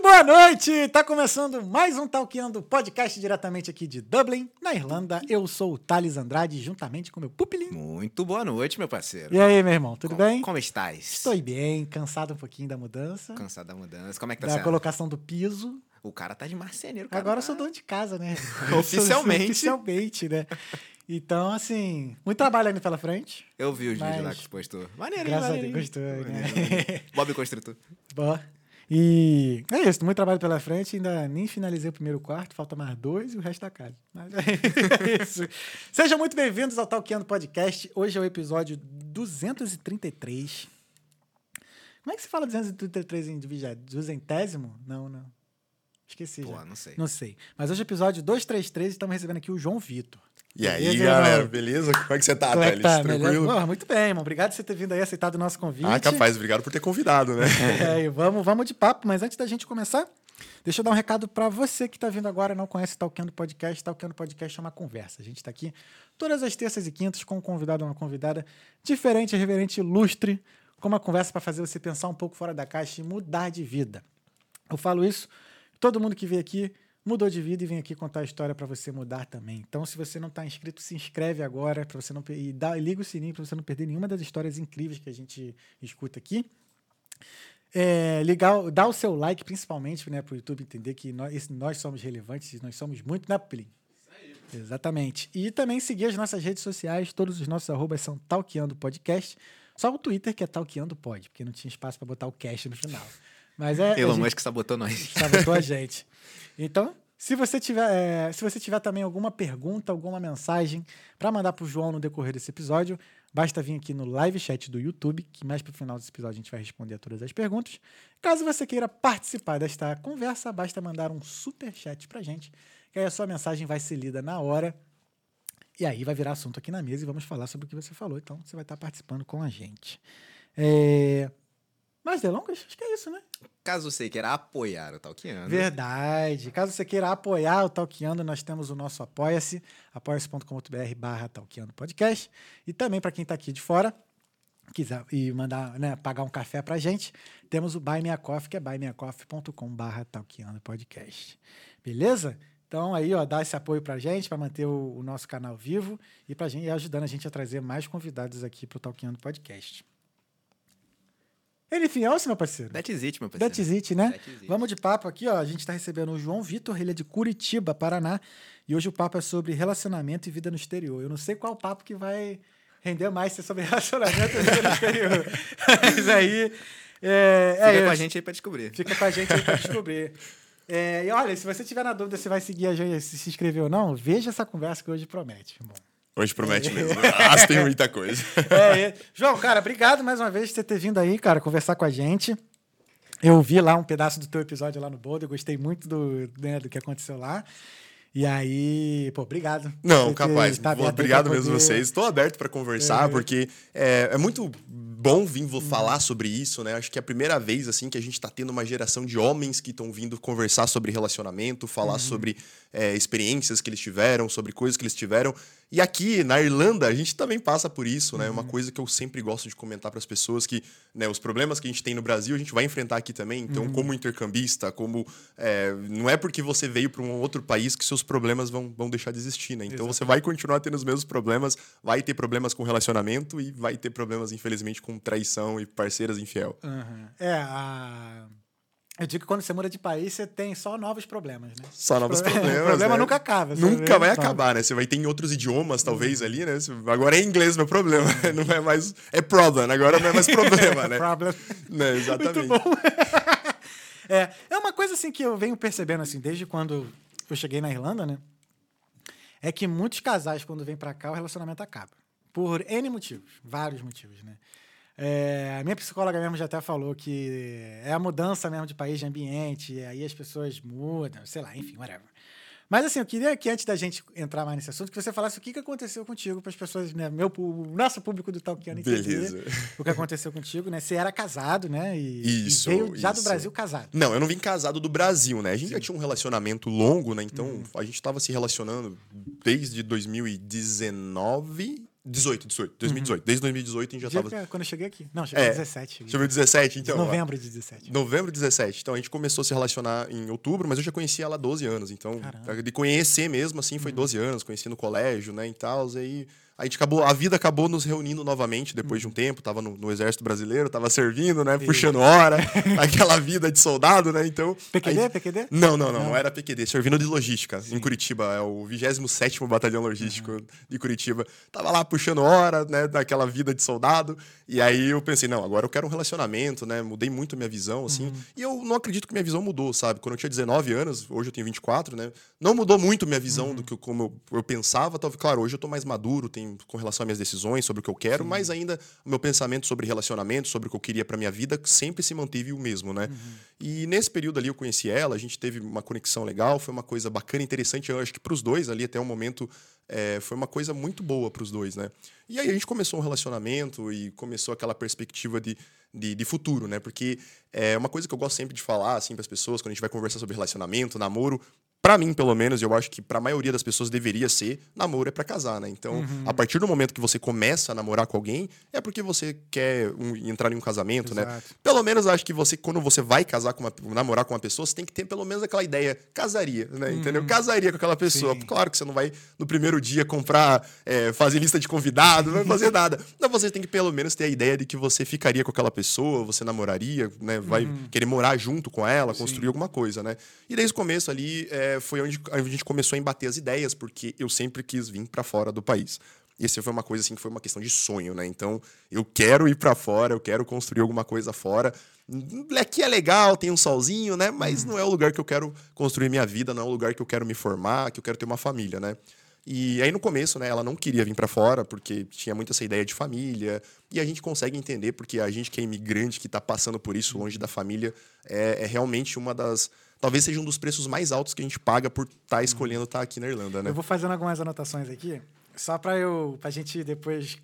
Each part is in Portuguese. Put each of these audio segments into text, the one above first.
Muito boa noite! Tá começando mais um Talkando podcast diretamente aqui de Dublin, na Irlanda. Eu sou o Thales Andrade, juntamente com meu pupilinho. Muito boa noite, meu parceiro. E aí, meu irmão, tudo como, bem? Como estás? Estou bem, cansado um pouquinho da mudança. Cansado da mudança. Como é que tá da sendo? colocação do piso. O cara tá de marceneiro, cara. Agora eu sou dono de casa, né? Oficialmente. Oficialmente, né? Então, assim, muito trabalho ainda pela frente. Eu vi os Mas- vídeos lá que tu postou. Maneiro, Graças a maneirinho. Deus, gostou, né? Maneirinho. Bob Construtor. Bom. E é isso, muito trabalho pela frente. Ainda nem finalizei o primeiro quarto, falta mais dois e o resto da casa. Mas é isso. Sejam muito bem-vindos ao Talkando Podcast. Hoje é o episódio 233. Como é que se fala 233 em dividir? Duzentésimo? Não, não. Esqueci Pô, já. não sei. Não sei. Mas hoje é o episódio 233 e estamos recebendo aqui o João Vitor. E aí, Beleza, galera, irmão? beleza? Como é que você tá, Como é Thales? tá? Melhor? Tranquilo? Porra, muito bem, irmão. Obrigado por você ter vindo aí, aceitado o nosso convite. Ah, capaz, obrigado por ter convidado, né? É, e vamos, vamos de papo, mas antes da gente começar, deixa eu dar um recado para você que está vindo agora e não conhece Talkando Podcast. Talkando Podcast é uma conversa. A gente está aqui todas as terças e quintas com um convidado ou uma convidada diferente, reverente, ilustre, com uma conversa para fazer você pensar um pouco fora da caixa e mudar de vida. Eu falo isso, todo mundo que vem aqui mudou de vida e vem aqui contar a história para você mudar também. Então, se você não está inscrito, se inscreve agora para você não e dá, liga o sininho para você não perder nenhuma das histórias incríveis que a gente escuta aqui. É, legal, dá o seu like, principalmente, né, para o YouTube entender que nós, esse- nós somos relevantes, nós somos muito na Plim. Exatamente. E também seguir as nossas redes sociais, todos os nossos arrobas são Talkeando Podcast. Só o Twitter que é Talkeando Pod, porque não tinha espaço para botar o cast no final. Mas é. Elon gente- Musk sabotou nós. sabotou a gente. Então, se você tiver, é, se você tiver também alguma pergunta, alguma mensagem para mandar para o João no decorrer desse episódio, basta vir aqui no live chat do YouTube, que mais para o final desse episódio a gente vai responder a todas as perguntas. Caso você queira participar desta conversa, basta mandar um super chat para gente, que aí a sua mensagem vai ser lida na hora. E aí vai virar assunto aqui na mesa e vamos falar sobre o que você falou. Então você vai estar participando com a gente. É... Mais delongas? Acho que é isso, né? Caso você queira apoiar o Talkiano, Verdade. Caso você queira apoiar o Talkeando, nós temos o nosso Apoia-se, apoia-se.com.br barra Talkeando Podcast. E também para quem está aqui de fora, quiser e mandar, né, pagar um café pra gente, temos o Buy Me a Coffee, que é barra Talkeando Podcast. Beleza? Então aí, ó, dá esse apoio pra gente, para manter o, o nosso canal vivo e pra gente e ajudando a gente a trazer mais convidados aqui pro Talkeando Podcast. Ele fiel, meu parceiro? That's it, meu parceiro. That's it, né? That's it. Vamos de papo aqui, ó. A gente está recebendo o João Vitor, ele é de Curitiba, Paraná. E hoje o papo é sobre relacionamento e vida no exterior. Eu não sei qual papo que vai render mais se é sobre relacionamento e vida no exterior. Mas aí. É, Fica é com a isso. gente aí pra descobrir. Fica com a gente aí para descobrir. É, e olha, se você tiver na dúvida se vai seguir a gente, se se inscrever ou não, veja essa conversa que hoje promete, irmão. Hoje promete mesmo. Ah, tem muita coisa. É, é. João, cara, obrigado mais uma vez por você ter vindo aí, cara, conversar com a gente. Eu vi lá um pedaço do teu episódio lá no Boulder, eu gostei muito do, né, do que aconteceu lá. E aí, pô, obrigado. Não, capaz. tá Obrigado mesmo poder- vocês. Estou aberto para conversar, porque é, é muito bom vir falar sobre isso, né? Acho que é a primeira vez assim que a gente está tendo uma geração de homens que estão vindo conversar sobre relacionamento, falar sobre é, experiências que eles tiveram, sobre coisas que eles tiveram. E aqui na Irlanda a gente também passa por isso, né? Uma coisa que eu sempre gosto de comentar para as pessoas que, né, os problemas que a gente tem no Brasil a gente vai enfrentar aqui também. Então, como intercambista, como é, não é porque você veio para um outro país que seus problemas vão, vão deixar de existir, né? Então você vai continuar tendo os mesmos problemas, vai ter problemas com relacionamento e vai ter problemas, infelizmente, com traição e parceiras infiel. Aham. É, a... eu digo que quando você muda de país, você tem só novos problemas, né? Só novos Pro- problemas. O problema né? nunca acaba. Nunca vai acabar, né? Você vai ter em outros idiomas, talvez, ali, né? Agora é inglês meu problema. Não é mais. É problem, agora não é mais problema, né? Problem. né? Exatamente. Muito bom. é, é uma coisa assim que eu venho percebendo assim desde quando eu cheguei na Irlanda, né? É que muitos casais quando vêm pra cá o relacionamento acaba por N motivos, vários motivos, né? É, a minha psicóloga mesmo já até falou que é a mudança mesmo de país, de ambiente, e aí as pessoas mudam, sei lá, enfim, whatever. Mas assim, eu queria que antes da gente entrar mais nesse assunto, que você falasse o que, que aconteceu contigo para as pessoas, né, meu, o nosso público do Talkiano entender Beleza. o que aconteceu contigo, né? Você era casado, né? E, Isso, e veio já do isso. Brasil casado. Não, eu não vim casado do Brasil, né? A gente já tinha um relacionamento longo, né? Então a gente tava se relacionando desde 2019. 18, 18, 2018. Desde 2018 a gente já Dia tava. que- quando eu cheguei aqui. Não, cheguei É. em 17. cheguei. Chegou em 17, então. Novembro de 17. Novembro de 17. Então a gente começou a se relacionar em outubro, mas eu já conhecia ela há 12 anos. Então, Caramba. Uhum. de conhecer mesmo, assim, foi 12 anos, conheci no colégio, né, e tal. Aí a gente acabou, a vida acabou nos reunindo novamente depois de um tempo. Tava no, no Exército Brasileiro, tava servindo, né, puxando hora, aquela vida de soldado, né, então... PQD? aí- PQD? Não, não, não, não era PQD, servindo de logística, em Curitiba, é o 27º Batalhão Logístico Uhum. de Curitiba. Tava lá puxando hora, né, daquela vida de soldado, e aí eu pensei, não, agora eu quero um relacionamento, né, mudei muito a minha visão, assim, Uhum. e eu não acredito que minha visão mudou, sabe? Quando eu tinha 19 anos, hoje eu tenho 24, né, não mudou muito minha visão Uhum. do que eu- como eu, eu pensava, talvez, claro, hoje eu tô mais maduro, tenho, com relação às minhas decisões, sobre o que eu quero, mas ainda o meu pensamento sobre relacionamento, sobre o que eu queria pra minha vida, sempre se manteve o mesmo, né? E nesse período ali eu conheci ela, a gente teve uma conexão legal, foi uma coisa bacana, interessante. Eu acho que pros dois ali até o momento é, foi uma coisa muito boa pros dois, né? E aí a gente começou um relacionamento e começou aquela perspectiva de, de, de futuro, né? Porque é uma coisa que eu gosto sempre de falar assim para as pessoas quando a gente vai conversar sobre relacionamento, namoro. Pra mim, pelo menos, eu acho que pra maioria das pessoas deveria ser namoro é pra casar, né? Então, a partir do momento que você começa a namorar com alguém, é porque você quer um- entrar em um casamento, né? Exato. Pelo menos acho que você, quando você vai casar com uma, namorar com uma pessoa, você tem que ter pelo menos aquela ideia, casaria, né? Entendeu? Casaria com aquela pessoa. Sim. Claro que você não vai no primeiro dia comprar, é, fazer lista de convidados, não vai fazer nada. Mas você tem que pelo menos ter a ideia de que você ficaria com aquela pessoa, você namoraria, né? Vai querer morar junto com ela, construir alguma coisa, né? E desde o começo ali é, foi onde a gente começou a embater as ideias, porque eu sempre quis vir para fora do país. E essa foi uma coisa assim que foi uma questão de sonho, né? Então, eu quero ir para fora, eu quero construir alguma coisa fora. Aqui é legal, tem um solzinho, né? Mas não é o lugar que eu quero construir minha vida, não é o lugar que eu quero me formar, que eu quero ter uma família, né? E aí no começo, né, ela não queria vir para fora porque tinha muito essa ideia de família. E a gente consegue entender porque a gente que é imigrante, que tá passando por isso longe da família, é, é realmente uma das talvez seja um dos preços mais altos que a gente paga por estar escolhendo estar aqui na Irlanda, né? Eu vou fazendo algumas anotações aqui, só para eu, pra gente depois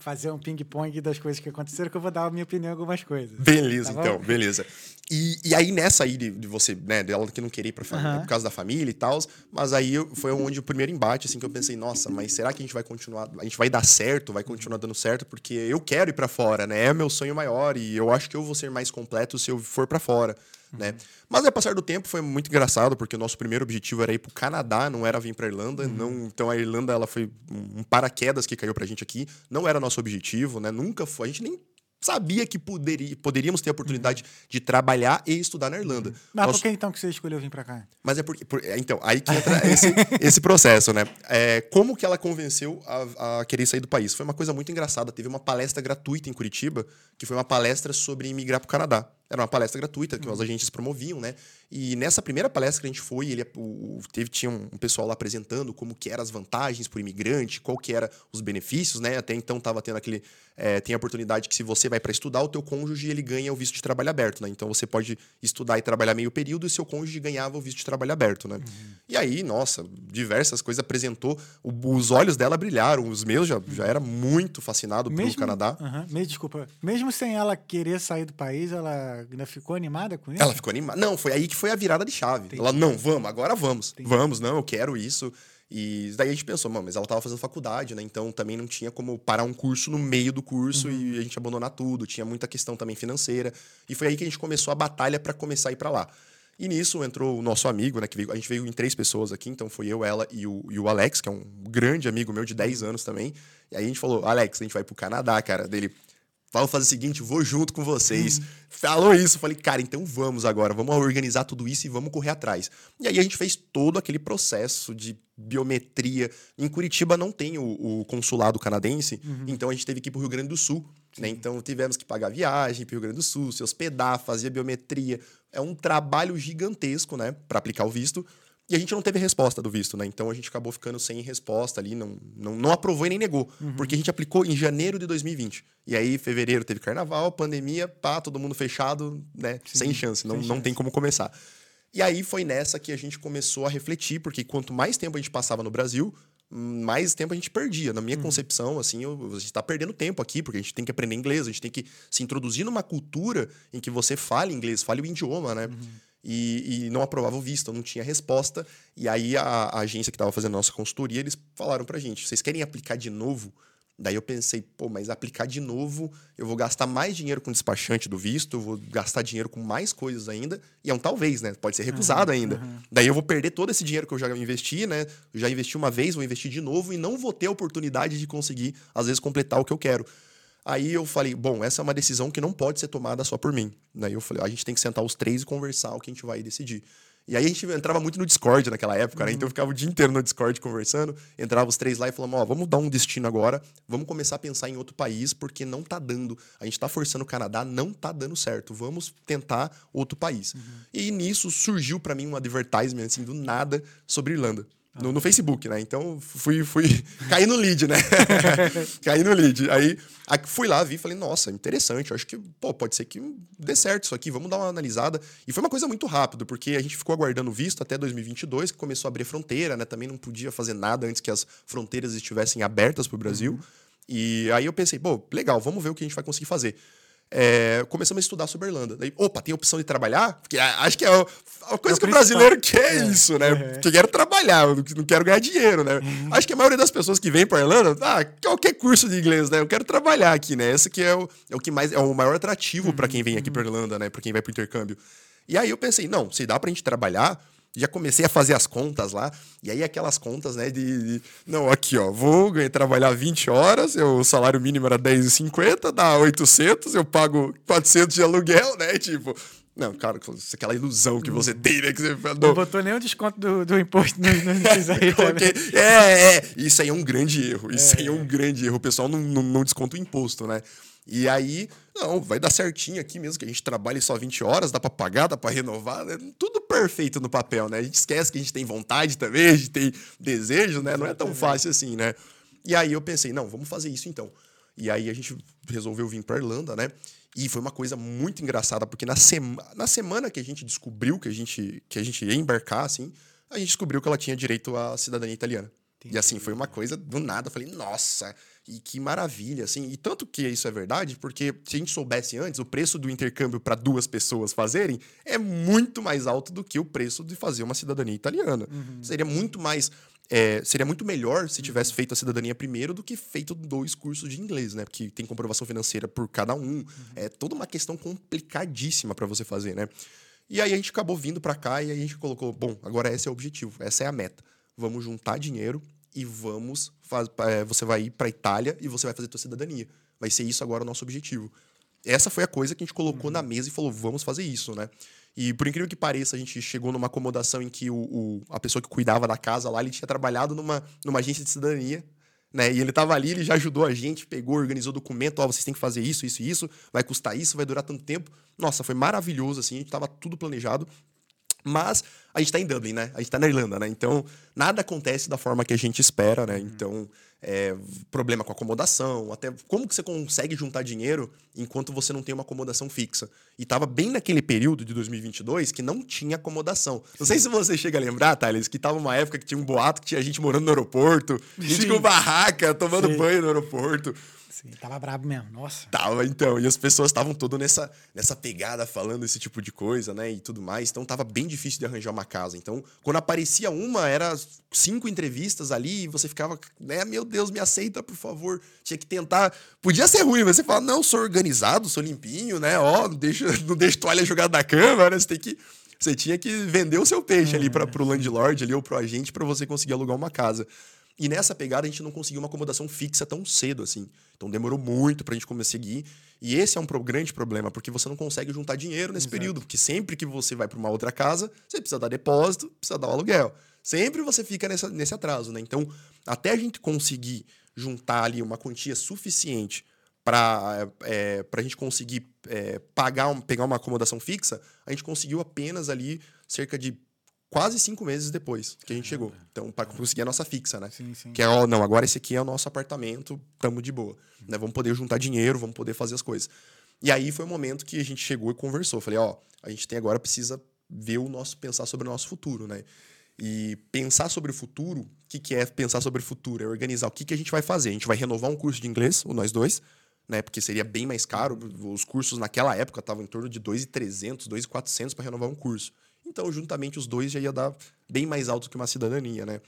fazer um ping-pong das coisas que aconteceram, que eu vou dar a minha opinião em algumas coisas. Beleza, Tá então, beleza. E, e aí, nessa aí de, de você, né, dela que não queria ir pra família, Aham. por causa da família e tal, mas aí foi onde o primeiro embate, assim, que eu pensei, nossa, mas será que a gente vai continuar, a gente vai dar certo, vai continuar dando certo? Porque eu quero ir pra fora, né? É meu sonho maior e eu acho que eu vou ser mais completo se eu for pra fora, né? Mas ao passar do tempo foi muito engraçado, porque o nosso primeiro objetivo era ir pro Canadá, não era vir pra Irlanda, não, então a Irlanda ela foi um paraquedas que caiu pra gente aqui, não era nosso objetivo, né? Nunca foi, a gente nem sabia que poderia, poderíamos ter a oportunidade de trabalhar e estudar na Irlanda. Mas Nós- por que então que você escolheu vir para cá? mas é porque. por- é, então, aí que entra esse, esse processo, né? É, como que ela convenceu a, a querer sair do país? Foi uma coisa muito engraçada. Teve uma palestra gratuita em Curitiba, que foi uma palestra sobre imigrar para o Canadá. Era uma palestra gratuita que os agentes promoviam, né? E nessa primeira palestra que a gente foi, ele, o, o- teve, tinha um, um pessoal lá apresentando como que eram as vantagens para o imigrante, qual que era os benefícios, né? Até então estava tendo aquele... é, tem a oportunidade que se você vai para estudar, o teu cônjuge ele ganha o visto de trabalho aberto, né? Então você pode estudar e trabalhar meio período e seu cônjuge ganhava o visto de trabalho aberto, né? E aí, nossa, diversas coisas apresentou. O- os olhos dela brilharam, os meus já, já era muito fascinado pelo Canadá. Aham, me- desculpa. Mesmo sem ela querer sair do país, ela ainda ficou animada com isso? Ela ficou animada. Não, foi aí que foi a virada de chave. Ela, não, vamos, agora vamos. Vamos, não, eu quero isso. E daí a gente pensou, mas ela tava fazendo faculdade, né? Então também não tinha como parar um curso no meio do curso e a gente abandonar tudo. Tinha muita questão também financeira. E foi aí que a gente começou a batalha para começar a ir para lá. E nisso entrou o nosso amigo, né? Que veio, a gente veio em três pessoas aqui, então foi eu, ela e o, e o Alex, que é um grande amigo meu de 10 anos também. E aí a gente falou, Alex, a gente vai pro Canadá, cara. Dele, vamos fazer o seguinte, vou junto com vocês. Falou isso, falei, cara, então vamos agora, vamos organizar tudo isso e vamos correr atrás. E aí a gente fez todo aquele processo de biometria. Em Curitiba não tem o, o consulado canadense, então a gente teve que ir pro Rio Grande do Sul. Né? Então tivemos que pagar viagem pro Rio Grande do Sul, se hospedar, fazer biometria. É um trabalho gigantesco, né, para aplicar o visto. E a gente não teve resposta do visto, né? Então a gente acabou ficando sem resposta ali, não, não, não aprovou e nem negou. Porque a gente aplicou em janeiro de 2020. E aí, fevereiro teve carnaval, pandemia, pá, todo mundo fechado, né? sem chance, não, sem não chance. tem como começar. E aí foi nessa que a gente começou a refletir, porque quanto mais tempo a gente passava no Brasil, mais tempo a gente perdia. Na minha concepção, assim, eu, a gente tá perdendo tempo aqui, porque a gente tem que aprender inglês, a gente tem que se introduzir numa cultura em que você fale inglês, fale o idioma, né? E, e não aprovava o visto, não tinha resposta. E aí a, a agência que estava fazendo a nossa consultoria, eles falaram pra gente: vocês querem aplicar de novo? Daí eu pensei, pô, mas aplicar de novo, eu vou gastar mais dinheiro com o despachante do visto, eu vou gastar dinheiro com mais coisas ainda, e é um talvez, né? Pode ser recusado ainda. Daí eu vou perder todo esse dinheiro que eu já investi, né? Eu já investi uma vez, vou investir de novo e não vou ter a oportunidade de conseguir, às vezes, completar o que eu quero. Aí eu falei, bom, essa é uma decisão que não pode ser tomada só por mim. Daí eu falei, a gente tem que sentar os três e conversar o que a gente vai decidir. E aí a gente entrava muito no Discord naquela época, né? Então eu ficava o dia inteiro no Discord conversando, entrava os três lá e falamos, ó, vamos dar um destino agora, vamos começar a pensar em outro país, porque não tá dando. A gente tá forçando o Canadá, não tá dando certo. Vamos tentar outro país. E nisso surgiu para mim um advertisement, assim, do nada, sobre Irlanda. No, no Facebook, né? Então fui, fui caí no lead, né? caí no lead. Aí fui lá, vi falei, nossa, interessante. Acho que, pô, pode ser que dê certo isso aqui, vamos dar uma analisada. E foi uma coisa muito rápida, porque a gente ficou aguardando o visto até 2022, que começou a abrir fronteira, né? Também não podia fazer nada antes que as fronteiras estivessem abertas para o Brasil. E aí eu pensei, pô, legal, vamos ver o que a gente vai conseguir fazer. É, começamos a estudar sobre a Irlanda. Daí, opa, tem opção de trabalhar? Porque acho que é a coisa É que o brasileiro quer É. isso, né? Uhum. Porque eu quero trabalhar, eu não quero ganhar dinheiro, né? Acho que a maioria das pessoas que vem para Irlanda, ah, qualquer curso de inglês, né? Eu quero trabalhar aqui, né? Esse que é o, é o que mais é o maior atrativo para quem vem aqui para Irlanda, né? Para quem vai pro intercâmbio. E aí eu pensei, não, se dá pra gente trabalhar, já comecei a fazer as contas lá, e aí aquelas contas, né, de, de- não, aqui, ó, vou ganhar, trabalhar 20 horas, eu- o salário mínimo era 10,50, dá 800, eu pago 400 de aluguel, né, tipo, não, cara, aquela ilusão que você tem, né, que você Não botou nenhum desconto do, do imposto nos no, nos aí, Coloquei- né? É, é, isso aí é um grande erro. Isso aí é um grande erro. O pessoal não, não, não desconta o imposto, né? E aí, não, vai dar certinho aqui mesmo, que a gente trabalha só 20 horas, dá pra pagar, dá pra renovar, né? tudo perfeito no papel, né? A gente esquece que a gente tem vontade também, a gente tem desejo, né? Não é tão fácil assim, né? E aí eu pensei, não, vamos fazer isso então. E aí a gente resolveu vir pra Irlanda, né? E foi uma coisa muito engraçada, porque na, sema na semana que a gente descobriu que a gente, que a gente ia embarcar, assim, a gente descobriu que ela tinha direito à cidadania italiana. E assim, foi uma coisa do nada. Eu falei, nossa, e que maravilha, assim. E tanto que isso é verdade, porque se a gente soubesse antes, o preço do intercâmbio para duas pessoas fazerem é muito mais alto do que o preço de fazer uma cidadania italiana. Seria muito mais. é, seria muito melhor se tivesse feito a cidadania primeiro do que feito dois cursos de inglês, né? Porque tem comprovação financeira por cada um. É toda uma questão complicadíssima para você fazer, né? E aí a gente acabou vindo para cá e aí a gente colocou, bom, agora esse é o objetivo, essa é a meta. Vamos juntar dinheiro e vamos faz, é, você vai ir para Itália e você vai fazer tua cidadania. Vai ser isso agora o nosso objetivo. Essa foi a coisa que a gente colocou na mesa e falou, vamos fazer isso, né? E por incrível que pareça, a gente chegou numa acomodação em que o, o- a pessoa que cuidava da casa lá, ele tinha trabalhado numa, numa agência de cidadania, né? E ele tava ali, ele já ajudou a gente, pegou, organizou documento, ó, vocês têm que fazer isso, isso e isso, vai custar isso, vai durar tanto tempo. Nossa, foi maravilhoso, assim, a gente tava tudo planejado. Mas a gente tá em Dublin, né? A gente tá na Irlanda, né? Então, nada acontece da forma que a gente espera, né? Então, é, problema com acomodação, até como que você consegue juntar dinheiro enquanto você não tem uma acomodação fixa. E tava bem naquele período de 2022 que não tinha acomodação. Não sei se você chega a lembrar, Thales, que tava uma época que tinha um boato que tinha gente morando no aeroporto, gente Sim. com barraca, tomando Sim. banho no aeroporto. Sim, tava brabo mesmo, nossa. Tava, então. E as pessoas estavam todas nessa, nessa pegada falando esse tipo de coisa, né? E tudo mais. Então tava bem difícil de arranjar uma casa. Então, quando aparecia uma, era cinco entrevistas ali e você ficava, né? Meu Deus, me aceita, por favor. Tinha que tentar. Podia ser ruim, mas você fala, não, sou organizado, sou limpinho, né? Ó, não deixa, não deixa toalha jogada na cama, né? Você tem que. Você tinha que vender o seu peixe ali para pro landlord ali ou pro agente para você conseguir alugar uma casa. E nessa pegada a gente não conseguiu uma acomodação fixa tão cedo assim. Então demorou muito pra gente conseguir. E esse é um pro- grande problema, porque você não consegue juntar dinheiro nesse período. Porque sempre que você vai pra uma outra casa, você precisa dar depósito, precisa dar o aluguel. Sempre você fica nessa, nesse atraso, né? Então, até a gente conseguir juntar ali uma quantia suficiente para é, a gente conseguir é, pagar, um- pegar uma acomodação fixa, a gente conseguiu apenas ali cerca de quase cinco meses depois que a gente chegou. Então, para conseguir a nossa fixa, né? Sim, sim. Que é, ó, não, agora esse aqui é o nosso apartamento, tamo de boa. Né? Vamos poder juntar dinheiro, vamos poder fazer as coisas. E aí foi o momento que a gente chegou e conversou. Falei, ó, a gente tem agora precisa ver o nosso, pensar sobre o nosso futuro, né? E pensar sobre o futuro, o que, que é pensar sobre o futuro? É organizar o que, que a gente vai fazer. A gente vai renovar um curso de inglês, o nós dois, né? Porque seria bem mais caro. Os cursos naquela época estavam em torno de 2.300, 2.400 para renovar um curso. Então, juntamente os dois já ia dar bem mais alto que uma cidadania, né?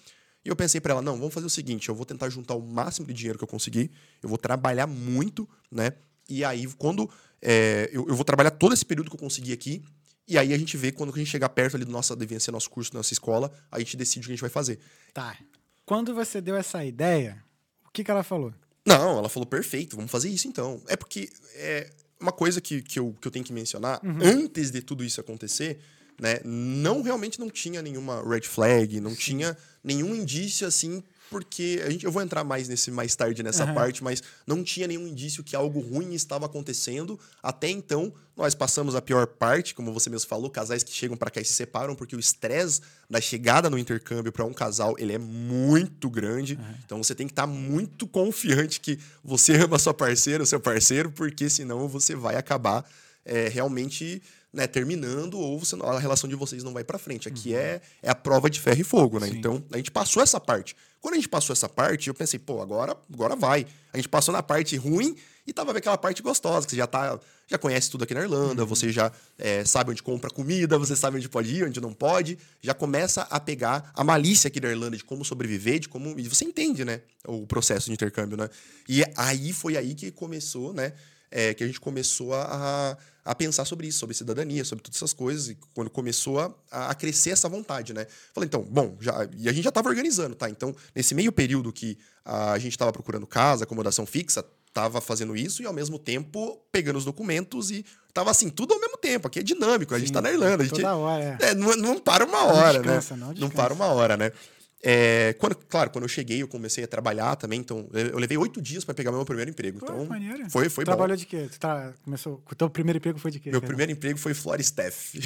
E eu pensei para ela, não, vamos fazer o seguinte, eu vou tentar juntar o máximo de dinheiro que eu conseguir, eu vou trabalhar muito, né? E aí, quando é, eu, eu, vou trabalhar todo esse período que eu consegui aqui, e aí a gente vê quando a gente chegar perto ali do nosso, devia ser nosso curso, nossa escola, a gente decide o que a gente vai fazer. Tá. Quando você deu essa ideia, o que, que ela falou? Não, ela falou, perfeito, vamos fazer isso então. É porque é uma coisa que, que, eu, que eu tenho que mencionar, uhum. antes de tudo isso acontecer, né, não realmente não tinha nenhuma red flag, não Sim. tinha nenhum indício assim porque a gente, eu vou entrar mais nesse mais tarde nessa uhum. parte, mas não tinha nenhum indício que algo ruim estava acontecendo. Até então, nós passamos a pior parte, como você mesmo falou, casais que chegam para cá e se separam porque o estresse da chegada no intercâmbio para um casal, ele é muito grande. Uhum. Então você tem que estar tá muito confiante que você ama sua parceira, o seu parceiro, porque senão você vai acabar é, realmente né, terminando ou você, a relação de vocês não vai para frente. Aqui uhum. é, é a prova de ferro e fogo, né? Sim. Então, a gente passou essa parte. Quando a gente passou essa parte, eu pensei, pô, agora, agora vai. A gente passou na parte ruim e tava aquela parte gostosa, que você já tá, já conhece tudo aqui na Irlanda, uhum. você já é, sabe onde compra comida, você sabe onde pode ir, onde não pode, já começa a pegar a malícia aqui da Irlanda de como sobreviver, de como. E você entende, né? O processo de intercâmbio, né? E aí foi aí que começou, né? É, que a gente começou a, a pensar sobre isso, sobre cidadania, sobre todas essas coisas, e quando começou a, a crescer essa vontade, né? Falei, então, bom, já, e a gente já estava organizando, tá? Então, nesse meio período que a gente estava procurando casa, acomodação fixa, estava fazendo isso e ao mesmo tempo pegando os documentos e tava assim, tudo ao mesmo tempo. Aqui é dinâmico, a gente está na Irlanda. A gente, toda hora, é. é não, não, para uma hora, não descansa, né? Não, não, para uma hora, né? É, quando, claro, quando eu cheguei, eu comecei a trabalhar também, então eu levei oito dias para pegar meu primeiro emprego. Pô, então, maneiro. foi, foi Trabalhou bom. de quê? Tu tá, começou, o teu primeiro emprego foi de quê? Meu cara? primeiro emprego foi floor staff.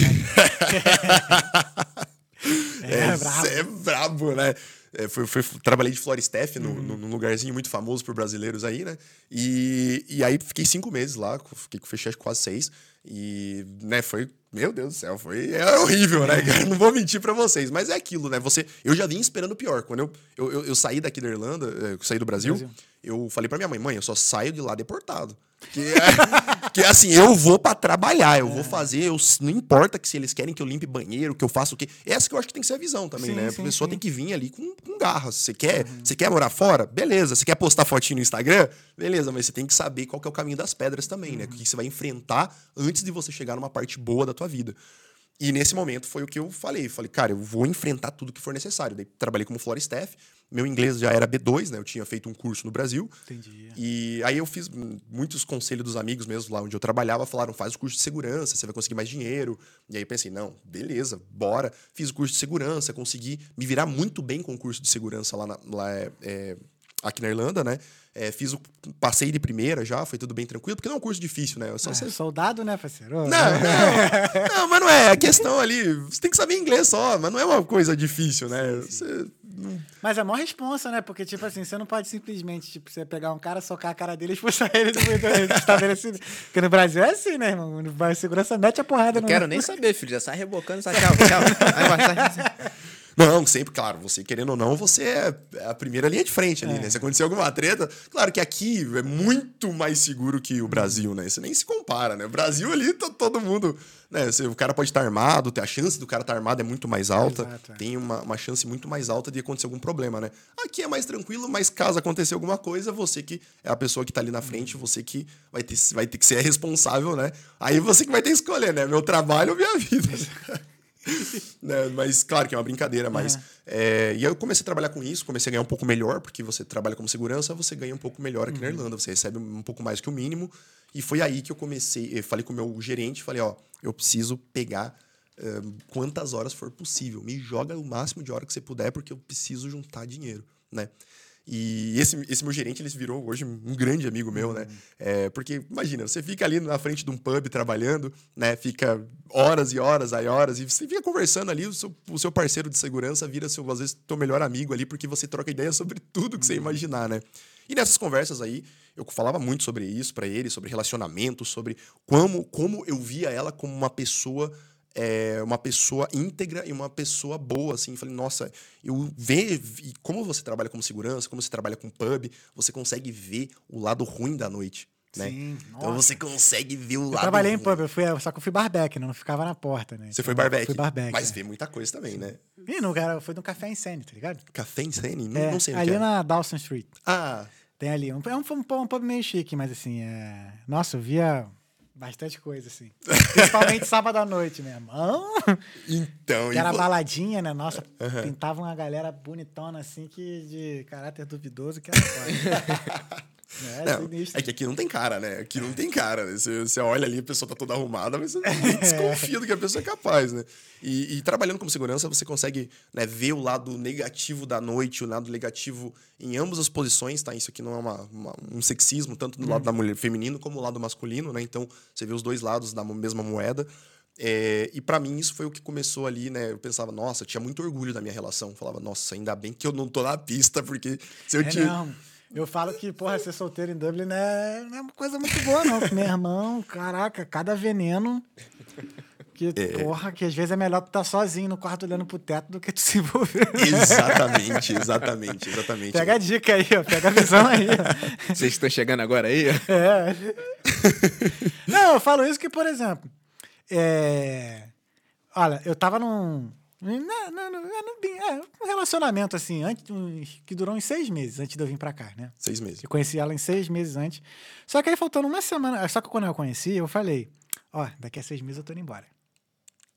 é, é, é brabo. é brabo, né? É, foi, foi, trabalhei de floor staff uhum. no, num lugarzinho muito famoso por brasileiros aí, né? E, e aí fiquei cinco meses lá, fiquei com fechei quase seis. E, né, foi meu Deus do céu, foi é horrível, né? Não vou mentir para vocês, mas é aquilo, né? Você, eu já vim esperando pior. Quando eu, eu, eu, eu saí daqui da Irlanda, eu eh, saí do Brasil, Brasil, eu falei para minha mãe, mãe, eu só saio de lá deportado. Que é, que é assim, eu vou para trabalhar, eu é. vou fazer, eu, não importa que se eles querem que eu limpe banheiro, que eu faça o quê. Essa que eu acho que tem que ser a visão também, sim, né? Sim, a pessoa sim. tem que vir ali com, com garra. Você quer, uhum. você quer morar fora? Beleza. Você quer postar fotinho no Instagram? Beleza, mas você tem que saber qual que é o caminho das pedras também, né? uhum. né? O que você vai enfrentar antes de você chegar numa parte boa da tua vida. E nesse momento foi o que eu falei. Falei, cara, eu vou enfrentar tudo que for necessário. Daí trabalhei como floor staff. Meu inglês já era B2, né? Eu tinha feito um curso no Brasil. Entendi. E aí eu fiz muitos conselhos dos amigos mesmo lá onde eu trabalhava. Falaram, faz o curso de segurança, você vai conseguir mais dinheiro. E aí eu pensei, não, beleza, bora. Fiz o curso de segurança, consegui me virar muito bem com o curso de segurança lá, na, lá é, é, aqui na Irlanda, né? É, fiz o passei de primeira já, foi tudo bem tranquilo, porque não é um curso difícil, né? Só é, você... Soldado, né, parceiro? Não, não, não, mas não é. A questão ali, você tem que saber inglês só, mas não é uma coisa difícil, né? Você... Mas é mó responsa, né? Porque, tipo assim, você não pode simplesmente, tipo, você pegar um cara, socar a cara dele e expulsar ele do estabelecido. Porque no Brasil é assim, né, irmão? A segurança mete a porrada não no... quero nem saber, filho. Já sai rebocando, sai tchau, tchau. Aí vai, sai. Não, sempre, claro, você querendo ou não, você é a primeira linha de frente ali, é. né? Se acontecer alguma treta, claro que aqui é muito mais seguro que o Brasil, né? Isso nem se compara, né? O Brasil ali tá todo mundo. Né? O cara pode estar armado, a chance do cara estar armado é muito mais alta. Exato, é. Tem uma, uma chance muito mais alta de acontecer algum problema, né? Aqui é mais tranquilo, mas caso acontecer alguma coisa, você que é a pessoa que tá ali na frente, você que vai ter, vai ter que ser responsável, né? Aí você que vai ter que escolher, né? Meu trabalho ou minha vida. né? Mas claro que é uma brincadeira, mas. Uhum. É, e aí eu comecei a trabalhar com isso, comecei a ganhar um pouco melhor, porque você trabalha como segurança, você ganha um pouco melhor aqui uhum. na Irlanda, você recebe um pouco mais que o mínimo. E foi aí que eu comecei, eu falei com o meu gerente, falei, ó, eu preciso pegar uh, quantas horas for possível. Me joga o máximo de hora que você puder, porque eu preciso juntar dinheiro, né? E esse, esse meu gerente, ele virou hoje um grande amigo meu, né? Uhum. É, porque, imagina, você fica ali na frente de um pub trabalhando, né? Fica horas e horas, aí horas, e você fica conversando ali, o seu, o seu parceiro de segurança vira, seu, às vezes, teu melhor amigo ali, porque você troca ideia sobre tudo que você uhum. imaginar, né? E nessas conversas aí, eu falava muito sobre isso para ele, sobre relacionamento, sobre como, como eu via ela como uma pessoa é, uma pessoa íntegra e uma pessoa boa, assim. Falei, nossa, eu vejo. E como você trabalha como segurança, como você trabalha com pub, você consegue ver o lado ruim da noite. né? Sim, Então nossa. você consegue ver o Eu lado. trabalhei em pub, eu fui, só que eu fui barback, né? não ficava na porta, né? Você Então, foi barback. Fui barback. Mas é. vê muita coisa também, né? Ih, no, cara, foi no Café Insane, tá ligado? Café Insane? Não, É, não sei o ali é. na Dawson Street. Ah, Tem ali. Um, é um, um, um pub meio chique, mas assim, é... Nossa, eu via bastante coisa, assim. Principalmente sábado à noite, meu irmão. então. Que era vo- baladinha, né? Nossa, pintava uma galera bonitona, assim, que de caráter duvidoso, que era foda. é, Não, é que aqui não tem cara, né? Aqui não tem cara. né? Você, você olha ali, a pessoa tá toda arrumada, mas você É. desconfia do que a pessoa é capaz, né? E, e trabalhando como segurança, você consegue né, ver o lado negativo da noite, o lado negativo em ambas as posições, tá? Isso aqui não é uma, uma- um sexismo, tanto do lado da mulher feminino como do lado masculino, né? Então, você vê os dois lados da mesma moeda. É, e pra mim isso foi o que começou ali, né? Eu pensava, nossa, eu tinha muito orgulho da minha relação. Falava, nossa, ainda bem que eu não tô na pista, porque se eu É, tinha. não. Eu falo que, porra, ser solteiro em Dublin não é, não é uma coisa muito boa, não. Meu irmão, caraca, cada veneno. Que, porra, que às vezes é melhor tu estar sozinho no quarto olhando pro teto do que tu se envolver. Exatamente, exatamente, exatamente. Pega a dica aí, ó. Pega a visão aí. ó. Vocês estão chegando agora aí? É. Não, eu falo isso que, por exemplo, é... olha, eu tava num. Não, não, não, não, bem- é, um relacionamento assim, antes, que durou uns seis meses antes de eu vir pra cá, né? Seis meses. Eu conheci ela em seis meses antes. Só que aí faltando uma semana. Só que quando eu conheci, eu falei: Ó, daqui a seis meses eu tô indo embora.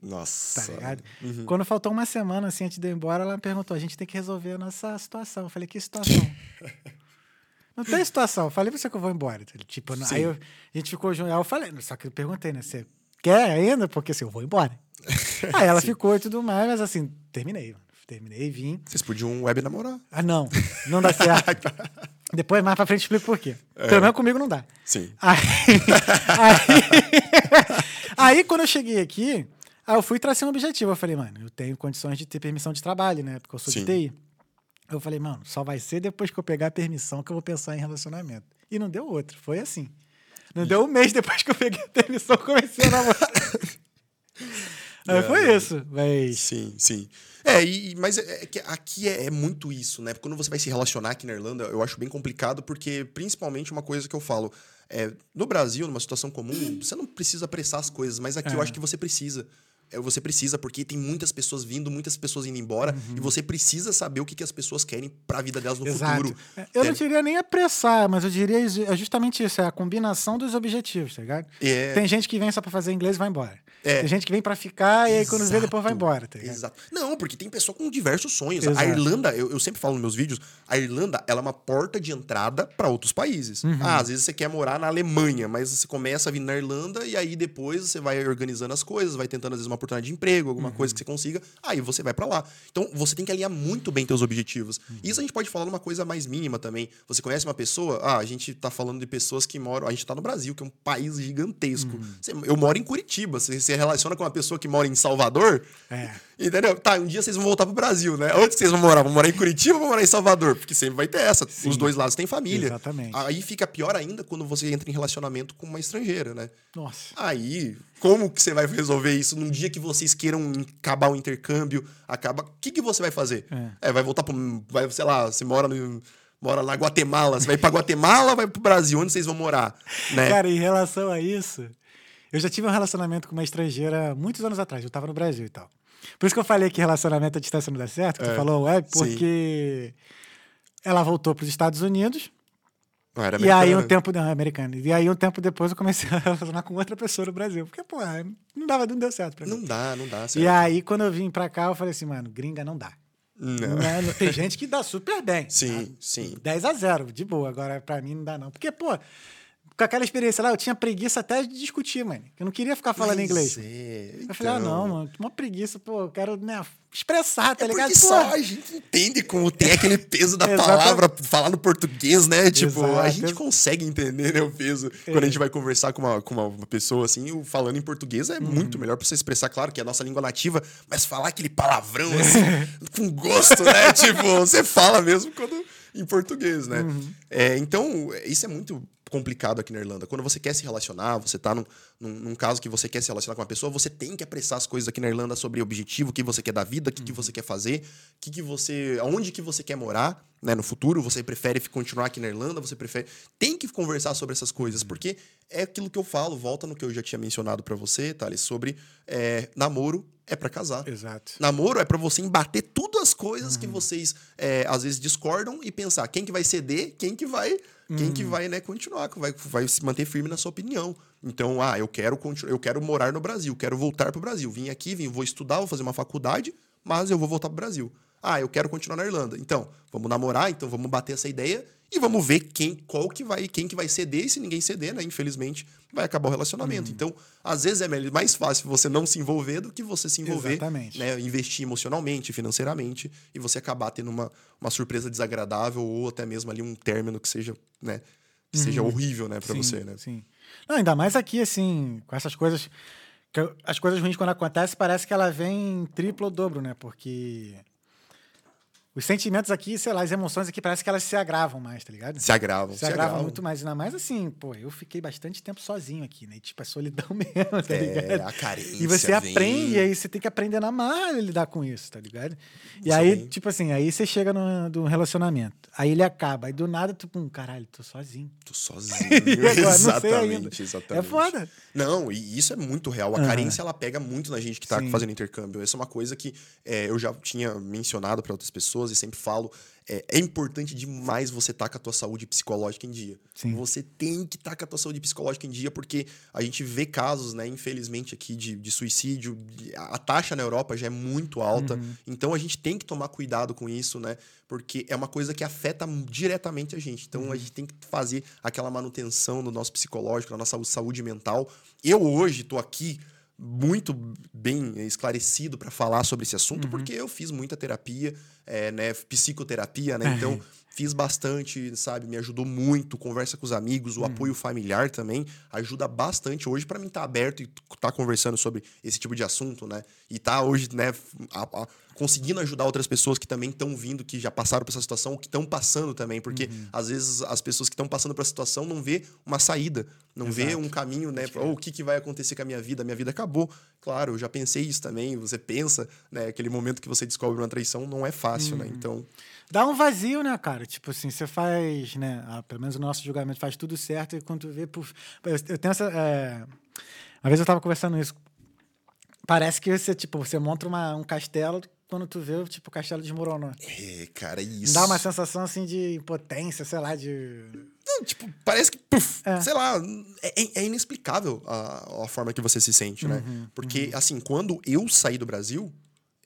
Tá Nossa. ligado? Uhum. Quando faltou uma semana assim antes de eu ir embora, ela perguntou: a gente tem que resolver a nossa situação. Eu falei: que situação? Não tem situação. Eu falei pra você que eu vou embora. Tipo, Sim. aí eu- a gente ficou junto. Aí eu falei, só que eu perguntei, né? Você quer ainda? Porque assim, eu vou embora. aí ela ficou e tudo mais, mas assim, terminei. mano. Terminei, vim. Vocês podiam web namorar. Ah, não, não dá certo. Depois, mais pra frente, explico por quê. É. Pelo menos comigo não dá. Sim. Aí, aí, aí, quando eu cheguei aqui, aí eu fui trazer um objetivo. Eu falei, mano, eu tenho condições de ter permissão de trabalho, né? Porque eu sou Sim. de TI. Eu falei, mano, só vai ser depois que eu pegar a permissão que eu vou pensar em relacionamento. E não deu outro, foi assim. Não deu um mês depois que eu peguei a permissão, eu comecei a namorar. aí foi isso, mas... Sim, sim. É, e, mas é, é aqui é, é muito isso, né? Quando você vai se relacionar aqui na Irlanda, eu acho bem complicado, porque principalmente uma coisa que eu falo. É, no Brasil, numa situação comum, você não precisa apressar as coisas, mas aqui eu É. acho que você precisa. É, Você precisa, porque tem muitas pessoas vindo, muitas pessoas indo embora, e você precisa saber o que, que as pessoas querem pra vida delas no Uhum. Exato. futuro. É, Eu não É. diria nem apressar, mas eu diria é justamente isso, é a combinação dos objetivos, tá ligado? É. Tem gente que vem só pra fazer inglês e vai embora. É. Tem gente que vem pra ficar e aí quando vê depois vai embora, tá? Exato. Não, porque tem pessoa com diversos sonhos. Exato. A Irlanda, eu, eu sempre falo nos meus vídeos, a Irlanda ela é uma porta de entrada para outros países. Uhum. Ah, às vezes você quer morar na Alemanha, mas você começa a vir na Irlanda e aí depois você vai organizando as coisas, vai tentando às vezes uma oportunidade de emprego, alguma Uhum. coisa que você consiga, aí você vai para lá. Então você tem que alinhar muito bem teus objetivos. Uhum. Isso a gente pode falar numa coisa mais mínima também. Você conhece uma pessoa, ah, a gente tá falando de pessoas que moram, a gente tá no Brasil, que é um país gigantesco. Uhum. Você- eu moro em Curitiba, você se relaciona com uma pessoa que mora em Salvador, É. Entendeu? Tá, um dia vocês vão voltar pro Brasil, né? Onde vocês vão morar? Vão morar em Curitiba ou vão morar em Salvador? Porque sempre vai ter essa. Os dois lados têm família. Exatamente. Aí fica pior ainda quando você entra em relacionamento com uma estrangeira, né? Nossa. Aí, como que você vai resolver isso num dia que vocês queiram acabar o intercâmbio? Acaba. O que, que você vai fazer? É. vai voltar pro. Vai, sei lá, você mora no. Mora lá em Guatemala. Você vai pra Guatemala ou vai pro Brasil? Onde vocês vão morar? Né? Cara, em relação a isso, eu já tive um relacionamento com uma estrangeira muitos anos atrás, eu tava no Brasil e tal. Por isso que eu falei que relacionamento à distância não dá certo, que tu falou sim. porque ela voltou para os Estados Unidos Não, era e aí um americana. tempo não, americano. E aí um tempo depois eu comecei a relacionar com outra pessoa no Brasil, porque pô, não dava, não deu certo para mim. Não dá, não dá. E certo. aí quando eu vim para cá, eu falei assim, mano, gringa não dá. Não. Não, não- tem gente que dá super bem. Sim, sim. 10 a 0, de boa. Agora, pra mim, não dá, não. Porque, pô, com aquela experiência lá, eu tinha preguiça até de discutir, mano. Eu não queria ficar falando Mas inglês. é, Eu falei, ah, então. não, mano, uma preguiça, pô, eu quero né, expressar, tá É ligado? porque Pô, só a gente entende como tem aquele peso da palavra falar no português, né? Tipo, a Exato. gente consegue entender né, o peso. Quando a gente vai conversar com uma, com uma pessoa assim, o falando em português é Uhum. muito melhor pra você expressar, claro, que é a nossa língua nativa, mas falar aquele palavrão assim, com gosto, né? tipo, você fala mesmo quando em português, né? Uhum. É, então, isso é muito complicado aqui na Irlanda. Quando você quer se relacionar, você tá num, num, num caso que você quer se relacionar com uma pessoa, você tem que apressar as coisas aqui na Irlanda sobre objetivo, o que você quer da vida, o que, que você quer fazer, o que, que você. aonde que você quer morar, né, no futuro? Você prefere continuar aqui na Irlanda? Você prefere. Tem que conversar sobre essas coisas, porque é aquilo que eu falo, volta no que eu já tinha mencionado para você, Thales, sobre é, namoro é para casar. Exato. Namoro é para você embater tudo as coisas que vocês é, às vezes discordam e pensar quem que vai ceder, quem que vai, quem que vai, né, continuar, vai, vai se manter firme na sua opinião. Então, ah, eu quero continuar, eu quero morar no Brasil, quero voltar pro Brasil. Vim aqui, vim, vou estudar, vou fazer uma faculdade, mas eu vou voltar pro Brasil. Ah, eu quero continuar na Irlanda. Então, vamos namorar, então vamos bater essa ideia e vamos ver quem, qual que vai, quem que vai ceder, e se ninguém ceder, né, infelizmente, vai acabar o relacionamento. Então, às vezes é mais fácil você não se envolver do que você se envolver, Exatamente. né, investir emocionalmente, financeiramente, e você acabar tendo uma, uma surpresa desagradável ou até mesmo ali um término que seja, né, que seja horrível, né, para você, né? Sim. Não, ainda mais aqui, assim, com essas coisas. as coisas ruins, quando acontecem, parece que ela vem em triplo ou dobro, né? Porque. Os sentimentos aqui, sei lá, as emoções aqui, parece que elas se agravam mais, tá ligado? Se agravam, se, agravam muito mais. Ainda mais assim, pô, eu fiquei bastante tempo sozinho aqui, né? Tipo, é solidão mesmo, tá É, ligado? a carência E você vem. aprende, e aí você tem que aprender na marra a lidar com isso, tá ligado? E Isso aí, vem. tipo assim, aí você chega no, do relacionamento. Aí ele acaba, aí do nada, tu, pum, caralho, tô sozinho. Tô sozinho. Agora? Exatamente, exatamente. É foda. Não, e isso é muito real. A carência, ela pega muito na gente que tá Sim. fazendo intercâmbio. Essa é uma coisa que é, eu já tinha mencionado para outras pessoas e sempre falo. É, é importante demais você estar com a tua saúde psicológica em dia. Sim. Você tem que estar com a tua saúde psicológica em dia, porque a gente vê casos, né, infelizmente, aqui de, de suicídio. A taxa na Europa já é muito alta. Uhum. Então a gente tem que tomar cuidado com isso, né? Porque é uma coisa que afeta diretamente a gente. Então a gente tem que fazer aquela manutenção no nosso psicológico, na nossa saúde mental. Eu hoje tô aqui muito bem esclarecido para falar sobre esse assunto, porque eu fiz muita terapia, é, né? Psicoterapia, né? Então fiz bastante, sabe? Me ajudou muito. Conversa com os amigos, o apoio familiar também ajuda bastante hoje para mim estar aberto e estar conversando sobre esse tipo de assunto, né? E tá hoje, né, a- a- conseguindo ajudar outras pessoas que também estão vindo, que já passaram por essa situação, que estão passando também, porque às vezes as pessoas que estão passando por essa situação não vê uma saída, não vê Exato. um caminho, né? Ou o que, que vai acontecer com a minha vida? A minha vida acabou. Claro, eu já pensei isso também. Você pensa, né? Aquele momento que você descobre uma traição não é fácil, né? Então, Dá um vazio, né, cara? Tipo assim, você faz, né? ah, pelo menos o nosso julgamento faz tudo certo e quando vê. Puf, eu, tenho essa. É... Uma vez eu tava conversando isso. Parece que você, tipo, você monta uma, um castelo, quando tu vê, tipo, o castelo desmoronou. é, cara, isso. Dá uma sensação assim de impotência, sei lá, de. Não, tipo, parece que, puf, É. sei lá, é, é inexplicável a, a forma que você se sente, né? Uhum, Porque, assim, quando eu saí do Brasil,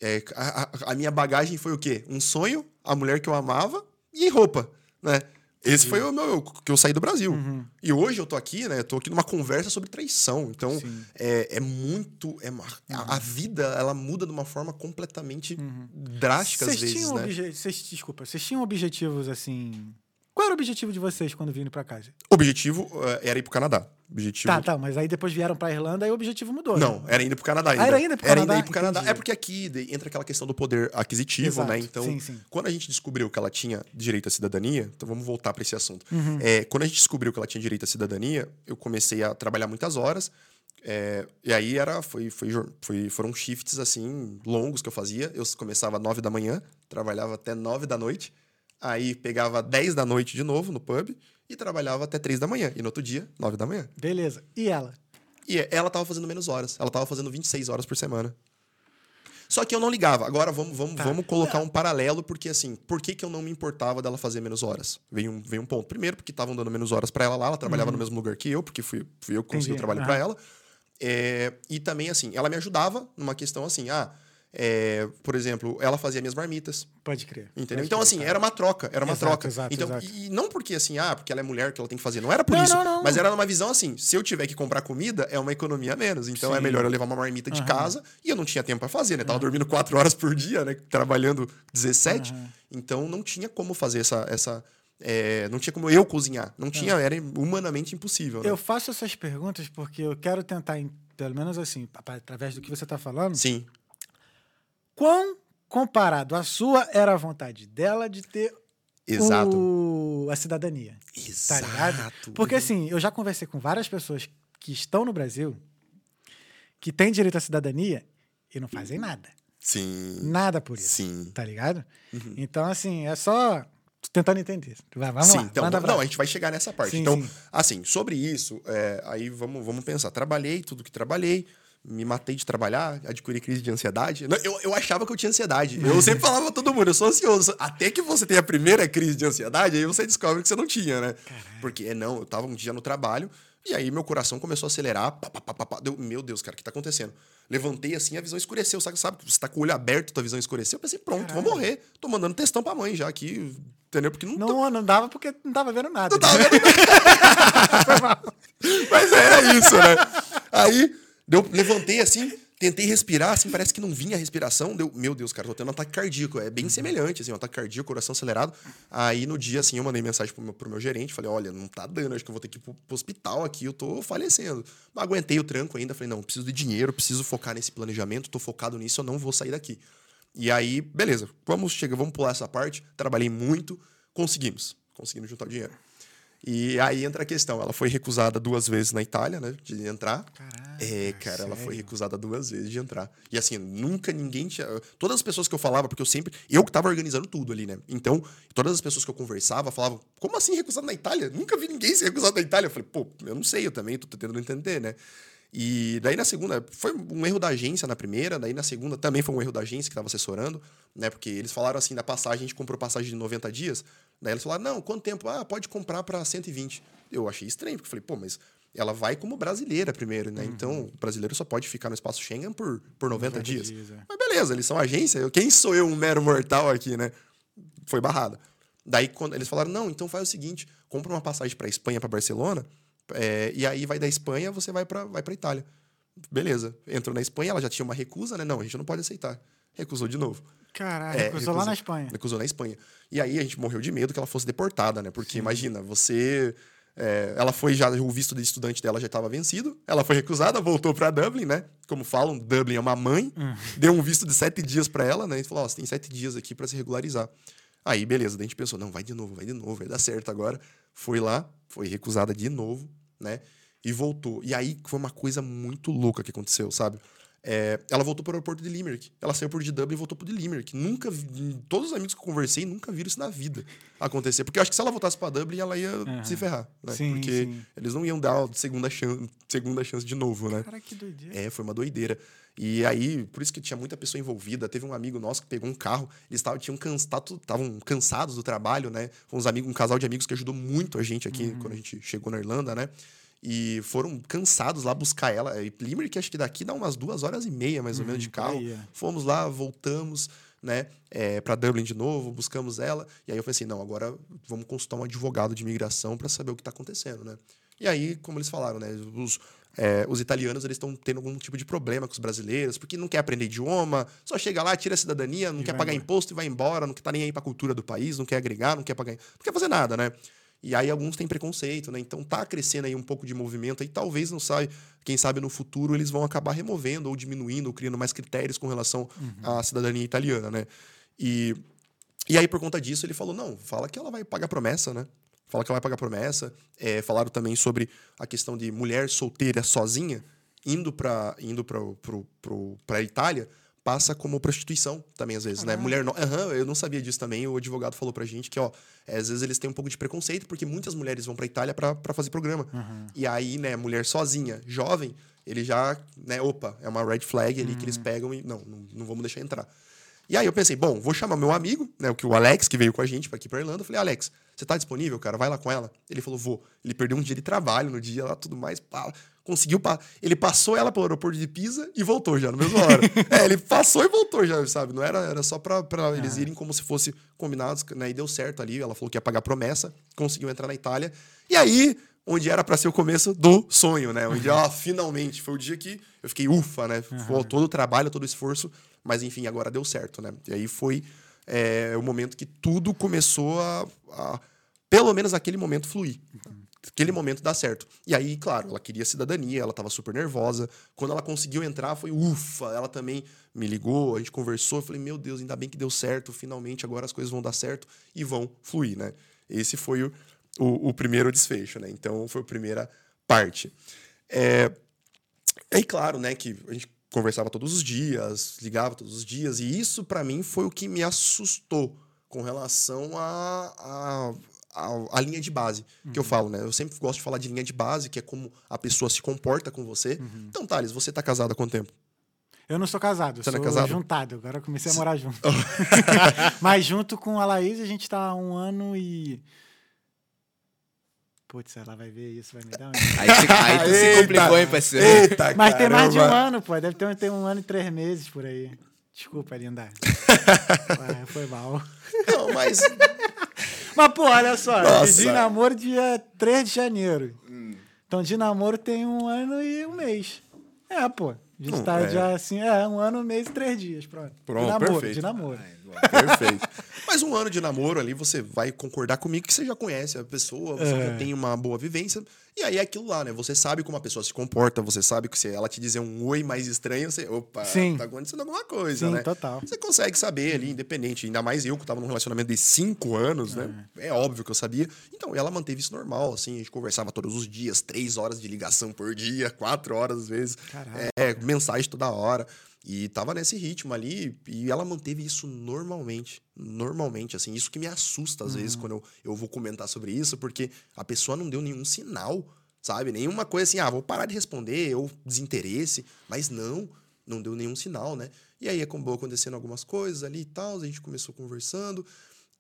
é, a, a- minha bagagem foi o quê? Um sonho, a mulher que eu amava e roupa, né? Esse foi o meu, que eu saí do Brasil. Uhum. E hoje eu tô aqui, né? Eu tô aqui numa conversa sobre traição. Então. Uhum. é, é muito. É, uma- a, a vida, ela muda de uma forma completamente drástica, às Vocês vezes, né? obje... vocês, desculpa, vocês tinham objetivos assim. Qual era o objetivo de vocês quando vindo pra casa? O objetivo eh, era ir pro Canadá. Objetivo Tá, tá, mas aí depois vieram pra Irlanda e o objetivo mudou. né? Não, era indo pro Canadá ainda. era ainda pro Era Canadá? ainda ir pro Canadá. Entendi. É porque aqui entra aquela questão do poder aquisitivo, Exato. né? Então, Sim, sim. quando a gente descobriu que ela tinha direito à cidadania, então vamos voltar para esse assunto. Uhum. É, quando a gente descobriu que ela tinha direito à cidadania, eu comecei a trabalhar muitas horas. é, e aí era, foi, foi, foi- foram shifts assim longos que eu fazia. Eu começava às 9 da manhã, trabalhava até 9 da noite. Aí pegava 10 da noite de novo no pub e trabalhava até 3 da manhã. E no outro dia, 9 da manhã. Beleza. E ela? E ela tava fazendo menos horas. Ela tava fazendo 26 horas por semana. Só que eu não ligava. Agora vamos, vamos, Tá. vamos colocar um paralelo, porque assim, por que, que eu não me importava dela fazer menos horas? Veio um, veio um ponto. Primeiro, porque estavam dando menos horas pra ela lá, ela trabalhava no mesmo lugar que eu, porque fui, fui eu que consegui o Uhum. Trabalho pra ela. É, e também, assim, ela me ajudava numa questão assim, ah, é, por exemplo, ela fazia minhas marmitas. Pode crer. Entendeu? Pode então, crer, assim, cara. era uma troca, era uma Exato, troca. exato, então, exato. E não porque assim, ah, porque ela é mulher que ela tem que fazer. Não era por Não, isso. não, não. Mas era numa visão assim: se eu tiver que comprar comida, é uma economia a menos. Então é Sim. melhor eu levar uma marmita de Aham. casa e eu não tinha tempo pra fazer, né? Tava dormindo quatro horas por dia, né? Trabalhando 17. Aham. Então não tinha como fazer essa. essa é, não tinha como eu cozinhar. Não tinha, era humanamente impossível. Né? Eu faço essas perguntas porque eu quero tentar, pelo menos assim, através do que você está falando, Sim. Quão comparado à sua era a vontade dela de ter Exato. o- a cidadania. Tá? Exato. Porque assim, eu já conversei com várias pessoas que estão no Brasil, que têm direito à cidadania e não fazem nada. Sim. Nada por isso. Sim. Tá ligado? Uhum. Então, assim, é só. Tentando entender. Vai, vamos sim, lá. então, não, brasa. a gente vai chegar nessa parte. Sim, então, sim. assim, sobre isso, é, aí vamos, vamos pensar. Trabalhei tudo que trabalhei, me matei de trabalhar, adquiri crise de ansiedade. Não, Eu, eu achava que eu tinha ansiedade. Eu sempre falava pra todo mundo, eu sou ansioso. Até que você tem a primeira crise de ansiedade, aí você descobre que você não tinha, né? Porque, não, eu tava um dia no trabalho, e aí meu coração começou a acelerar. Pá, pá, pá. Deu, meu Deus, cara, o que tá acontecendo? Levantei assim, a visão escureceu. Sabe, sabe? Você tá com o olho aberto, tua visão escureceu. Eu pensei, pronto, vou morrer. Tô mandando textão pra mãe já aqui, entendeu? Porque não, tô Não, não dava porque não tava vendo nada. não tava vendo nada. Mas era isso, né? Aí, deu, levantei assim, tentei respirar, assim, parece que não vinha a respiração. Deu, meu Deus, cara, tô tendo um ataque cardíaco. É bem semelhante, assim, um ataque cardíaco, coração acelerado. Aí, no dia, assim, eu mandei mensagem pro meu, pro meu gerente, falei, olha, não tá dando, acho que eu vou ter que ir pro, pro hospital aqui, eu tô falecendo. Mas aguentei o tranco ainda, falei, não, preciso de dinheiro, preciso focar nesse planejamento, tô focado nisso, eu não vou sair daqui. E aí, beleza, vamos chegar, vamos pular essa parte. Trabalhei muito, conseguimos. Conseguimos juntar o dinheiro. E aí entra a questão, ela foi recusada duas vezes na Itália, né, de entrar. Caraca, É, cara, ela foi sério? recusada duas vezes de entrar. E assim, nunca ninguém tinha. Todas as pessoas que eu falava, porque eu sempre. Eu que tava organizando tudo ali, né? Então, todas as pessoas que eu conversava falavam, como assim recusado na Itália? Nunca vi ninguém ser recusado na Itália. Eu falei, pô, eu não sei, eu também tô tentando entender, né? E daí na segunda, foi um erro da agência na primeira, daí na segunda também foi um erro da agência que estava assessorando, né? Porque eles falaram assim, da passagem, a gente comprou passagem de 90 dias, daí eles falaram, não, quanto tempo? Ah, pode comprar para 120. Eu achei estranho, porque eu falei, pô, mas ela vai como brasileira primeiro, né? Então, o brasileiro só pode ficar no espaço Schengen por, por 90, 90 dias. dias, é. Mas beleza, eles são agência, eu- quem sou eu, um mero mortal aqui, né? Foi barrada. Daí, quando eles falaram, não, então faz o seguinte, compra uma passagem para Espanha, para Barcelona, é, e aí vai da Espanha, você vai para vai pra Itália. Beleza. Entrou na Espanha, ela já tinha uma recusa, né? Não, a gente não pode aceitar. Recusou de novo. Caraca, É, recusou lá recusou. na Espanha. Recusou na Espanha. E aí a gente morreu de medo que ela fosse deportada, né? Porque imagina, você. é, ela foi já, o visto de estudante dela já estava vencido. Ela foi recusada, voltou para Dublin, né? Como falam, Dublin é uma mãe. Deu um visto de sete dias para ela, né? E falou: Ó, você tem sete dias aqui para se regularizar. Aí, beleza. Daí a gente pensou: não, vai de novo, vai de novo, vai dar certo agora. Foi lá, foi recusada de novo, né? E voltou. E aí foi uma coisa muito louca que aconteceu, sabe? É, ela voltou para o aeroporto de Limerick. Ela saiu por de Dublin e voltou para de Limerick. Nunca vi, todos os amigos que eu conversei nunca viram isso na vida acontecer. Porque eu acho que se ela voltasse para Dublin, ela ia se ferrar, né? Sim, Porque sim. eles não iam dar a segunda chance, segunda chance de novo, né? Cara, que doideira. É, foi uma doideira. E aí, por isso que tinha muita pessoa envolvida. Teve um amigo nosso que ppegou um carro, eles tavam, tinham cansado, estavam cansados do trabalho, né? Uns amigos, um casal de amigos que ajudou muito a gente aqui quando a gente chegou na Irlanda, né? E foram cansados lá buscar ela. E Limerick, acho que daqui dá umas duas horas e meia, mais ou menos, de por carro. aí, é. Fomos lá, voltamos, né, é, para Dublin de novo, buscamos ela. E aí eu falei assim: não, agora vamos consultar um advogado de imigração para saber o que está acontecendo, né? E aí, como eles falaram, né, os, é, os italianos eles estão tendo algum tipo de problema com os brasileiros, porque não quer aprender idioma, só chega lá, tira a cidadania, não E quer pagar embora. imposto e vai embora, não tá nem aí para a cultura do país, não quer agregar, não quer pagar, não quer fazer nada, né? E aí alguns têm preconceito, né? Então tá crescendo aí um pouco de movimento aí, talvez não sai, quem sabe no futuro eles vão acabar removendo ou diminuindo ou criando mais critérios com relação à cidadania italiana, né? E e aí, por conta disso, ele falou: não, fala que ela vai pagar promessa, né? Fala que ela vai pagar promessa. É, falaram também sobre a questão de mulher solteira sozinha indo para indo pra Itália passa como prostituição também, às vezes, né? Mulher. No... Aham, eu não sabia disso também. O advogado falou pra gente que, ó, é, às vezes eles têm um pouco de preconceito, porque muitas mulheres vão pra Itália pra pra fazer programa. E aí, né, mulher sozinha, jovem, ele já, né, opa, é uma red flag ali que eles pegam e não, não, não vamos deixar entrar. E aí eu pensei, bom, vou chamar meu amigo, né, o que o Alex, que veio com a gente para aqui para Irlanda. Eu falei, Alex, você tá disponível, cara? Vai lá com ela. Ele falou, vou. Ele perdeu um dia de trabalho no dia lá, tudo mais, pá, conseguiu, ele passou ela pelo aeroporto de Pisa e voltou já, na mesma hora. é, ele passou e voltou já, sabe? Não era, era só pra, pra eles irem como se fosse combinados, né, e deu certo ali. Ela falou que ia pagar promessa, conseguiu entrar na Itália. E aí, onde era para ser o começo do sonho, né? Onde, ó, finalmente, foi o dia que eu fiquei ufa, né? Foi todo o trabalho, todo o esforço, mas enfim, agora deu certo, né? E aí foi é, o momento que tudo começou a, a pelo menos aquele momento, fluir. Aquele momento dá certo. E aí, claro, ela queria cidadania, ela tava super nervosa. Quando ela conseguiu entrar, foi ufa. Ela também me ligou, a gente conversou. Eu falei, meu Deus, ainda bem que deu certo. Finalmente, agora as coisas vão dar certo e vão fluir, né? Esse foi o, o, o primeiro desfecho, né? Então, foi a primeira parte. É, e claro, né, que a gente conversava todos os dias, ligava todos os dias, e isso para mim foi o que me assustou com relação a, a, a, a linha de base que eu falo, né? Eu sempre gosto de falar de linha de base, que é como a pessoa se comporta com você. Então, Thales, você tá casado há quanto tempo? Eu não sou casado, Você sou não é casado? juntado. Agora eu comecei a morar junto. Mas junto com a Laís, a gente tá há um ano e. Putz, ela vai ver isso, vai me dar um. Aí, se- aí tu se complicou, hein, parceiro? Eita, Mas tem mais de um caramba. ano, pô. Deve ter, ter um ano e três meses por aí. Desculpa, linda. Ué, foi mal. Não, mas Mas, pô, olha só. Nossa. De namoro dia 3 de janeiro. Então, de namoro tem um ano e um mês. É, pô. A gente Não, tá é. já assim, é, um ano, um mês e três dias, pronto. Pronto, de namoro, perfeito. de namoro. Perfeito. Mas um ano de namoro ali, você vai concordar comigo que você já conhece a pessoa, você É. já tem uma boa vivência. E aí é aquilo lá, né? Você sabe como a pessoa se comporta, você sabe que se ela te dizer um oi mais estranho, você. Opa, Sim. tá acontecendo alguma coisa, Sim, né? total. Você consegue saber ali, independente. Ainda mais eu que tava num relacionamento de cinco anos, né? É óbvio que eu sabia. Então, ela manteve isso normal, assim. A gente conversava todos os dias, três horas de ligação por dia, quatro horas às vezes. Caralho. É, mensagem toda hora. E tava nesse ritmo ali, e ela manteve isso normalmente. Normalmente, assim. Isso que me assusta às vezes quando eu, eu vou comentar sobre isso, porque a pessoa não deu nenhum sinal, sabe? Nenhuma coisa assim, ah, vou parar de responder, ou desinteresse. Mas não, não deu nenhum sinal, né? E aí acabou acontecendo algumas coisas ali e tal, a gente começou conversando.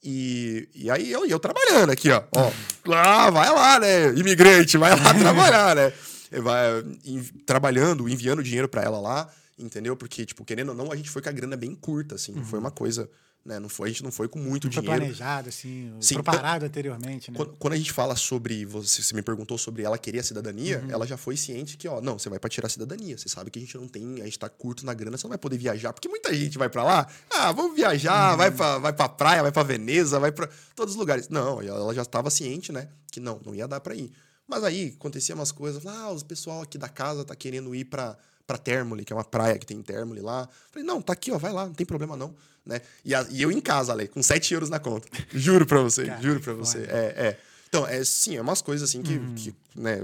E, e aí eu, eu trabalhando aqui, ó. ó ah, vai lá, né? Imigrante, vai lá trabalhar, né? Vai em- trabalhando, enviando dinheiro pra ela lá, entendeu? Porque, tipo, querendo ou não, a gente foi com a grana bem curta, assim. Não foi uma coisa, né? Não foi, a gente não foi com muito Não foi dinheiro. planejado, assim, Sim, preparado anteriormente, né? Quando, quando a gente fala sobre. Você, você me perguntou sobre ela querer a cidadania, Uhum. ela já foi ciente que, ó, não, você vai pra tirar a cidadania. Você sabe que a gente não tem. A gente tá curto na grana, você não vai poder viajar. Porque muita gente vai pra lá. Ah, vamos viajar, Uhum. vai, pra, vai pra praia, vai pra Veneza, vai pra todos os lugares. Não, ela já estava ciente, né? Que não, não ia dar pra ir. Mas aí acontecia umas coisas. Ah, o pessoal aqui da casa tá querendo ir pra, pra Termoli, que é uma praia que tem em Termoli lá. Falei, não, tá aqui, ó, vai lá, não tem problema não. Né? E, a- e eu em casa, Ale, com 7 euros na conta. Juro pra você, Cara, juro pra você. foda. É, é. Então, é sim, é umas coisas assim que, Uhum. que, né,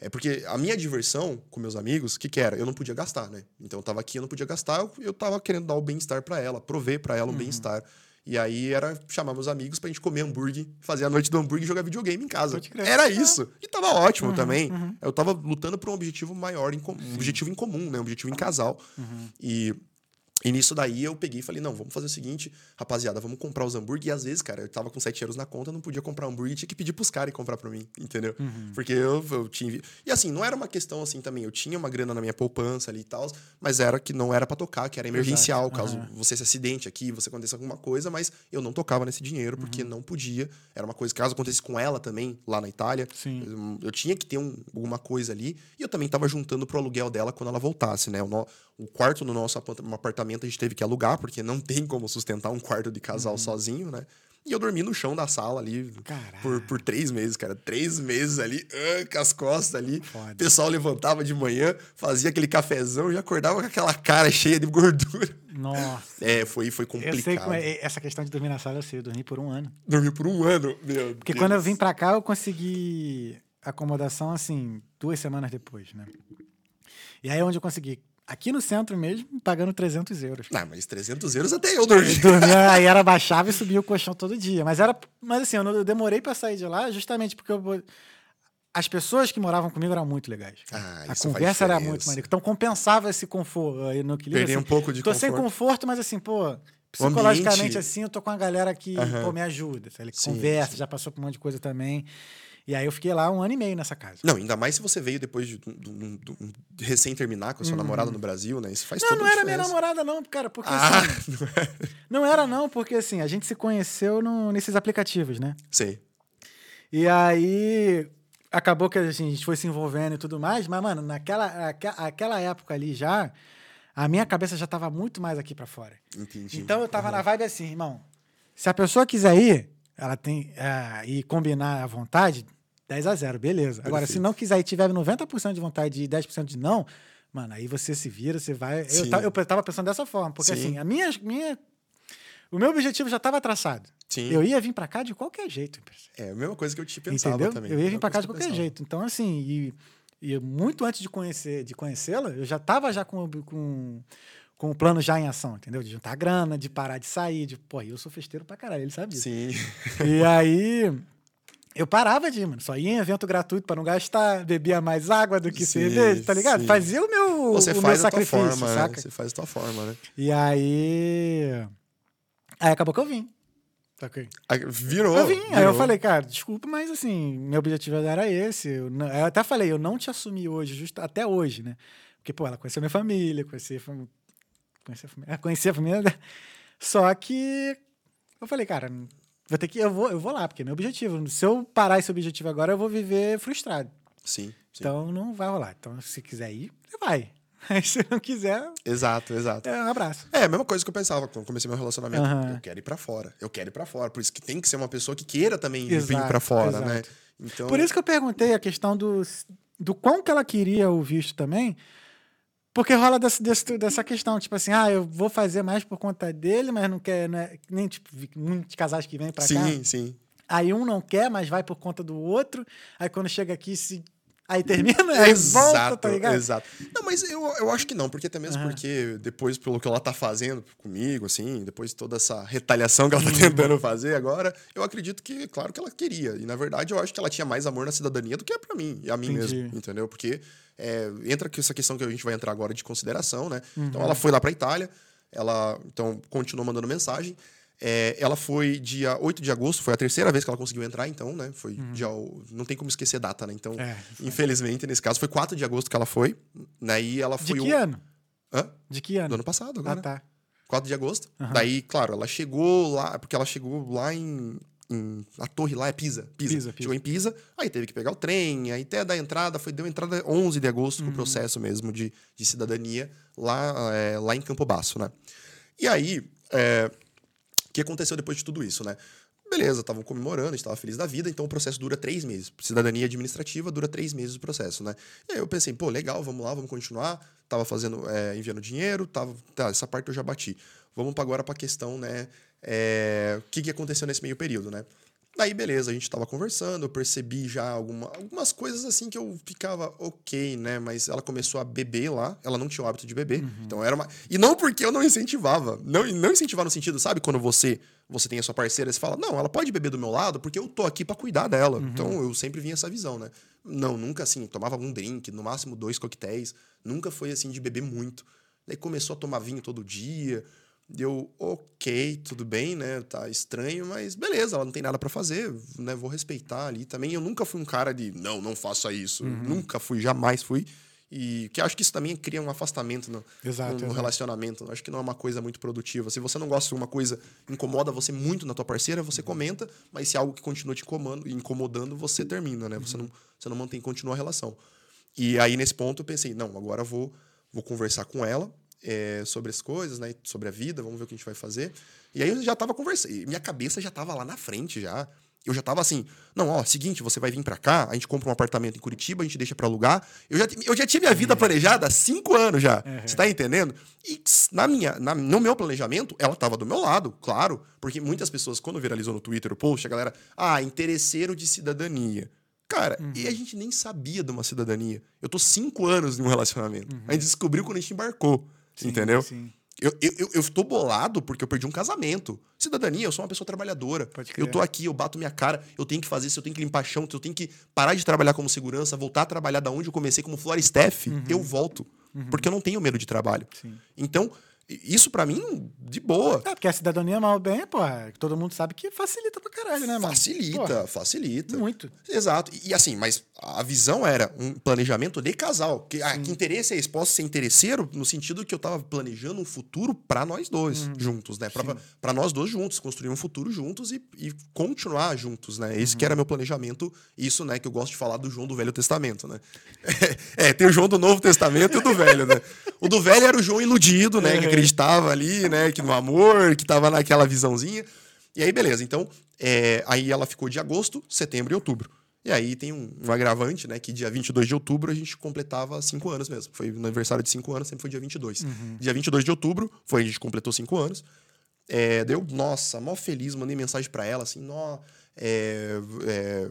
é porque a minha diversão com meus amigos, o que que era? Eu não podia gastar, né? Então eu tava aqui, eu não podia gastar, eu, eu tava querendo dar o bem-estar pra ela, prover pra Uhum. ela um bem-estar. E aí era chamar meus amigos pra gente comer hambúrguer, fazer a noite do hambúrguer e jogar videogame em casa. Era isso. E tava ótimo Uhum, também. Eu tava lutando por um objetivo maior, um objetivo em comum, né? Um objetivo em casal. Uhum. E e nisso daí eu peguei e falei, não, vamos fazer o seguinte, rapaziada, vamos comprar os hambúrguer. E às vezes, cara, eu tava com 7 euros na conta, não podia comprar hambúrguer, tinha que pedir pros caras comprar pra mim, entendeu? Uhum. Porque eu, eu tinha... E assim, não era uma questão assim também, eu tinha uma grana na minha poupança ali e tal, mas era que não era pra tocar, que era emergencial, Exato. caso você se acidente aqui, você aconteça alguma coisa, mas eu não tocava nesse dinheiro, porque Uhum. não podia. Era uma coisa, caso acontecesse com ela também, lá na Itália, eu, eu tinha que ter um- alguma coisa ali, e eu também tava juntando pro aluguel dela quando ela voltasse, né? O quarto no nosso apa- apartamento a gente teve que alugar, porque não tem como sustentar um quarto de casal sozinho, né? E eu dormi no chão da sala ali por, por três meses, cara. Três meses ali, ah, com as costas ali. Foda. O pessoal levantava de manhã, fazia aquele cafezão, já acordava com aquela cara cheia de gordura. Nossa. É, foi, foi complicado. é. Essa questão de dormir na sala, eu sei. Eu dormi por um ano. Dormi por um ano, meu Porque Deus. quando eu vim pra cá, eu consegui acomodação, assim, duas semanas depois, né? E aí é onde eu consegui. Aqui no centro mesmo, pagando 300 euros. Não, mas 300 euros até eu dormi. Dormia, aí era baixava e subia o colchão todo dia. Mas era, mas assim, eu, demorei pra sair de lá justamente porque eu, as pessoas que moravam comigo eram muito legais. Ah, a conversa era muito maneira. Então compensava esse conforto aí no equilíbrio. Perdi assim, um pouco de tô sem conforto. conforto, mas assim, pô, psicologicamente assim, eu tô com uma galera que Aham. pô, me ajuda, que Sim, conversa, já passou por um monte de coisa também. E aí eu fiquei lá um ano e meio nessa casa. Não, ainda mais se você veio depois de, de- de- de- recém terminar com a sua namorada no Brasil, né? Isso faz Uhum. Não, toda não a era minha namorada, não, cara, porque Ah, assim. Não era, não, porque assim, a gente se conheceu no- nesses aplicativos, né? sei. E aí acabou que assim, a gente foi se envolvendo e tudo mais, mas, mano, naquela aque- aquela época ali já, a minha cabeça já tava muito mais aqui pra fora. Entendi. Então eu tava na vibe assim, irmão. Se a pessoa quiser ir, ela tem. é, e combinar à vontade, 10 a 0, beleza. Agora, se Perfeito. não quiser e tiver 90% de vontade e 10% de não, mano, aí você se vira, você vai. Eu, Sim. eu tava pensando dessa forma, porque Sim. assim, a minha, minha. O meu objetivo já estava traçado. Sim. Eu ia vir pra cá de qualquer jeito. É a mesma coisa que eu te pensava Entendeu? também. Eu ia vir pra cá de qualquer jeito. Então, assim, e, e muito antes de conhecer, de conhecê-la, eu já tava já com, com, com o plano já em ação, entendeu? De juntar grana, de parar de sair, de, pô, eu sou festeiro pra caralho, ele disso. Sim. E aí eu parava de ir, mano. Só ia em evento gratuito pra não gastar, bebia mais água do que Sim, cerveja, tá ligado? sim. Fazia o meu, Você o meu faz tua sacrifício, forma, né? saca? Você faz a tua forma, né? E aí. Aí acabou que eu vim. Saquei. Aí Virou. Eu vim. Aí eu virou. falei, cara, desculpa, mas assim, meu objetivo era esse. Eu, não- eu até falei, eu não te assumi hoje, justo até hoje, né? Porque, pô, ela conheceu minha família, conhecia Conhecia a família. Conhecia a família. dela. Só que eu falei, cara, vou ter que. Eu vou, eu vou lá, porque é meu objetivo. Se eu parar esse objetivo agora, eu vou viver frustrado. Sim, sim. Então não vai rolar. Então, se quiser ir, você vai. Aí se não quiser, Exato, exato. é um abraço. É, a mesma coisa que eu pensava quando comecei meu relacionamento. Aham. Eu quero ir pra fora. Eu quero ir pra fora. Por isso que tem que ser uma pessoa que queira também vir Exato, pra fora, né? exato. Então, Por isso que eu perguntei a questão do, do quão que ela queria o visto também, porque rola desse, desse- dessa questão, tipo assim, ah, eu vou fazer mais por conta dele, mas não quer, né? Nem tipo, muitos casais que vêm pra cá. Sim, sim. Aí um não quer, mas vai por conta do outro. Aí quando chega aqui, se. Aí termina, aí volta, tá ligado? exato. Não, mas eu, eu acho que não, porque até mesmo Aham. porque depois, pelo que ela tá fazendo comigo, assim, depois de toda essa retaliação Uhum. que ela tá tentando fazer agora, eu acredito que, claro que ela queria. E na verdade eu acho que ela tinha mais amor na cidadania do que é pra mim, e a mim Entendi. mesmo, entendeu? Porque é, entra com essa questão que a gente vai entrar agora de consideração, né? Então Uhum. ela foi lá pra Itália, ela então continuou mandando mensagem. É, ela foi dia 8 de agosto, foi a terceira vez que ela conseguiu entrar, então, né? Foi dia. Não tem como esquecer data, né? Então, Uhum. É. Infelizmente, nesse caso, foi 4 de agosto que ela foi. Né? E ela De foi que o... ano? Hã? De que ano? Do ano passado, Ah, agora. tá. 4 de agosto. Aham. Daí, claro, ela chegou lá, porque ela chegou lá em. em- a torre lá é Pisa. Pisa. Pisa, Pisa. Chegou em Pisa, aí teve que pegar o trem, aí até dar entrada, foi, deu entrada 11 de agosto Uhum. com o processo mesmo de, de cidadania lá, é, lá em Campobasso, né? E aí, é, que aconteceu depois de tudo isso, né? Beleza, estavam comemorando, estava feliz da vida, então o processo dura três meses. Cidadania administrativa dura três meses o processo, né? E aí eu pensei, pô, legal, vamos lá, vamos continuar. Tava fazendo, é, enviando dinheiro, tava, tá, essa parte eu já bati. Vamos agora para a questão, né? é, o que, que aconteceu nesse meio período, né? Daí, beleza, a gente tava conversando, eu percebi já alguma, algumas coisas assim que eu ficava ok, né? Mas ela começou a beber lá, ela não tinha o hábito de beber. Então era uma. E não porque eu não incentivava. Não, não incentivar no sentido, sabe, quando você você tem a sua parceira, você fala, não, ela pode beber do meu lado porque eu tô aqui para cuidar dela. Então eu sempre vinha essa visão, né? Não, nunca assim, tomava um drink, no máximo dois coquetéis. Nunca foi assim de beber muito. Daí começou a tomar vinho todo dia. Deu, ok, tudo bem, né? Tá estranho, mas beleza, ela não tem nada pra fazer, né? Vou respeitar ali também. Eu nunca fui um cara de, não, não faça isso. Nunca fui, jamais fui. E que acho que isso também cria um afastamento no, Exato, no- no exato. relacionamento. Acho que não é uma coisa muito produtiva. Se você não gosta de uma coisa, incomoda você muito na tua parceira, você comenta, mas se é algo que continua te incomodando, incomodando você termina, né? Você não, você não mantém, continua a relação. E aí, nesse ponto, eu pensei, não, agora eu vou, vou conversar com ela é, sobre as coisas, né? Sobre a vida, vamos ver o que a gente vai fazer. E aí eu já tava conversando. Minha cabeça já tava lá na frente já. Eu já tava assim, não, ó, seguinte, você vai vir pra cá, a gente compra um apartamento em Curitiba, a gente deixa pra alugar. Eu já, eu já tinha minha vida planejada há cinco anos já. Você tá entendendo? E na minha, na- no meu planejamento, ela tava do meu lado, claro. Porque muitas pessoas, quando viralizou no Twitter o post, a galera, ah, interesseiro de cidadania. Cara, e a gente nem sabia de uma cidadania. Eu tô cinco anos num relacionamento. A gente descobriu quando a gente embarcou. Sim, entendeu? sim. Eu, eu, eu, tô bolado porque eu perdi um casamento. Cidadania, eu sou uma pessoa trabalhadora. Eu tô aqui, eu bato minha cara, eu tenho que fazer isso, eu tenho que limpar chão, eu tenho que parar de trabalhar como segurança, voltar a trabalhar da onde eu comecei como Floristef. Eu volto. Porque eu não tenho medo de trabalho. Uhum. Sim. Então, isso pra mim, de boa. É, porque a cidadania mal bem, pô, todo mundo sabe que facilita pra caralho, né, mano? Facilita, Porra, facilita. muito. Exato. E, assim, mas a visão era um planejamento de casal. Que, ah, que interesse é esse? Posso ser interesseiro no sentido que eu tava planejando um futuro pra nós dois juntos, né? Pra, pra nós dois juntos, construir um futuro juntos e, e continuar juntos, né? Esse que era meu planejamento. Isso, né, que eu gosto de falar do João do Velho Testamento, né? É, tem o João do Novo Testamento e o do Velho, né? O do Velho era o João iludido, né? Que acreditava ali, né? Que no amor, que tava naquela visãozinha. E aí, beleza. Então, é, aí ela ficou de agosto, setembro e outubro. E aí tem um, um agravante, né? Que dia 22 de outubro a gente completava cinco anos mesmo. Foi no aniversário de cinco anos, sempre foi dia 22. Dia 22 de outubro, foi a gente completou cinco anos. É, deu, nossa, mó feliz, mandei mensagem pra ela, assim, nó, É, é,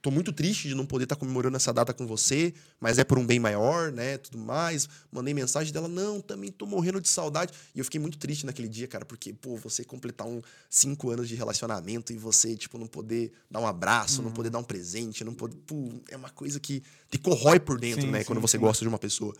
tô muito triste de não poder estar comemorando essa data com você, mas é por um bem maior, né? Tudo mais. Mandei mensagem dela, não, também tô morrendo de saudade. E eu fiquei muito triste naquele dia, cara, porque, pô, você completar um cinco anos de relacionamento e você, tipo, não poder dar um abraço, Uhum. não poder dar um presente, não poder. Pô, é uma coisa que te corrói por dentro, Sim, né? sim, quando você sim. gosta de uma pessoa.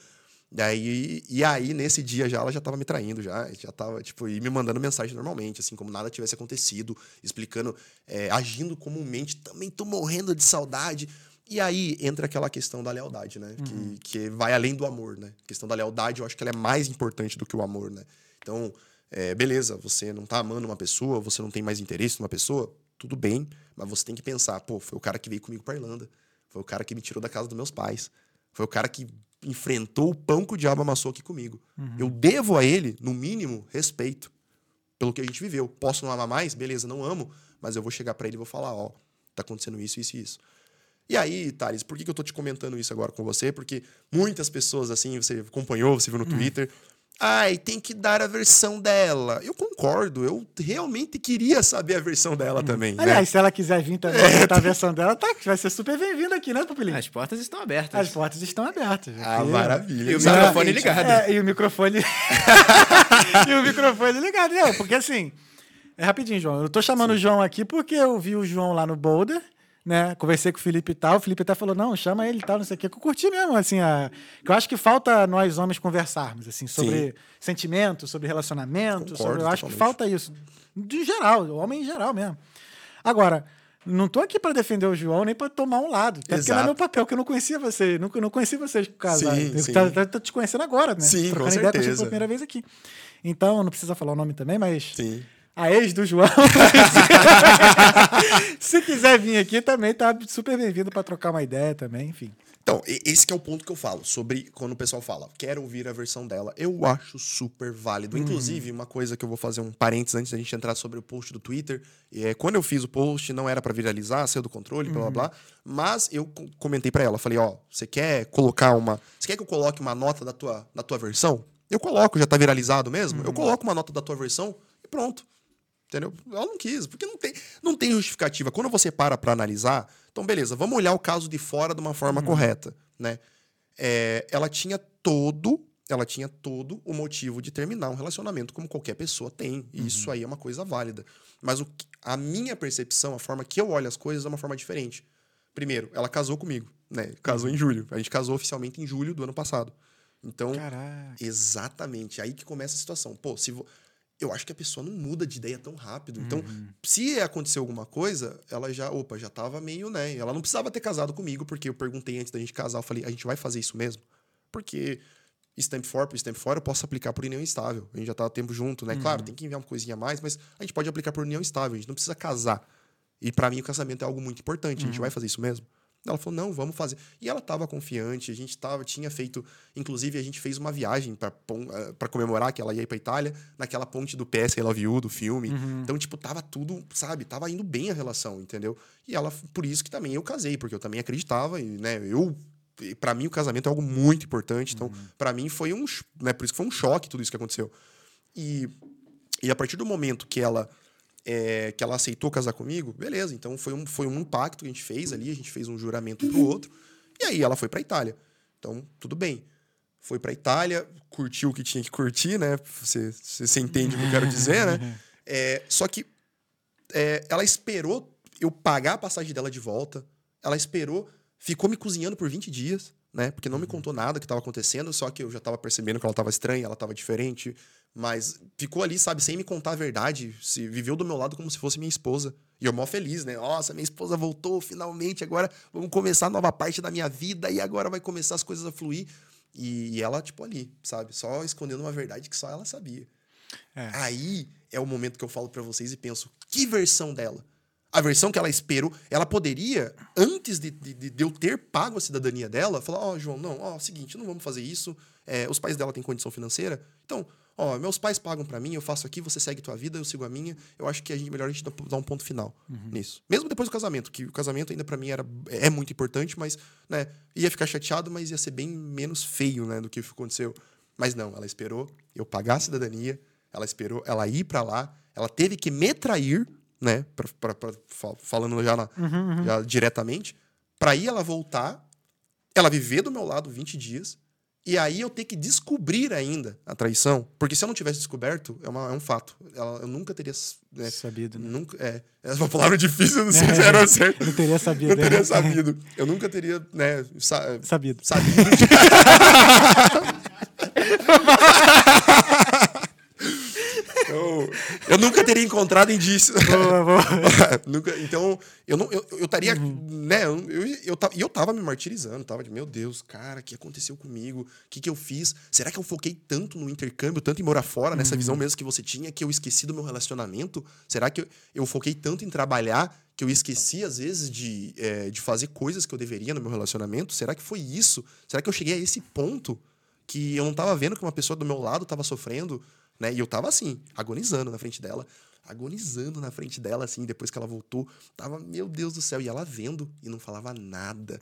E aí, e aí, nesse dia já, ela já tava me traindo, já. Já tava, tipo, e me mandando mensagem normalmente, assim, como nada tivesse acontecido, explicando, é, agindo comumente. Também tô morrendo de saudade. E aí entra aquela questão da lealdade, né? Que, que vai além do amor, né? A questão da lealdade, eu acho que ela é mais importante do que o amor, né? Então, é, beleza, você não tá amando uma pessoa, você não tem mais interesse numa pessoa, tudo bem, mas você tem que pensar, pô, foi o cara que veio comigo pra Irlanda. Foi o cara que me tirou da casa dos meus pais. Foi o cara que enfrentou o pão que o diabo amassou aqui comigo. Eu devo a ele, no mínimo, respeito pelo que a gente viveu. Posso não amar mais? Beleza, não amo, mas eu vou chegar pra ele e vou falar, ó, tá acontecendo isso, isso e isso. E aí, Thales, por que, que eu tô te comentando isso agora com você? Porque muitas pessoas, assim, você acompanhou, você viu no Twitter. Ai, tem que dar a versão dela. Eu concordo, eu realmente queria saber a versão dela também. né? Aliás, se ela quiser vir também contar a versão dela, tá, vai ser super bem-vinda aqui, né, Pupilinho? As portas estão abertas. As portas estão abertas. Ah, Aqui- maravilha. E o Exatamente. microfone ligado. É, e o microfone. e o microfone ligado. Não, porque assim. É rapidinho, João. Eu tô chamando o João aqui porque eu vi o João lá no Boulder, né? Conversei com o Felipe e tal. O Felipe até falou: não, chama ele e tal, não sei o quê. Que eu curti mesmo, assim. A... Que eu acho que falta nós homens conversarmos, assim, sobre sentimento, sobre relacionamento. Concordo sobre... Eu acho que falta isso. De geral, o homem em geral mesmo. Agora. Não tô aqui para defender o João nem para tomar um lado. Até porque não é meu papel, que eu não conhecia você, não, não conheci vocês. Sim, Eu sim. tá- tá- tô te conhecendo agora, né? Sim, com ideia contigo certeza. pela primeira vez aqui. Então, não precisa falar o nome também, mas Sim. A ex do João. Se quiser vir aqui também, tá super bem-vindo para trocar uma ideia também, enfim. Então, esse que é o ponto que eu falo sobre quando o pessoal fala, quero ouvir a versão dela. Eu acho super válido. Inclusive, uma coisa que eu vou fazer um parênteses antes da gente entrar sobre o post do Twitter. É, quando eu fiz o post, não era pra viralizar, saiu do controle, blá blá blá. Mas eu co- comentei pra ela, falei, ó, você quer colocar uma. Você quer que eu coloque uma nota da tua, da tua versão? Eu coloco, já tá viralizado mesmo. Eu coloco uma nota da tua versão e pronto. Entendeu? Ela não quis, porque não tem, não tem justificativa. Quando você para pra analisar, então beleza, vamos olhar o caso de fora de uma forma correta, né? É, ela tinha todo, ela tinha todo o motivo de terminar um relacionamento como qualquer pessoa tem. E isso aí é uma coisa válida. Mas o a minha percepção, a forma que eu olho as coisas é uma forma diferente. Primeiro, ela casou comigo, né? Casou em julho. A gente casou oficialmente em julho do ano passado. Então, Caraca. Exatamente. Aí que começa a situação. Pô, se vo... eu acho que a pessoa não muda de ideia tão rápido. Então, se acontecer alguma coisa, ela já, opa, já tava meio, né? Ela não precisava ter casado comigo, porque eu perguntei antes da gente casar, eu falei, a gente vai fazer isso mesmo? Porque stamp for por stamp for eu posso aplicar por união estável. A gente já tá tempo junto, né? Claro, tem que enviar uma coisinha a mais, mas a gente pode aplicar por união estável, a gente não precisa casar. E pra mim o casamento é algo muito importante, a gente vai fazer isso mesmo? Ela falou, não, vamos fazer. E ela tava confiante, a gente tava, tinha feito. Inclusive, a gente fez uma viagem pra pon- eh, comemorar que ela ia pra Itália, naquela ponte do PS I Love You, do filme. Então, tipo, tava tudo, sabe? Tava indo bem a relação, entendeu? E ela, por isso que também eu casei, porque eu também acreditava, e, né, eu. Pra mim, o casamento é algo muito importante. Então, pra mim, foi um. Né, por isso que foi um choque tudo isso que aconteceu. E, e a partir do momento que ela é, que ela aceitou casar comigo, beleza. Então foi um, foi um impacto que a gente fez ali, a gente fez um juramento pro outro. E aí ela foi pra Itália. Então, tudo bem. Foi pra Itália, curtiu o que tinha que curtir, né? Você, você, entende o que eu quero dizer, né? É, só que é, ela esperou eu pagar a passagem dela de volta. Ela esperou, ficou me cozinhando por 20 dias, né? Porque não me contou nada que estava acontecendo, só que eu já tava percebendo que ela tava estranha, ela tava diferente. Mas ficou ali, sabe, sem me contar a verdade. Se viveu do meu lado como se fosse minha esposa. E eu mó feliz, né? Nossa, minha esposa voltou finalmente. Agora vamos começar a nova parte da minha vida e agora vai começar as coisas a fluir. E, e ela, tipo, ali, sabe? Só escondendo uma verdade que só ela sabia. É. Aí é o momento que eu falo pra vocês e penso: que versão dela? A versão que ela esperou, ela poderia, antes de, de, de eu ter pago a cidadania dela, falar: Ó, João, não, ó, seguinte, não vamos fazer isso. É, os pais dela têm condição financeira. Então, ó, meus pais pagam pra mim, eu faço aqui, você segue tua vida, eu sigo a minha. Eu acho que a gente, melhor a gente dar um ponto final nisso. Mesmo depois do casamento, que o casamento ainda pra mim era, é muito importante, mas, né, ia ficar chateado, mas ia ser bem menos feio, né, do que aconteceu. Mas não, ela esperou eu pagar a cidadania, ela esperou ela ir pra lá, ela teve que me trair, né? Pra, pra- pra- fal- falando já, na- já diretamente. Pra ir ela voltar, ela viver do meu lado 20 dias, e aí eu ter que descobrir ainda a traição. Porque se eu não tivesse descoberto, é, uma- é um fato. Ela- eu nunca teria. né, Sabido, né? Nunca, é, é uma palavra difícil, não sei se era certo. Não teria sabido. Eu teria né? sabido. Eu nunca teria, né, sa- Sabido. sabido. eu, eu nunca teria encontrado indícios. Boa, boa. Nunca- então, eu não eu eu estaria, né, eu, eu, eu, e eu tava me martirizando, tava de, meu Deus, cara, o que aconteceu comigo? O que que eu fiz? Será que eu foquei tanto no intercâmbio, tanto em morar fora, nessa visão mesmo que você tinha, que eu esqueci do meu relacionamento? Será que eu, eu foquei tanto em trabalhar que eu esqueci, às vezes, de, eh, de fazer coisas que eu deveria no meu relacionamento? Será que foi isso? Será que eu cheguei a esse ponto que eu não tava vendo que uma pessoa do meu lado tava sofrendo, né? E eu tava assim, agonizando na frente dela, agonizando na frente dela, assim, depois que ela voltou. Tava, meu Deus do céu, e ela vendo e não falava nada.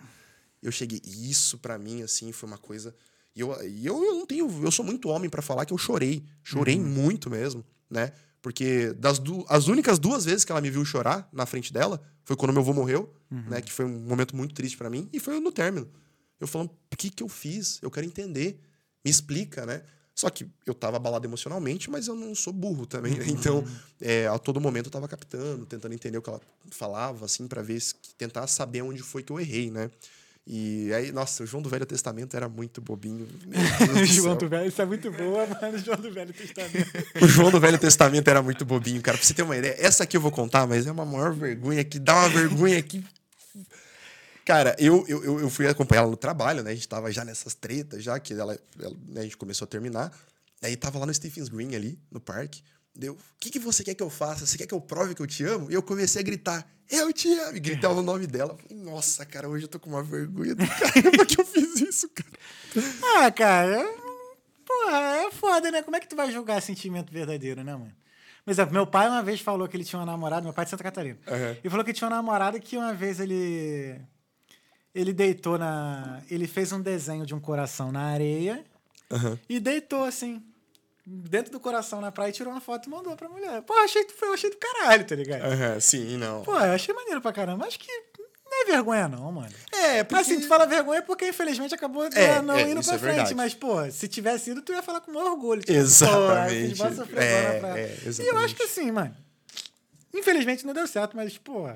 Eu cheguei, isso pra mim, assim, foi uma coisa. E eu, e eu, não tenho, eu sou muito homem pra falar que eu chorei. Chorei muito mesmo, né? Porque das du as únicas duas vezes que ela me viu chorar na frente dela foi quando meu avô morreu, né? Que foi um momento muito triste pra mim, e foi no término. Eu falando, o que que eu fiz? Eu quero entender. Me explica, né? Só que eu tava abalado emocionalmente, mas eu não sou burro também, né? Então, é, a todo momento eu tava captando, tentando entender o que ela falava, assim, pra ver, se, tentar saber onde foi que eu errei, né? E aí, nossa, o João do Velho Testamento era muito bobinho. Do João do Velho, isso é muito boa, mano. João do Velho Testamento. O João do Velho Testamento era muito bobinho, cara. Pra você ter uma ideia, essa aqui eu vou contar, mas é uma maior vergonha que dá uma vergonha que. Cara, eu, eu, eu- fui acompanhar ela no trabalho, né? A gente tava já nessas tretas, já que ela, ela- né, a gente começou a terminar. Aí tava lá no Stephen's Green ali, no parque. Deu, o que, que você quer que eu faça? Você quer que eu prove que eu te amo? E eu comecei a gritar, eu te amo! E gritava o nome dela. Falei, Nossa, cara, hoje eu tô com uma vergonha do caramba que eu fiz isso, cara. Ah, cara. Porra, é foda, né? Como é que tu vai julgar sentimento verdadeiro, né, mano? Por exemplo, meu pai uma vez falou que ele tinha uma namorada, meu pai é de Santa Catarina. Aham. E falou que tinha uma namorada que uma vez ele. Ele deitou na. Ele fez um desenho de um coração na areia Aham. e deitou assim. Dentro do coração na praia e tirou uma foto e mandou pra mulher. Pô, achei, eu achei do caralho, tá ligado? Aham, sim, não. Pô, eu achei maneiro pra caramba. Acho que não é vergonha, não, mano. É, porque... Assim, tu fala vergonha porque infelizmente acabou É, não é, indo pra é frente. verdade. Mas, pô, se tivesse ido, tu ia falar com o maior orgulho. Tipo, Exatamente. Pô, É, é, E eu exatamente. acho que assim, mano. Infelizmente não deu certo, mas, pô.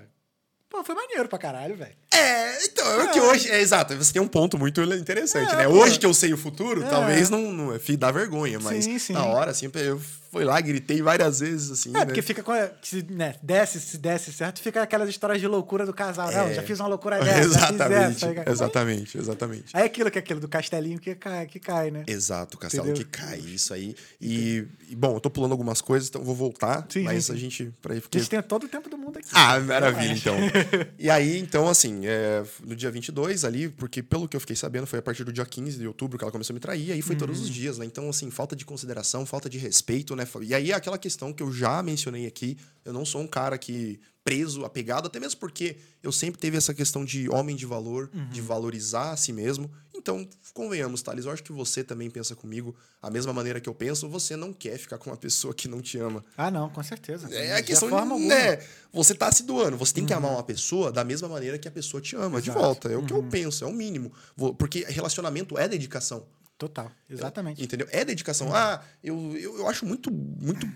Pô, foi maneiro pra caralho, velho. É, então, é que hoje. É exato, você tem um ponto muito interessante, É, né? pô. Hoje que eu sei o futuro, É. talvez não, não é, dá vergonha, mas Sim, sim. na hora, assim, eu fui lá, gritei várias vezes, assim. É, né? porque fica com. a- Se né, desce, se desce certo, fica aquelas histórias de loucura do casal. Não, É. já fiz uma loucura dessa. Exatamente, essa, exatamente, exatamente. Aí é aquilo que é aquilo do castelinho que cai, que cai né? Exato, o castelo Entendeu? que cai, isso aí. E, e, bom, eu tô pulando algumas coisas, então vou voltar, Sim, mas sim, a gente. Pra, A porque gente tem todo o tempo do mundo aqui. Ah, maravilha, então. E aí, então, assim, é, no dia 22 ali, porque pelo que eu fiquei sabendo, foi a partir do dia 15 de outubro que ela começou a me trair, aí foi todos os dias, né? Então, assim, falta de consideração, falta de respeito, né? E aí, aquela questão que eu já mencionei aqui, eu não sou um cara que preso, apegado, até mesmo porque eu sempre teve essa questão de homem de valor, de valorizar a si mesmo. Então, convenhamos, Thales, eu acho que você também pensa comigo a mesma maneira que eu penso, você não quer ficar com uma pessoa que não te ama. Ah, não, com certeza. É De a questão forma de, alguma. né? Você tá se doando. Você tem que amar uma pessoa da mesma maneira que a pessoa te ama, de Exato. Uhum. volta. É o que eu penso, é o mínimo. Porque relacionamento é dedicação. Total, exatamente. Entendeu? É dedicação. Ah, eu, eu, eu acho muito, muito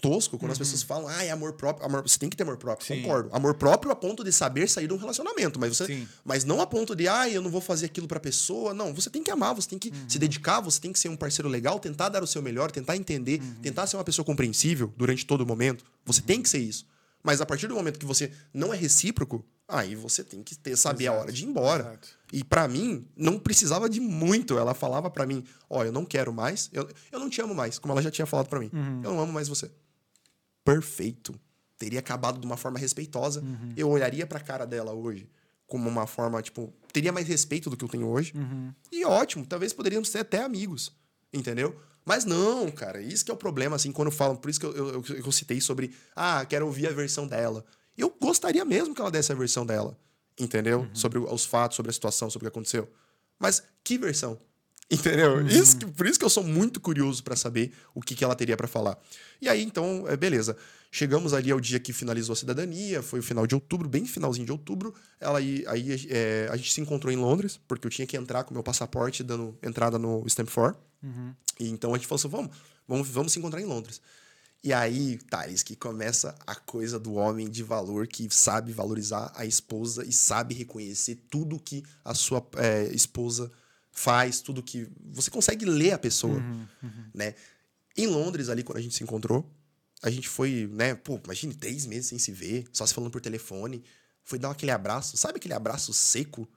tosco quando as pessoas falam, ah, é amor próprio. Amor, você tem que ter amor próprio, Uhum. Sim. concordo. Amor próprio a ponto de saber sair de um relacionamento, mas você, Sim. mas não a ponto de, ah, eu não vou fazer aquilo pra pessoa. Não, você tem que amar, você tem que Uhum. se dedicar, você tem que ser um parceiro legal, tentar dar o seu melhor, tentar entender, Uhum. tentar ser uma pessoa compreensível durante todo o momento. Você tem que ser isso. Mas a partir do momento que você não é recíproco, aí você tem que ter saber a Exato, hora de ir embora. exato. E pra mim, não precisava de muito. Ela falava pra mim: Ó, eu não quero mais, eu, eu não te amo mais, como ela já tinha falado pra mim. Uhum. Eu não amo mais você. Perfeito. Teria acabado de uma forma respeitosa. Uhum. Eu olharia pra cara dela hoje como uma forma, tipo, teria mais respeito do que eu tenho hoje. Uhum. E ótimo, talvez poderíamos ser até amigos, entendeu? Mas não, cara, isso que é o problema, assim, quando falam, por isso que eu, eu, eu- eu citei sobre, ah, quero ouvir a versão dela. Eu gostaria mesmo que ela desse a versão dela, entendeu? Sobre os fatos, sobre a situação, sobre o que aconteceu. Mas que versão? Entendeu? Isso, que- por isso que eu sou muito curioso pra saber o que, que ela teria pra falar. E aí, então, é, beleza. Chegamos ali ao dia que finalizou a cidadania, foi o final de outubro, bem finalzinho de outubro. Ela aí, aí é, a gente se encontrou em Londres, porque eu tinha que entrar com meu passaporte dando entrada no Stamp for. E então a gente falou assim: vamos, vamos, vamos se encontrar em Londres. E aí, Thales, que começa a coisa do homem de valor que sabe valorizar a esposa e sabe reconhecer tudo que a sua é, esposa faz, tudo que. Você consegue ler a pessoa, né? Em Londres, ali, quando a gente se encontrou, a gente foi, né? Pô, imagine três meses sem se ver, só se falando por telefone. Foi dar aquele abraço, sabe aquele abraço seco?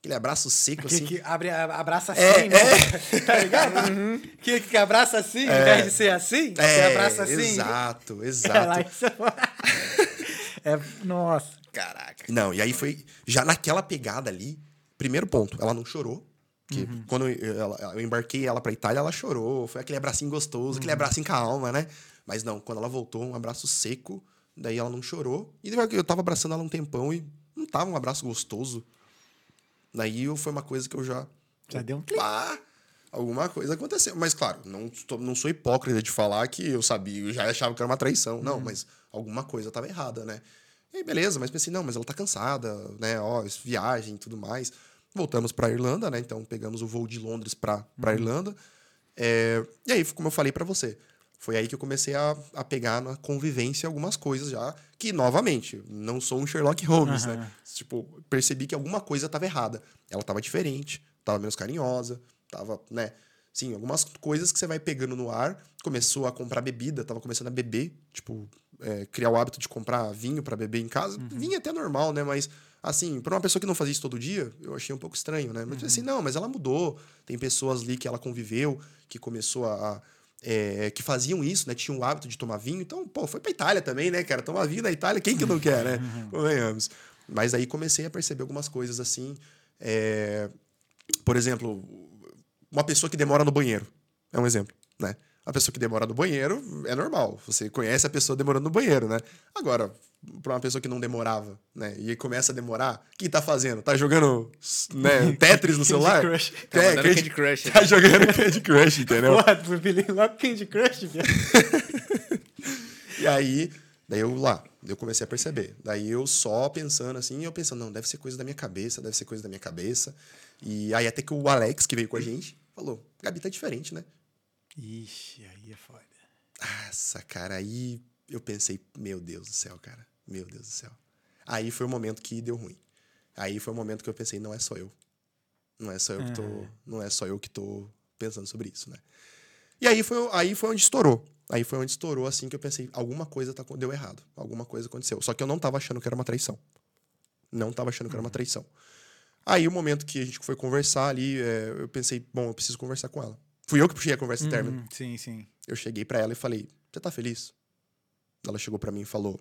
Aquele abraço seco, Que, assim. que abre, abraça assim, É, né? Tá ligado? Que, que abraça assim, ao invés de ser assim, você É, abraça assim. exato, É, exato. é... é, nossa. Caraca. Não, e aí foi já naquela pegada ali. Primeiro ponto, ela não chorou. Que quando eu, ela- eu embarquei ela pra Itália, ela chorou. Foi aquele abracinho gostoso, aquele abracinho com a alma, né? Mas não, quando ela voltou, um abraço seco. Daí ela não chorou. E eu tava abraçando ela um tempão e não tava um abraço gostoso. Daí foi uma coisa que eu já. Já deu um Pá, alguma coisa aconteceu. Mas, claro, não, tô- não sou hipócrita de falar que eu sabia, eu já achava que era uma traição. Não, mas alguma coisa tava errada, né? E aí, beleza, mas pensei, não, mas ela tá cansada, né? Ó, viagem e tudo mais. Voltamos pra Irlanda, né? Então pegamos o voo de Londres pra, pra Irlanda. É, e aí, como eu falei pra você, foi aí que eu comecei a, a pegar na convivência algumas coisas já, que, novamente, não sou um Sherlock Holmes, Aham. né? Tipo, percebi que alguma coisa tava errada. Ela tava diferente, tava menos carinhosa, tava, né? Sim, algumas coisas que você vai pegando no ar. Começou a comprar bebida, tava começando a beber, tipo, é, criar o hábito de comprar vinho pra beber em casa. Vinho é até normal, né? Mas, assim, pra uma pessoa que não fazia isso todo dia, eu achei um pouco estranho, né? Mas assim, não, mas ela mudou. Tem pessoas ali que ela conviveu, que começou a. é, que faziam isso, né? Tinham o hábito de tomar vinho. Então, pô, foi pra Itália também, né, cara? Tomar vinho na Itália, quem que não quer, né? Convenhamos. Mas aí comecei a perceber algumas coisas assim. é, Por exemplo, uma pessoa que demora no banheiro. É um exemplo, né? A pessoa que demora no banheiro é normal. Você conhece a pessoa demorando no banheiro, né? Agora, para uma pessoa que não demorava, né? E começa a demorar, o que tá fazendo? Tá jogando né, Tetris no Candy celular? Crush. Tá É, Candy- Candy Crush. Tá jogando Candy Crush, entendeu? Porra, tu apelei logo Candy Crush, viado. E aí, daí eu lá, eu comecei a perceber. Daí eu só pensando assim, eu pensando, não, deve ser coisa da minha cabeça, deve ser coisa da minha cabeça. E aí até que o Alex, que veio com a gente, falou, Gabi, tá diferente, né? Ixi, aí é foda. Nossa, cara, aí eu pensei, meu Deus do céu, cara. Meu Deus do céu. Aí foi o momento que deu ruim. Aí foi o momento que eu pensei, não é só eu. Não é só eu que tô, não é só eu que tô pensando sobre isso, né? E aí foi, aí foi onde estourou. Aí foi onde estourou assim que eu pensei, alguma coisa tá, deu errado. Alguma coisa aconteceu. Só que eu não tava achando que era uma traição. Não tava achando que era uma traição. Aí o momento que a gente foi conversar ali, é, eu pensei, bom, eu preciso conversar com ela. Fui eu que puxei a conversa em término. Hum, sim, sim. Eu cheguei pra ela e falei: Você tá feliz? Ela chegou pra mim e falou: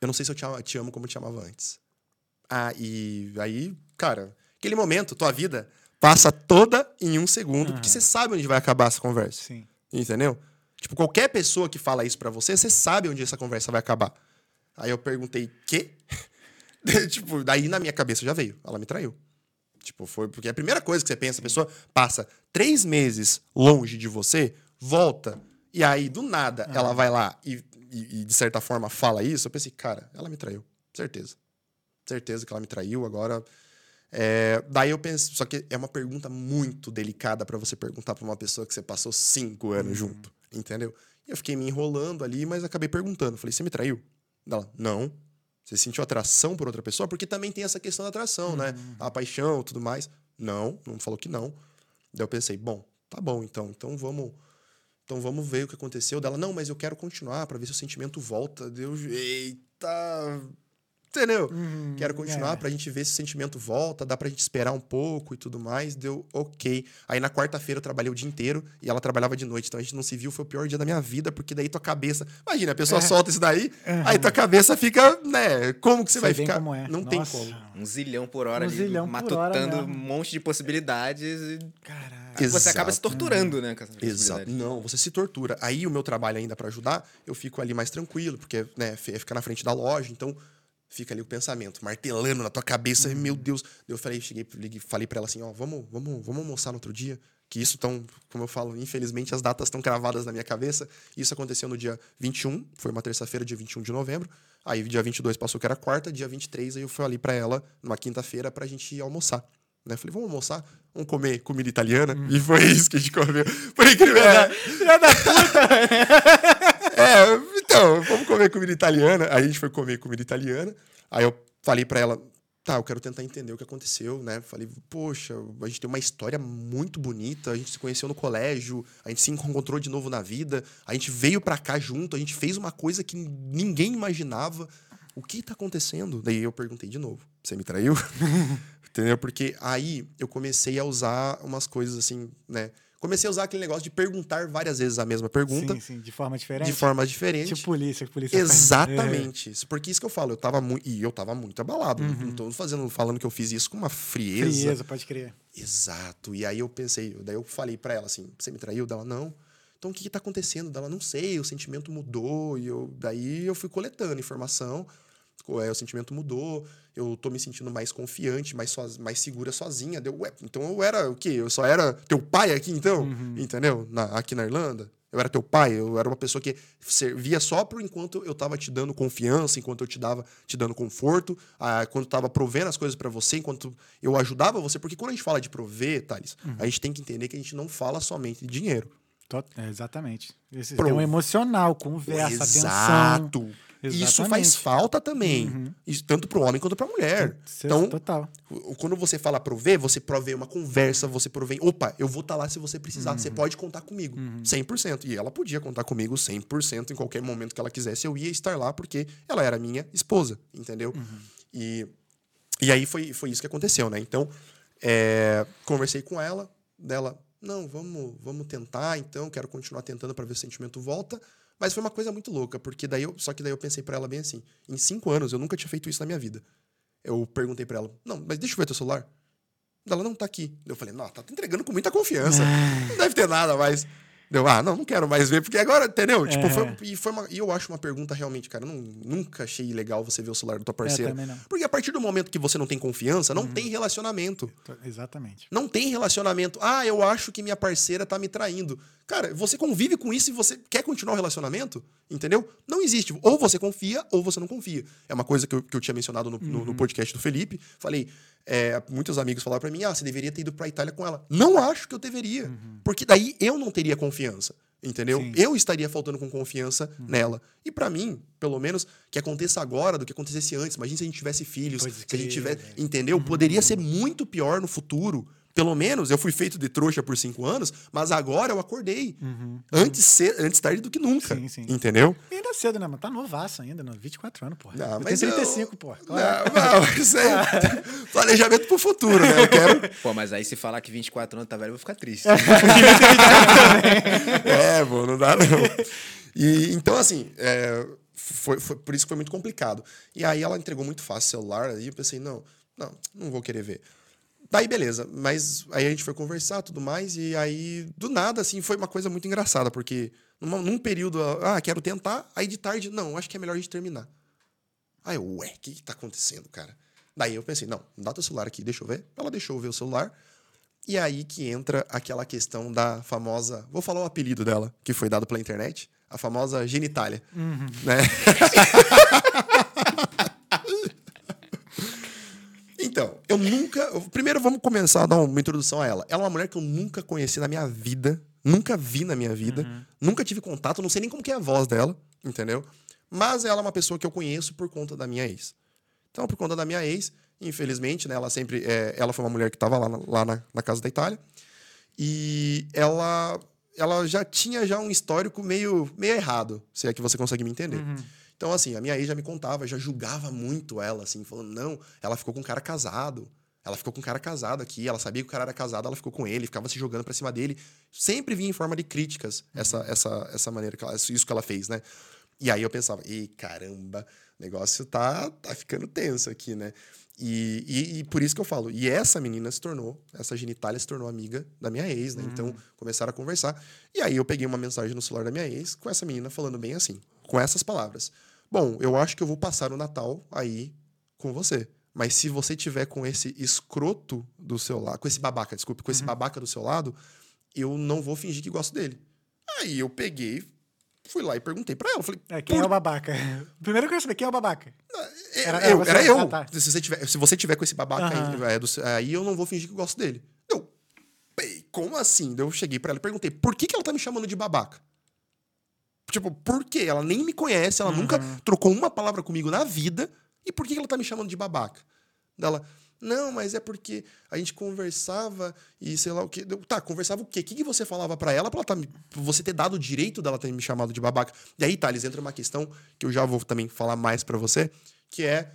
Eu não sei se eu te, ama- te amo como eu te amava antes. Ah, e aí, cara, aquele momento, tua vida passa toda em um segundo, porque você sabe onde vai acabar essa conversa. Sim. Entendeu? Tipo, qualquer pessoa que fala isso pra você, você sabe onde essa conversa vai acabar. Aí eu perguntei: Quê? tipo, daí na minha cabeça já veio: Ela me traiu. Tipo, foi porque a primeira coisa que você pensa, a pessoa passa três meses longe de você, volta, e aí, do nada, ela vai lá e, e- e, de certa forma, fala isso. Eu pensei, cara, ela me traiu. Certeza. Certeza que ela me traiu. Agora. é, daí eu penso. Só que é uma pergunta muito delicada pra você perguntar pra uma pessoa que você passou cinco anos junto. Entendeu? E eu fiquei me enrolando ali, mas acabei perguntando. Falei, você me traiu? Ela, não. Você sentiu atração por outra pessoa? Porque também tem essa questão da atração, né? A paixão e tudo mais. Não, não falou que não. Daí eu pensei, bom, tá bom então. Então vamos. Então vamos ver o que aconteceu. Dela, não, mas eu quero continuar pra ver se o sentimento volta. Deu, eita. Entendeu? Quero continuar é. pra gente ver se o sentimento volta, dá pra gente esperar um pouco e tudo mais. Deu ok. Aí na quarta-feira eu trabalhei o dia inteiro e ela trabalhava de noite. Então a gente não se viu, foi o pior dia da minha vida, porque daí tua cabeça. Imagina, a pessoa É. solta isso daí, aí tua cabeça fica, né? Como que você Sei vai ficar? como é. Não tem Nossa. como. Um zilhão por hora Um zilhão por hora matutando um monte de possibilidades. E Caralho. você acaba se torturando, né? Exato. Não, você se tortura. Aí o meu trabalho ainda pra ajudar, eu fico ali mais tranquilo, porque né, f- fica na frente da loja, então fica ali o pensamento, martelando na tua cabeça, Uhum. meu Deus. Eu falei, cheguei, liguei, falei pra ela assim, ó, vamos, vamos, vamos almoçar no outro dia? Que isso tão, como eu falo, infelizmente as datas estão cravadas na minha cabeça. Isso aconteceu no dia 21, foi uma terça-feira, dia 21 de novembro. Aí dia 22 passou que era quarta, dia 23 aí eu fui ali pra ela, numa quinta-feira, pra gente ir almoçar. Né? Falei, vamos almoçar? Vamos comer comida italiana? Uhum. E foi isso que a gente comeu. Por incrível, é, Filha da puta! é, então, vamos comer comida italiana. Aí a gente foi comer comida italiana. Aí eu falei pra ela, tá, eu quero tentar entender o que aconteceu, né? Falei, poxa, a gente tem uma história muito bonita, a gente se conheceu no colégio, a gente se encontrou de novo na vida, a gente veio pra cá junto, a gente fez uma coisa que ninguém imaginava. O que tá acontecendo? Daí eu perguntei de novo, você me traiu? Entendeu? Porque aí eu comecei a usar umas coisas assim, né? Comecei a usar aquele negócio de perguntar várias vezes a mesma pergunta Sim, sim, de forma diferente. de forma diferente. Tipo polícia, que polícia faz. Exatamente. Isso, Porque isso que eu falo, eu tava muito. E eu tava muito abalado. Uhum. Não tô fazendo, falando que eu fiz isso com uma É, frieza. frieza, pode crer. Exato. E aí eu pensei, daí eu falei pra ela assim: você me traiu? Dela, não. Então o que, que tá acontecendo? Dela, não sei, o sentimento mudou. E eu, daí eu fui coletando informação. É, o sentimento mudou, eu tô me sentindo mais confiante, mais, mais segura sozinha. Deu, ué, então eu era o quê? Eu só era teu pai aqui, então? Entendeu? Na- aqui na Irlanda? Eu era teu pai, eu era uma pessoa que servia só por enquanto eu tava te dando confiança, enquanto eu te dava te dando conforto, ah, quando eu tava provendo as coisas pra você, enquanto eu ajudava você, porque quando a gente fala de prover, Thales, a gente tem que entender que a gente não fala somente de dinheiro. É, exatamente. Esse Pro- tem um emocional, conversa, atenção. Exato. Isso Exatamente. faz falta também, Isso, tanto para o homem quanto para a mulher. Então, Total. quando você fala prover, você provê uma conversa, você provê, opa, eu vou estar lá se você precisar, você pode contar comigo, 100%. E ela podia contar comigo 100% em qualquer momento que ela quisesse, eu ia estar lá porque ela era minha esposa, entendeu? E, e aí foi, foi isso que aconteceu, né? Então, é, conversei com ela, dela, não, vamos, vamos tentar, então, quero continuar tentando para ver se o sentimento volta. Mas foi uma coisa muito louca, porque daí eu, só que daí eu pensei para ela bem assim, em cinco anos eu nunca tinha feito isso na minha vida. Eu perguntei para ela, não, mas deixa eu ver teu celular. Ela não tá aqui. Eu falei, não, tá te entregando com muita confiança. Não deve ter nada mais. Deu, ah, não, não quero mais ver, porque agora, entendeu? Tipo, É. foi, e, foi uma, e eu acho uma pergunta realmente, cara, não, nunca achei legal você ver o celular da tua parceira. também não. Porque a partir do momento que você não tem confiança, não tem relacionamento. To- Exatamente. Não tem relacionamento. Ah, eu acho que minha parceira tá me traindo. Cara, você convive com isso e você quer continuar o relacionamento? Entendeu? Não existe. Ou você confia ou você não confia. É uma coisa que eu, que eu tinha mencionado no, no- Uhum. no podcast do Felipe. Falei, é, muitos amigos falaram pra mim: ah, você deveria ter ido pra Itália com ela. Não acho que eu deveria. Porque daí eu não teria confiança. Entendeu? Uhum. Sim. Eu estaria faltando com confiança nela. E pra mim, pelo menos, que aconteça agora do que acontecesse antes. Imagina se a gente tivesse filhos, Pode se a crer, gente tivesse. Entendeu? Poderia ser muito pior no futuro. Pelo menos eu fui feito de trouxa por cinco anos, mas agora eu acordei. Antes, ce- antes tarde do que nunca. Sim, sim. Entendeu? E ainda é cedo, né, mano? Tá novaço ainda, não. 24 anos, porra. Não, eu mas tenho eu- 35, porra. Não, não, isso é planejamento pro futuro, né? Eu quero. Pô, mas aí se falar que 24 anos tá velho, eu vou ficar triste. É, pô, não dá não. E, então, assim, é, foi, foi por isso que foi muito complicado. E aí ela entregou muito fácil o celular, aí eu pensei, não, não, não vou querer ver. Daí, beleza. Mas aí a gente foi conversar tudo mais, e aí, do nada, assim, foi uma coisa muito engraçada, porque numa- num período, ah, quero tentar, aí de tarde, não, acho que é melhor a gente terminar. Aí eu, ué, o que, que tá acontecendo, cara? Daí eu pensei, não, dá teu celular aqui, deixa eu ver. Ela deixou eu ver o celular. E aí que entra aquela questão da famosa. Vou falar o apelido dela, que foi dado pela internet. A famosa genitália. Né? então, eu nunca. Primeiro vamos começar a dar uma introdução a ela. Ela é uma mulher que eu nunca conheci na minha vida. Nunca vi na minha vida. Nunca tive contato, não sei nem como que é a voz dela, entendeu? Mas ela é uma pessoa que eu conheço por conta da minha ex. Então, por conta da minha ex, infelizmente, né, ela sempre. é, ela foi uma mulher que estava lá, na, lá na, na casa da Itália. E ela, ela já tinha já um histórico meio, meio errado, se é que você consegue me entender. Então, assim, a minha ex já me contava, já julgava muito ela, assim, falando, não, ela ficou com um cara casado. Ela ficou com um cara casado aqui, ela sabia que o cara era casado, ela ficou com ele, ficava se jogando pra cima dele. Sempre vinha em forma de críticas essa, essa, essa maneira, que ela, isso que ela fez, né? E aí eu pensava, e caramba, o negócio tá, tá ficando tenso aqui, né? E, e, e por isso que eu falo, e essa menina se tornou, essa genitália se tornou amiga da minha ex, né? Então começaram a conversar. E aí eu peguei uma mensagem no celular da minha ex com essa menina falando bem assim, com essas palavras. Bom, eu acho que eu vou passar o Natal aí com você. Mas se você tiver com esse escroto do seu lado, com esse babaca, desculpe, com esse babaca do seu lado, eu não vou fingir que gosto dele. Aí eu peguei, fui lá e perguntei pra ela. Falei, É, quem por é o babaca? Primeiro eu quero saber quem é o babaca. É, Era- eu, era era eu. Ah, tá. se, você tiver, se você tiver com esse babaca aí, Aham. é, aí eu não vou fingir que eu gosto dele. Eu, "Pei, como assim? Eu cheguei pra ela e perguntei, por que, que ela tá me chamando de babaca? Tipo, por quê? Ela nem me conhece, ela nunca Uhum. trocou uma palavra comigo na vida. E por que, que ela tá me chamando de babaca? Dela, não, mas é porque a gente conversava e sei lá o quê. Tá, conversava o quê? O que, que você falava pra ela pra, ela tá, pra você ter dado o direito dela ter me chamado de babaca? E aí, Thales, entra uma questão que eu já vou também falar mais pra você, que é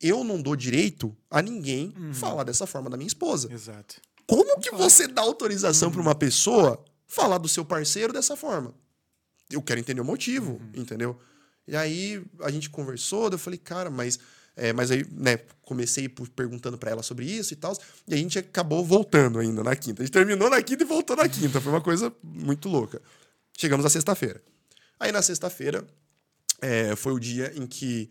eu não dou direito a ninguém Uhum. falar dessa forma da minha esposa. Exato. Como que você dá autorização Uhum. pra uma pessoa falar do seu parceiro dessa forma? Eu quero entender o motivo, Uhum. entendeu? E aí a gente conversou, eu falei, cara, mas. É, mas aí, né, comecei perguntando pra ela sobre isso e tal. E a gente acabou voltando ainda na quinta. A gente terminou na quinta e voltou na quinta. Foi uma coisa muito louca. Chegamos na sexta-feira. Aí na sexta-feira é, foi o dia em que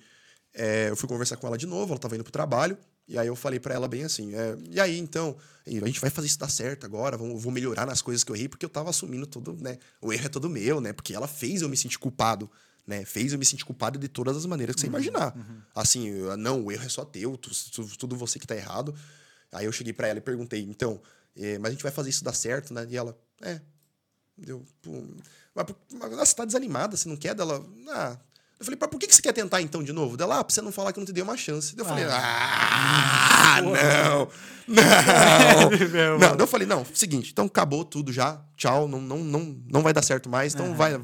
é, eu fui conversar com ela de novo, ela tava indo pro trabalho, e aí eu falei pra ela bem assim, é, e aí então, a gente vai fazer isso dar certo agora, vamos, vou melhorar nas coisas que eu errei, porque eu tava assumindo tudo, né, o erro é todo meu, né, porque ela fez eu me sentir culpado, né, fez eu me sentir culpado de todas as maneiras que você imaginar. Assim, eu- não, o erro é só teu, tu- tu- tudo você que tá errado. Aí eu cheguei pra ela e perguntei, então, é, mas a gente vai fazer isso dar certo, né, e ela, é, Deu, mas, mas você tá desanimada, você não quer dela? Ah. Eu falei, por que que você quer tentar então de novo? Dela, ah, pra você não falar que eu não te dei uma chance. Daí eu falei, ah, não, não. Meu, não. Daí eu falei, não, seguinte, então acabou tudo já, tchau, não, não, não, não vai dar certo mais, então vai,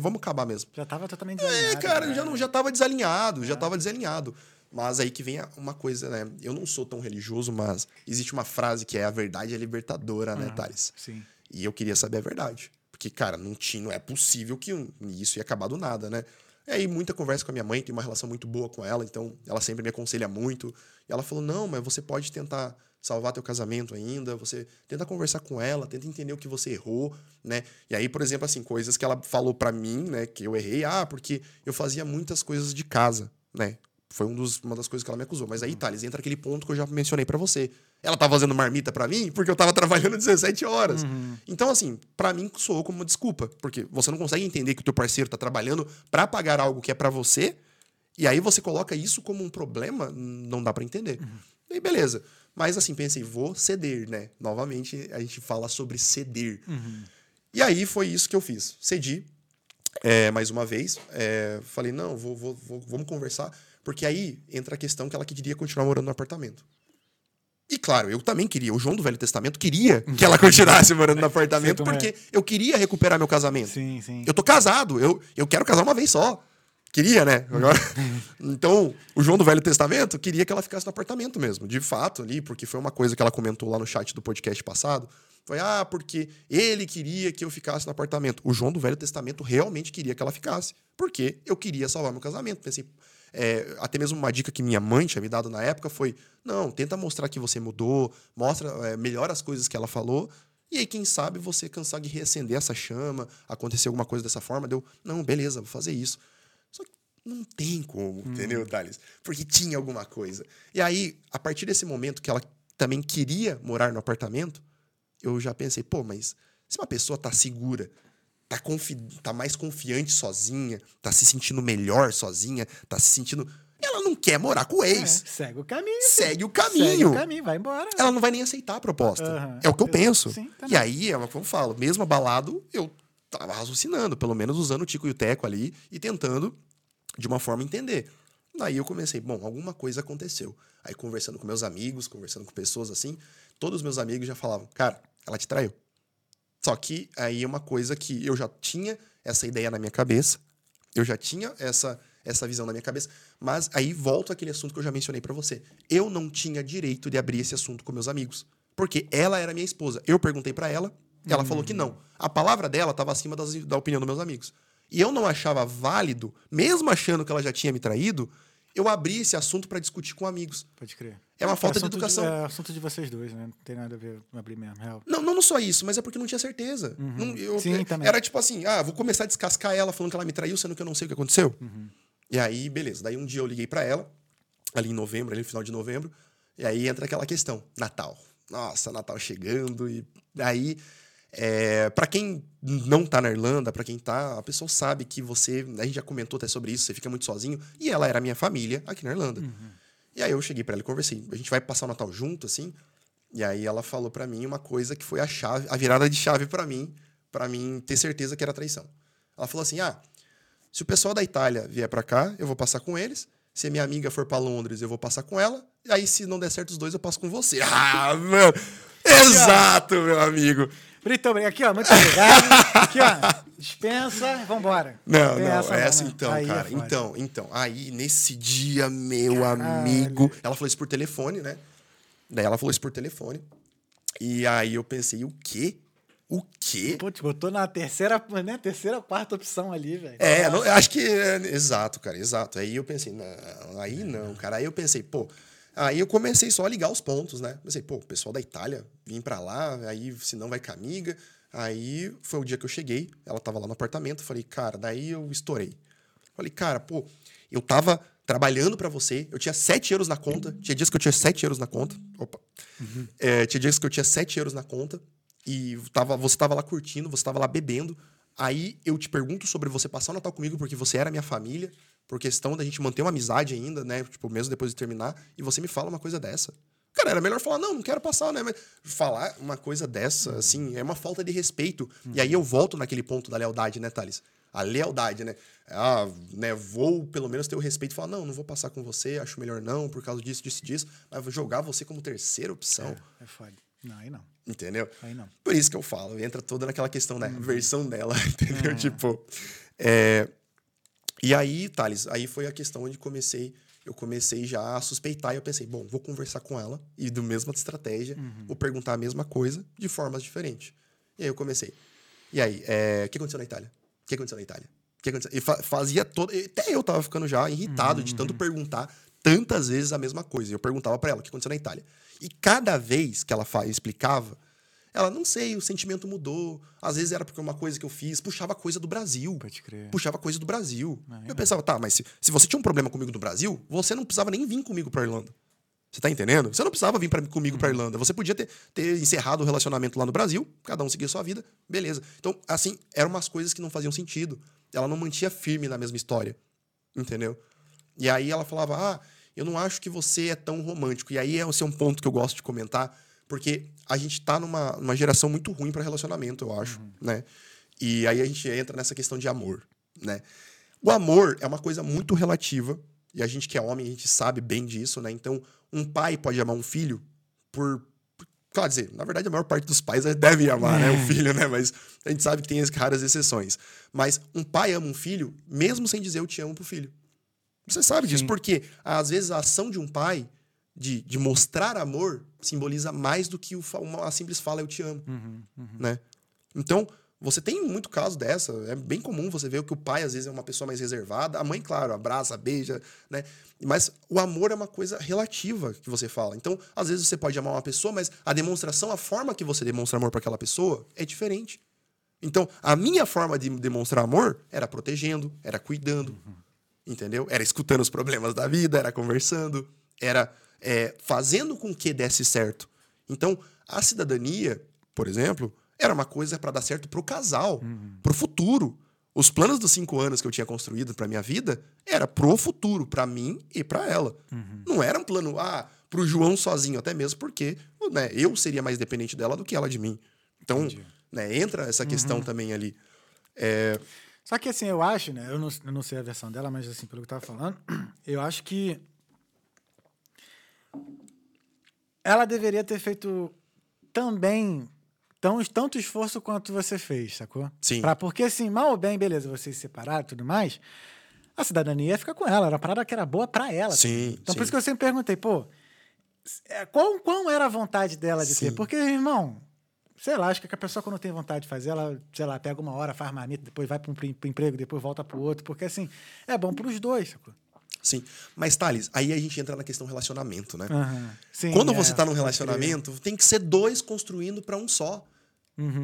vamos acabar mesmo. Já tava totalmente É, desalinhado, cara, eu né? já, não, já tava desalinhado, já tava desalinhado. Mas aí que vem uma coisa, né? Eu não sou tão religioso, mas existe uma frase que é a verdade é libertadora, né, Thales? Sim. E eu queria saber a verdade. Porque, cara, não, tinha, não é possível que isso ia acabar do nada, né? E aí, muita conversa com a minha mãe, tem uma relação muito boa com ela, então ela sempre me aconselha muito. E ela falou: não, mas você pode tentar salvar teu casamento ainda, você tenta conversar com ela, tenta entender o que você errou, né? E aí, por exemplo, assim, coisas que ela falou pra mim, né, que eu errei, ah, porque eu fazia muitas coisas de casa, né? Foi um dos- uma das coisas que ela me acusou. Mas aí, Thales, entra aquele ponto que eu já mencionei pra você. Ela tá fazendo marmita pra mim porque eu tava trabalhando 17 horas. Então, assim, pra mim soou como uma desculpa. Porque você não consegue entender que o teu parceiro tá trabalhando pra pagar algo que é pra você. E aí você coloca isso como um problema, não dá pra entender. E aí, beleza. Mas assim, pensei, vou ceder, né? Novamente, a gente fala sobre ceder. E aí foi isso que eu fiz. Cedi, é, mais uma vez. é, falei, não, vou, vou- vou- vamos conversar. Porque aí entra a questão que ela queria continuar morando no apartamento. E claro, eu também queria. O João do Velho Testamento queria que ela continuasse morando no apartamento, porque eu queria recuperar meu casamento. Sim, sim. Eu tô casado, eu, eu quero casar uma vez só. Queria, né? Agora, então, o João do Velho Testamento queria que ela ficasse no apartamento mesmo, de fato, ali, porque foi uma coisa que ela comentou lá no chat do podcast passado. Foi, ah, porque ele queria que eu ficasse no apartamento. O João do Velho Testamento realmente queria que ela ficasse, porque eu queria salvar meu casamento. Pensei, é, até mesmo uma dica que minha mãe tinha me dado na época foi: não, tenta mostrar que você mudou, mostra, é, melhora as coisas que ela falou, e aí, quem sabe, você consegue reacender essa chama, acontecer alguma coisa dessa forma. Deu, não, beleza, vou fazer isso. Não tem como, entendeu, Thales? Porque tinha alguma coisa. E aí, a partir desse momento que ela também queria morar no apartamento, eu já pensei, pô, mas se uma pessoa tá segura, tá, confi tá mais confiante sozinha, tá se sentindo melhor sozinha, tá se sentindo. Ela não quer morar com o É, ex. segue o caminho. Segue o Segue caminho. o caminho, vai embora. Ela não vai nem aceitar a proposta. Aham. É o que eu penso. Sim, e aí, é o que eu falo, mesmo abalado, eu tava raciocinando, pelo menos usando o Tico e o Teco ali e tentando, de uma forma, entender. Daí eu comecei, bom, alguma coisa aconteceu. Aí conversando com meus amigos, conversando com pessoas assim, todos os meus amigos já falavam, cara, ela te traiu. Só que aí é uma coisa que eu já tinha essa ideia na minha cabeça, eu já tinha essa, essa visão na minha cabeça, mas aí volta aquele assunto que eu já mencionei pra você. Eu não tinha direito de abrir esse assunto com meus amigos, porque ela era minha esposa. Eu perguntei pra ela, ela falou que não. A palavra dela estava acima das- da opinião dos meus amigos. E eu não achava válido, mesmo achando que ela já tinha me traído, eu abrir esse assunto pra discutir com amigos. Pode crer. É uma falta de educação. é assunto de vocês dois, né? Não tem nada a ver com abrir mesmo, real. Não, não, não só isso, mas é porque não tinha certeza. Não, eu- Sim, é- também. Era tipo assim, ah, vou começar a descascar ela falando que ela me traiu, sendo que eu não sei o que aconteceu. Uhum. E aí, beleza. Daí um dia eu liguei pra ela ali em novembro, ali no final de novembro. E aí entra aquela questão, Natal. Nossa, Natal chegando e aí é, para quem não tá na Irlanda, para quem tá, a pessoa sabe que você, a gente já comentou até sobre isso, você fica muito sozinho, e ela era minha família aqui na Irlanda. Uhum. E aí eu cheguei para ela e conversei, a gente vai passar o Natal junto assim? E aí ela falou para mim uma coisa que foi a chave, a virada de chave para mim, para mim ter certeza que era traição. Ela falou assim: "Ah, se o pessoal da Itália vier para cá, eu vou passar com eles. Se a minha amiga for para Londres, eu vou passar com ela. E aí, se não der certo os dois, eu passo com você. Ah, mano! Exato, meu amigo. Brito, aqui, ó, muito obrigado. aqui, ó, dispensa, vambora. Não, Tem não, essa essa, não, então, é cara. então, então. Aí, nesse dia, meu Caralho. amigo. Ela falou isso por telefone, né? Daí ela falou isso por telefone. E aí eu pensei, o quê? O quê? Pô, te botou na terceira, né? Terceira, quarta opção ali, velho. É, não, eu acho que. é, exato, cara, exato. Aí eu pensei, não, aí não, cara. Aí eu pensei, pô. Aí eu comecei só a ligar os pontos, né? Pensei, pô, o pessoal da Itália, vim pra lá, aí senão vai com a amiga. Aí foi o dia que eu cheguei, ela tava lá no apartamento, falei, cara, daí eu estourei. Falei, cara, pô, eu tava trabalhando pra você, eu tinha 7 euros na conta, tinha dias que eu tinha 7 euros na conta. Opa. É, tinha dias que eu tinha 7 euros na conta e tava, você tava lá curtindo, você tava lá bebendo. Aí eu te pergunto sobre você passar o Natal comigo porque você era minha família, por questão da gente manter uma amizade ainda, né? Tipo, mesmo depois de terminar, e você me fala uma coisa dessa. Cara, era melhor falar, não, não quero passar, né? Mas falar uma coisa dessa, assim, é uma falta de respeito. E aí eu volto naquele ponto da lealdade, né, Thales? A lealdade, né? Ah, né, vou pelo menos ter o respeito e falar, não, não vou passar com você, acho melhor não, por causa disso, disso, disso. Mas vou jogar você como terceira opção. É foda. Não, aí não. Entendeu? Aí não. Por isso que eu falo, entra toda naquela questão da versão dela, entendeu? Tipo. é, E aí, Thales, aí foi a questão onde comecei, eu comecei já a suspeitar e eu pensei, bom, vou conversar com ela e do mesma estratégia, vou perguntar a mesma coisa de formas diferentes. E aí eu comecei. E aí, é, o que aconteceu na Itália? O que aconteceu na Itália? O que aconteceu? E fa- fazia todo. Até eu tava ficando já irritado de tanto perguntar tantas vezes a mesma coisa. Eu perguntava pra ela o que aconteceu na Itália. E cada vez que ela explicava, ela, não sei, o sentimento mudou. Às vezes era porque uma coisa que eu fiz puxava coisa do Brasil. Pode crer. Puxava coisa do Brasil. Não, eu não. pensava, tá, mas se, se você tinha um problema comigo do Brasil, você não precisava nem vir comigo pra Irlanda. Você tá entendendo? Você não precisava vir pra, comigo pra Irlanda. Você podia ter, ter encerrado o relacionamento lá no Brasil, cada um seguia a sua vida, beleza. Então, assim, eram umas coisas que não faziam sentido. Ela não mantinha firme na mesma história. Entendeu? E aí ela falava: Ah, eu não acho que você é tão romântico. E aí esse é um ponto que eu gosto de comentar, porque a gente tá numa, numa geração muito ruim para relacionamento, eu acho, né? E aí a gente entra nessa questão de amor, né? O amor é uma coisa muito relativa, e a gente que é homem, a gente sabe bem disso, né? Então, um pai pode amar um filho por. Claro dizer, na verdade, a maior parte dos pais devem amar né, o filho, né? Mas a gente sabe que tem as raras exceções. Mas um pai ama um filho, mesmo sem dizer eu te amo pro filho. Você sabe disso, Sim. porque às vezes a ação de um pai de, de mostrar amor simboliza mais do que o, uma, a simples fala eu te amo, Uhum, uhum. né? Então, você tem muito caso dessa, é bem comum você ver que o pai às vezes é uma pessoa mais reservada, a mãe, claro, abraça, beija, né? Mas o amor é uma coisa relativa que você fala. Então, às vezes você pode amar uma pessoa, mas a demonstração, a forma que você demonstra amor para aquela pessoa é diferente. Então, a minha forma de demonstrar amor era protegendo, era cuidando, entendeu? Era escutando os problemas da vida, era conversando, era é, fazendo com que desse certo. Então, a cidadania, por exemplo, era uma coisa para dar certo pro casal, pro futuro. Os planos dos cinco anos que eu tinha construído para minha vida era pro futuro, para mim e para ela. Não era um plano ah, pro João sozinho, até mesmo porque né, eu seria mais dependente dela do que ela de mim. Então, Entendi. né, entra essa questão também ali. É, Só que assim, eu acho, né? Eu não, eu não sei a versão dela, mas assim, pelo que eu tava falando, eu acho que ela deveria ter feito também tão, tanto esforço quanto você fez, sacou? Sim. Pra, porque assim, mal ou bem, beleza, vocês se separaram e tudo mais, a cidadania ia ficar com ela, era uma parada que era boa pra ela. Sim, Então sim. por isso que eu sempre perguntei, pô, é, qual, qual era a vontade dela de ter? Sim. Porque, irmão, sei lá, acho que a pessoa quando tem vontade de fazer, ela, sei lá, pega uma hora, faz marmita, depois vai para um emprego, depois volta pro outro, porque assim, é bom pros dois, sacou? Sim. Mas, Thales, aí a gente entra na questão relacionamento, né? Aham. Sim, Quando é, você tá num relacionamento, tem que ser dois construindo para um só.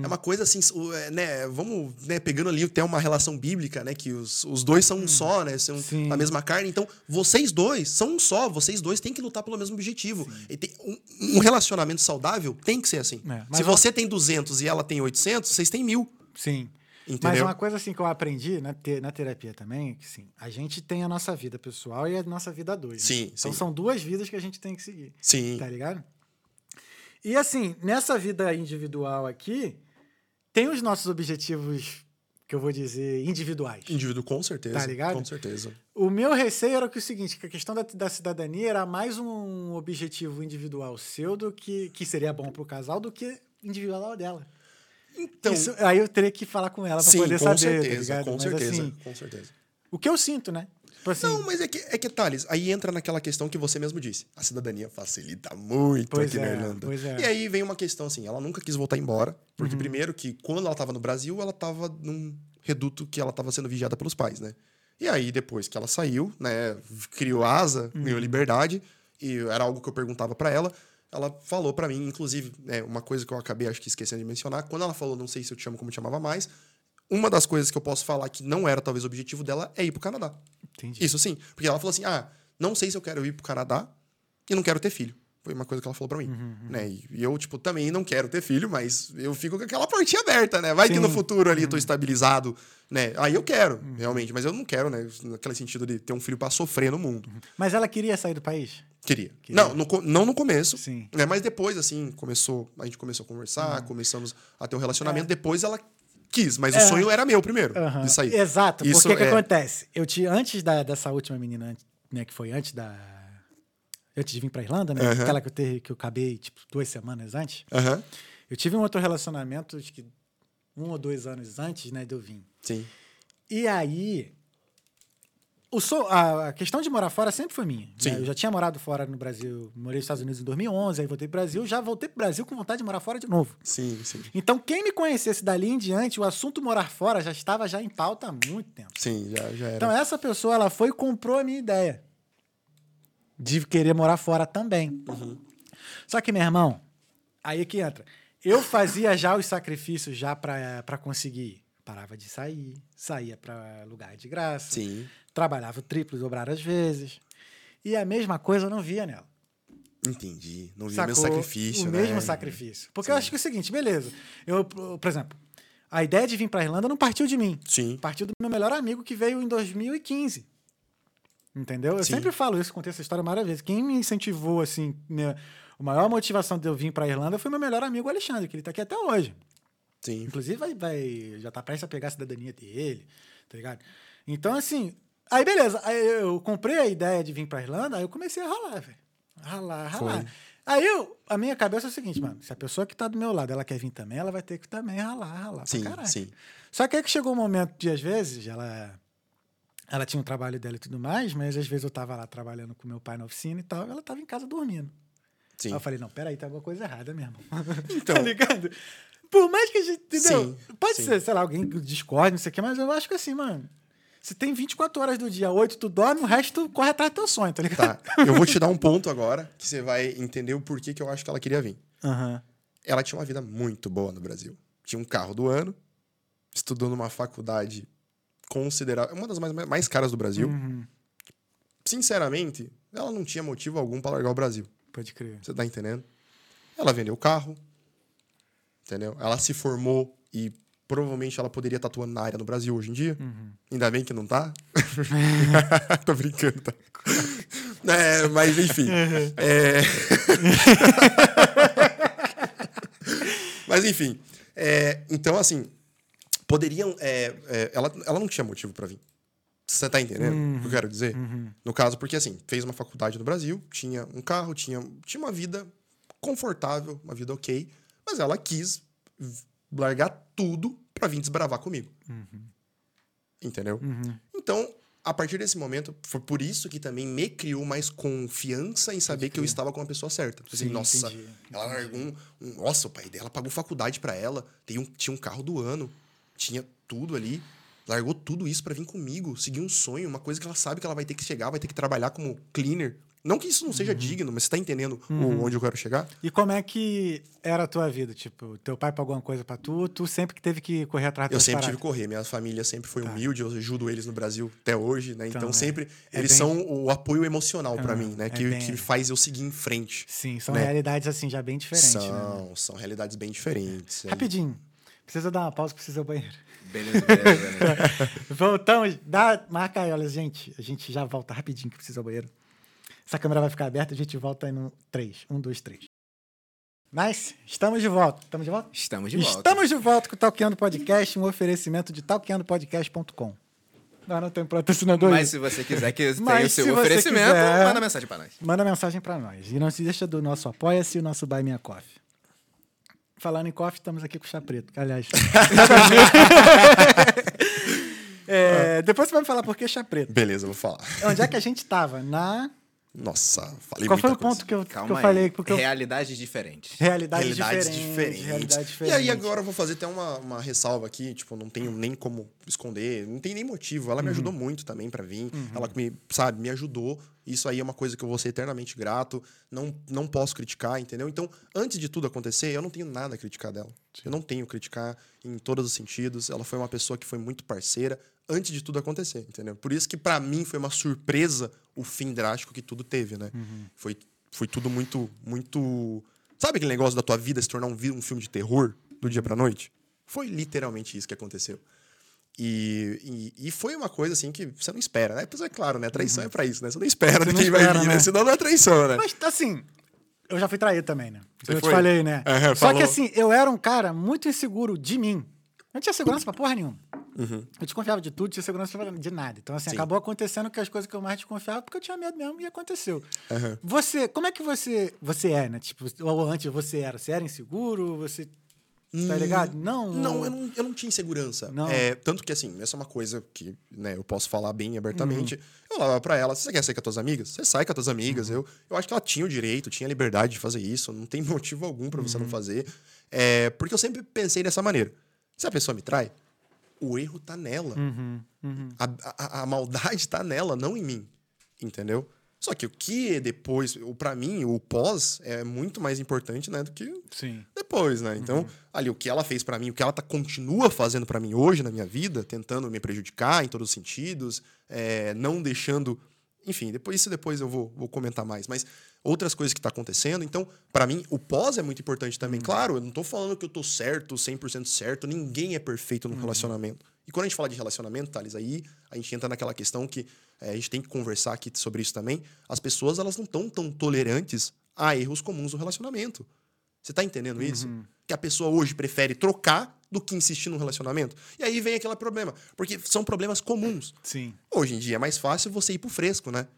É uma coisa assim, é, né? Vamos né, pegando ali até uma relação bíblica, né? Que os, os dois são um só, né? São Sim. a mesma carne. Então, vocês dois são um só. Vocês dois têm que lutar pelo mesmo objetivo. E tem- um, um relacionamento saudável tem que ser assim. É, Se você tem 200 e ela tem 800, vocês têm mil. Sim. Mas Entendeu? uma coisa assim que eu aprendi na, te- na terapia também, é que sim, a gente tem a nossa vida pessoal e a nossa vida dois. né? Sim, Então sim. são duas vidas que a gente tem que seguir. Sim. Tá ligado? E assim, nessa vida individual aqui, tem os nossos objetivos, que eu vou dizer, individuais. Indivíduo, com certeza. Tá ligado? Com certeza. O meu receio era que o seguinte, que a questão da, da cidadania era mais um objetivo individual seu do que, que seria bom pro casal do que individual dela. Então, Isso- aí eu teria que falar com ela pra sim, poder com saber, tá certeza. ligado? com Mas, certeza. assim, com certeza. o que eu sinto, né? Tipo assim, Não, mas é que, é que, Thales, aí entra naquela questão que você mesmo disse. A cidadania facilita muito Pois aqui na é, Irlanda. pois é. Uhum. E aí vem uma questão assim, ela nunca quis voltar embora, porque primeiro que quando ela tava no Brasil, ela tava num reduto que ela tava sendo vigiada pelos pais, né? E aí depois que ela saiu, né, criou asa, Uhum. ganhou liberdade, e era algo que eu perguntava pra ela, ela falou pra mim, inclusive, é, uma coisa que eu acabei acho que esquecendo de mencionar, quando ela falou, não sei se eu te chamo como te chamava mais, uma das coisas que eu posso falar que não era talvez o objetivo dela é ir pro Canadá. entendi. Isso sim. Porque ela falou assim: ah, não sei se eu quero ir pro Canadá e não quero ter filho. Foi uma coisa que ela falou pra mim. Uhum, Né? E eu, tipo, também não quero ter filho, mas eu fico com aquela portinha aberta, né? Vai que Sim. no futuro ali eu Uhum. tô estabilizado, né? Aí eu quero, realmente. Mas eu não quero, né? Naquele sentido de ter um filho pra sofrer no mundo. Mas ela queria sair do país? Queria. Queria. Não, no, não no começo. Sim. Né? Mas depois, assim, começou. A gente começou a conversar, começamos a ter um relacionamento. Depois ela quis, mas É. o sonho era meu primeiro, Aham. de sair. Exato. Isso porque que é- acontece? Eu tinha, antes da, dessa última menina, né, que foi antes da. Antes de vir pra Irlanda, né? Aham. Aquela que eu, ter, que eu acabei, tipo, duas semanas antes. Aham. Eu tive um outro relacionamento, acho que um ou dois anos antes, né, de eu vir. Sim. E aí. O so, a, questão de morar fora sempre foi minha. né? Sim. Eu já tinha morado fora no Brasil, morei nos Estados Unidos em 2011, aí voltei pro Brasil, já voltei pro Brasil com vontade de morar fora de novo. Sim, sim. Então, quem me conhecesse dali em diante, o assunto morar fora já estava já em pauta há muito tempo. Sim, já, já era. Então, essa pessoa, ela foi e comprou a minha ideia de querer morar fora também. Só que, meu irmão, aí que entra. Eu fazia já os sacrifícios já para conseguir. Parava de sair, saía para lugar de graça, Sim. trabalhava o triplo, dobrar as vezes. E a mesma coisa eu não via nela. Entendi. Não vi o Sacou? mesmo sacrifício, O né? mesmo sacrifício. Porque eu acho que é o seguinte, beleza. Eu, por exemplo, a ideia de vir para Irlanda não partiu de mim. Sim. Partiu do meu melhor amigo que veio em 2015. Entendeu? Eu Sim. sempre falo isso, contei essa história várias vezes. Quem me incentivou, assim, né, a maior motivação de eu vir para Irlanda foi meu melhor amigo Alexandre, que ele tá aqui até hoje. Sim. Inclusive, vai, vai, já tá prestes a pegar a cidadania dele, tá ligado? Então, assim, aí beleza. Aí eu comprei a ideia de vir pra Irlanda, aí eu comecei a ralar, velho. Ralar, ralar. Foi. Aí eu, a minha cabeça é o seguinte, mano, se a pessoa que tá do meu lado, ela quer vir também, ela vai ter que também ralar, ralar Sim, sim. Só que aí que chegou um momento de, às vezes, ela, ela tinha um trabalho dela e tudo mais, mas às vezes eu tava lá trabalhando com meu pai na oficina e tal, ela tava em casa dormindo. Sim. Aí eu falei, não, peraí, tá alguma coisa errada mesmo. Então. tá ligado? Por mais que a gente. Entendeu? Sim, Pode sim. ser, sei lá, alguém discorde, não sei o quê, mas eu acho que assim, mano. Se tem 24 horas do dia, 8 tu dorme, o resto tu corre atrás do teu sonho, tá ligado? Tá. Eu vou te dar um ponto agora que você vai entender o porquê que eu acho que ela queria vir. Aham. Ela tinha uma vida muito boa no Brasil. Tinha um carro do ano, estudou numa faculdade considerável, uma das mais, mais caras do Brasil. Uhum. Sinceramente, ela não tinha motivo algum pra largar o Brasil. Pode crer. Você tá entendendo? Ela vendeu o carro, entendeu? Ela se formou e provavelmente ela poderia estar atuando na área no Brasil hoje em dia. Ainda bem que não tá. Tô brincando, tá? É, mas enfim. É... mas enfim. é, então, assim, poderiam. é, é, ela, ela não tinha motivo pra vir. Você tá entendendo o que eu quero dizer? No caso, porque assim, fez uma faculdade no Brasil, tinha um carro, tinha, tinha uma vida confortável, uma vida ok, mas ela quis largar tudo pra vir desbravar comigo. Entendeu? Uhum. Então, a partir desse momento, foi por isso que também me criou mais confiança em saber que eu estava com a pessoa certa. Tipo assim, Sim, nossa, entendi, ela largou um, um- Nossa, o pai dela pagou faculdade pra ela, tem um, tinha um carro do ano, tinha tudo ali. Largou tudo isso pra vir comigo, seguir um sonho, uma coisa que ela sabe que ela vai ter que chegar, vai ter que trabalhar como cleaner. Não que isso não seja digno, mas você tá entendendo o- onde eu quero chegar? E como é que era a tua vida? Tipo, teu pai pagou alguma coisa pra tu, tu sempre que teve que correr atrás Eu sempre tive que correr. Minha família sempre foi humilde, eu ajudo eles no Brasil até hoje, né? Então, Então, é- sempre é eles bem- são o apoio emocional pra Ah, mim, né? é que, bem- que faz eu seguir em frente. Sim, são né? realidades assim já bem diferentes, né? são, são realidades bem diferentes. Rapidinho. Precisa dar uma pausa, precisa ir ao banheiro. Beleza, beleza, beleza. Voltamos. Dá, marca aí, olha, gente. A gente já volta rapidinho que precisa ir ao banheiro. Essa câmera vai ficar aberta, a gente volta aí no 3. 1, 2, 3. Nice. Estamos de volta. Estamos de volta? Estamos de volta. Estamos de volta com o Talkeando Podcast, um oferecimento de talkeandopodcast.com. Nós não temos patrocinador Mas se você quiser que tenha o seu oferecimento, quiser- manda mensagem pra nós. Manda mensagem pra nós. E não se deixa do nosso Apoia-se e o nosso Buy Me a Coffee. Falando em coffee, estamos aqui com o chá preto. Aliás. É, depois você vai me falar por que chá preto. Beleza, eu vou falar. Onde é que a gente tava? Na. Nossa, falei Qual foi o coisa. ponto que eu, que Calma eu aí. falei? Porque eu... Realidades diferentes. Realidade realidades diferente, diferentes. Realidade E aí agora eu vou fazer até uma, uma ressalva aqui, tipo, não tenho nem como esconder, não tem nem motivo. Ela me ajudou muito também pra vir. Ela me, sabe, me ajudou. Isso aí é uma coisa que eu vou ser eternamente grato. Não, não posso criticar, entendeu? Então, antes de tudo acontecer, eu não tenho nada a criticar dela. Eu não tenho criticar em todos os sentidos. Ela foi uma pessoa que foi muito parceira antes de tudo acontecer, entendeu? Por isso que pra mim foi uma surpresa o fim drástico que tudo teve, né? Foi, foi tudo muito, muito. Sabe aquele negócio da tua vida se tornar um, um filme de terror do dia pra noite? Foi literalmente isso que aconteceu. E, e, e foi uma coisa assim que você não espera, né? Pois é claro, né? Traição é pra isso, né? Você não espera Você de não quem vai espera, vir, né? né? Senão não é traição, né? Mas assim, eu já fui traído também, né? Você eu foi? te falei, né? Aham, Só falou. que assim, eu era um cara muito inseguro de mim. Não tinha segurança pra porra nenhuma. Eu desconfiava de tudo, tinha segurança de nada. Então, assim, Sim. acabou acontecendo que as coisas que eu mais desconfiava porque eu tinha medo mesmo e aconteceu. Aham. Você, como é que você, você é, né? Tipo, ou antes você era? Você era inseguro? Você, tá ligado? Não. Hum, Não, eu não, eu não tinha insegurança. Não. É, tanto que, assim, essa é uma coisa que né, eu posso falar bem abertamente. Uhum. Eu falava pra ela, você quer sair com as tuas amigas? Você sai com as tuas amigas. Uhum. Eu, eu acho que ela tinha o direito, tinha a liberdade de fazer isso. Não tem motivo algum pra Uhum. você não fazer. É, porque eu sempre pensei dessa maneira. Se a pessoa me trai, o erro tá nela. Uhum, uhum. A, a, a maldade tá nela, não em mim. Entendeu? Só que o que depois, o para mim, o pós é muito mais importante, né, do que Sim. depois, né? Então, ali o que ela fez pra mim, o que ela tá, continua fazendo pra mim hoje na minha vida, tentando me prejudicar em todos os sentidos, é, não deixando, enfim, depois isso depois eu vou, vou comentar mais, mas outras coisas que tá acontecendo. Então, pra mim, o pós é muito importante também. Claro, eu não tô falando que eu tô certo, 100% certo, ninguém é perfeito num relacionamento. E quando a gente fala de relacionamento, Thales, aí a gente entra naquela questão que é, a gente tem que conversar aqui sobre isso também. As pessoas, elas não estão tão tolerantes a erros comuns no relacionamento. Você tá entendendo isso? Que a pessoa hoje prefere trocar do que insistir num relacionamento. E aí vem aquele problema. Porque são problemas comuns. Sim. Hoje em dia é mais fácil você ir pro fresco, né?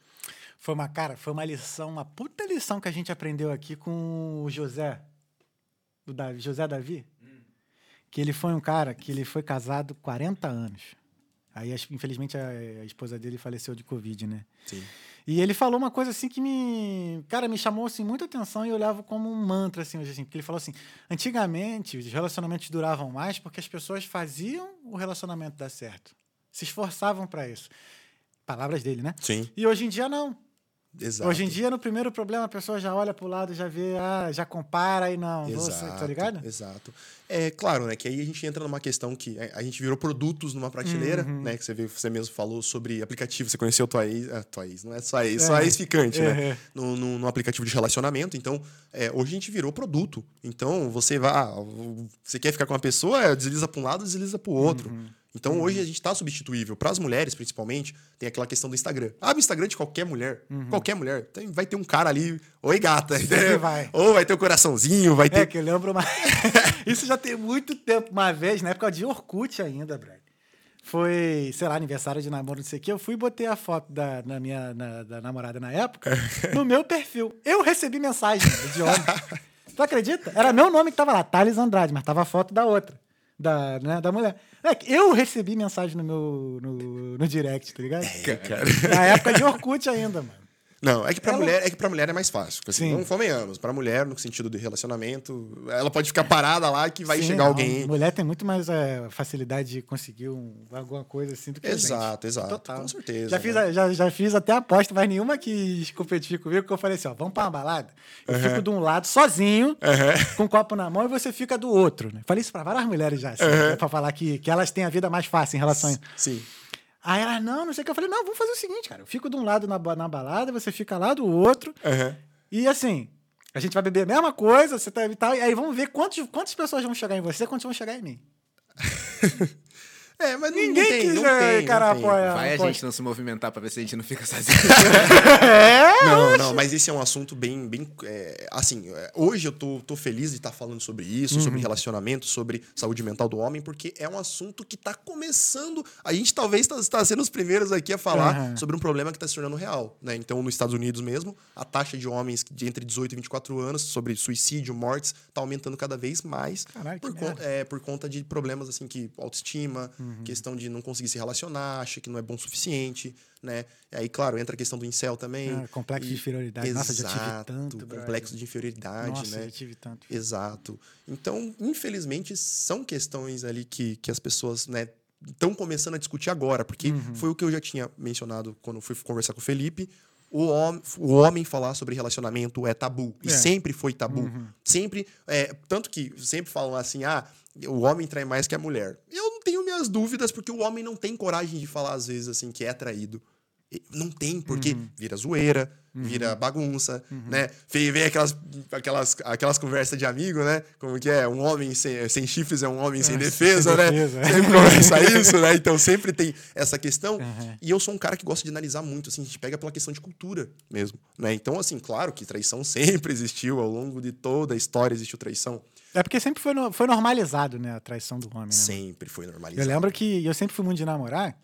Foi uma, cara, foi uma lição, uma puta lição que a gente aprendeu aqui com o José, o Davi, José Davi, que ele foi um cara que ele foi casado 40 anos. Aí, infelizmente, a esposa dele faleceu de Covid, né? Sim. E ele falou uma coisa assim que me, cara, me chamou assim muita atenção e eu olhava como um mantra assim, hoje assim, porque ele falou assim: "Antigamente os relacionamentos duravam mais porque as pessoas faziam o relacionamento dar certo. Se esforçavam para isso." Palavras dele, né? Sim. E hoje em dia não. Exato. Hoje em dia, no primeiro problema, a pessoa já olha pro lado, já vê, ah, já compara e não, você, Exato, tá ligado? Exato. É claro, né? Que aí a gente entra numa questão que a a gente virou produtos numa prateleira, Uhum. né? Que você, viu, você mesmo falou sobre aplicativo. Você conheceu tua ex. Ah, tua ex, não é só ex, só É. ex-ficante, né? É. No, no, no aplicativo de relacionamento. Então, é, hoje a gente virou produto. Então, você vai. ah, você quer ficar com uma pessoa, é, desliza para um lado, desliza para o outro. Uhum. Então, hoje a gente está substituível. Para as mulheres, principalmente, tem aquela questão do Instagram. Abre o Instagram de qualquer mulher. Qualquer mulher. Tem- vai ter um cara ali. Oi, gata. Uhum. vai. Ou vai ter um coraçãozinho, vai ter. É, que eu lembro uma... Isso já tem muito tempo. Uma vez, na época de Orkut ainda, Brad. Foi, sei lá, aniversário de namoro, não sei o quê. Eu fui e botei a foto da, na minha, na- da namorada na época no meu perfil. Eu recebi mensagem de homem. tu acredita? Era meu nome que tava lá, Thales Andrade, mas tava a foto da outra. Da, né, da mulher. É Eu recebi mensagem no meu no, no direct, tá ligado? cara. Na época de Orkut ainda, mano. Não, é que pra, Ela- mulher, é que pra mulher é mais fácil. Assim, Sim. não convenhamos. Pra mulher, no sentido de relacionamento, ela pode ficar parada lá que vai Sim, chegar não, alguém. Mulher tem muito mais é, facilidade de conseguir um- alguma coisa assim do que. Exato, exato. Total. Com certeza. Já fiz, né? a- já, já fiz até aposta, mas nenhuma quis competir comigo, porque eu falei assim, ó, vamos pra uma balada. Eu fico de um lado sozinho, com um copo na mão, e você fica do outro. Né? Falei isso pra várias mulheres já, assim, né, pra falar que, que elas têm a vida mais fácil em relação a... Sim. Aí elas, não, não sei o que. Eu falei, não, vamos fazer o seguinte, cara. Eu fico de um lado na, na balada, você fica lá do outro. Aham. E assim, a gente vai beber a mesma coisa, você tá e tal. E aí vamos ver quantos, quantas pessoas vão chegar em você, quantas vão chegar em mim. É, mas Ninguém não tem, quis, não é, tem, cara, não tem. apoia. Vai a apoia. gente não se movimentar pra ver se a gente não fica sozinho. É, Não, não, mas esse é um assunto bem, bem é, assim, é, hoje eu tô, tô feliz de estar falando sobre isso, Uhum. sobre relacionamento, sobre saúde mental do homem, porque é um assunto que tá começando, a gente talvez está tá sendo os primeiros aqui a falar Aham. sobre um problema que está se tornando real, né? Então, nos Estados Unidos mesmo, a taxa de homens de entre 18 e 24 anos sobre suicídio, mortes, tá aumentando cada vez mais Caralho, que por, con- é, por conta de problemas assim que autoestima, Uhum. Questão de não conseguir se relacionar, acha que não é bom o suficiente, né? E aí, claro, entra a questão do incel também. Ah, complexo de inferioridade. Nossa, já tive Exato, tanto, brother. complexo de inferioridade, Nossa, né? já tive tanto. Exato. Então, infelizmente, são questões ali que, que as pessoas, né, estão começando a discutir agora, porque Uhum. foi o que eu já tinha mencionado quando fui conversar com o Felipe. O homem, o homem falar sobre relacionamento é tabu. E É. sempre foi tabu. Sempre. É, tanto que sempre falam assim: ah, o homem trai mais que a mulher. Eu tenho minhas dúvidas, porque o homem não tem coragem de falar, às vezes, assim, que é traído. Não tem, porque Uhum. vira zoeira, vira bagunça, né? Vem, vem aquelas, aquelas, aquelas conversas de amigo, né? Como que é? Um homem sem, sem chifres é um homem sem É, defesa, sem né? defesa, é. Sempre conversa isso, né? Então sempre tem essa questão. Uhum. E eu sou um cara que gosta de analisar muito, assim, a gente pega pela questão de cultura mesmo, né? Então, assim, claro que traição sempre existiu, ao longo de toda a história existiu traição. É porque sempre foi, no- foi normalizado, né, a traição do homem, né? Sempre foi Eu normalizado. lembro que eu sempre fui muito de namorar.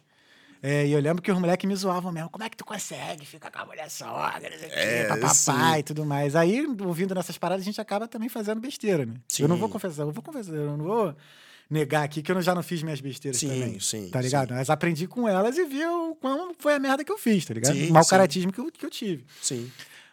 é, e eu lembro que os moleques me zoavam mesmo. Como é que tu consegue ficar com a mulher sogra? É, papapá sim. e tudo mais. Aí, ouvindo nessas paradas, a gente acaba também fazendo besteira, né? Eu não vou Sim. confessar, eu vou confessar, eu não vou negar aqui que eu já não fiz minhas besteiras Sim, também. sim, Tá ligado? Mas aprendi com elas e vi o quão foi a merda que eu fiz, tá ligado? Sim, o mau sim. caratismo que eu, que eu tive. Sim.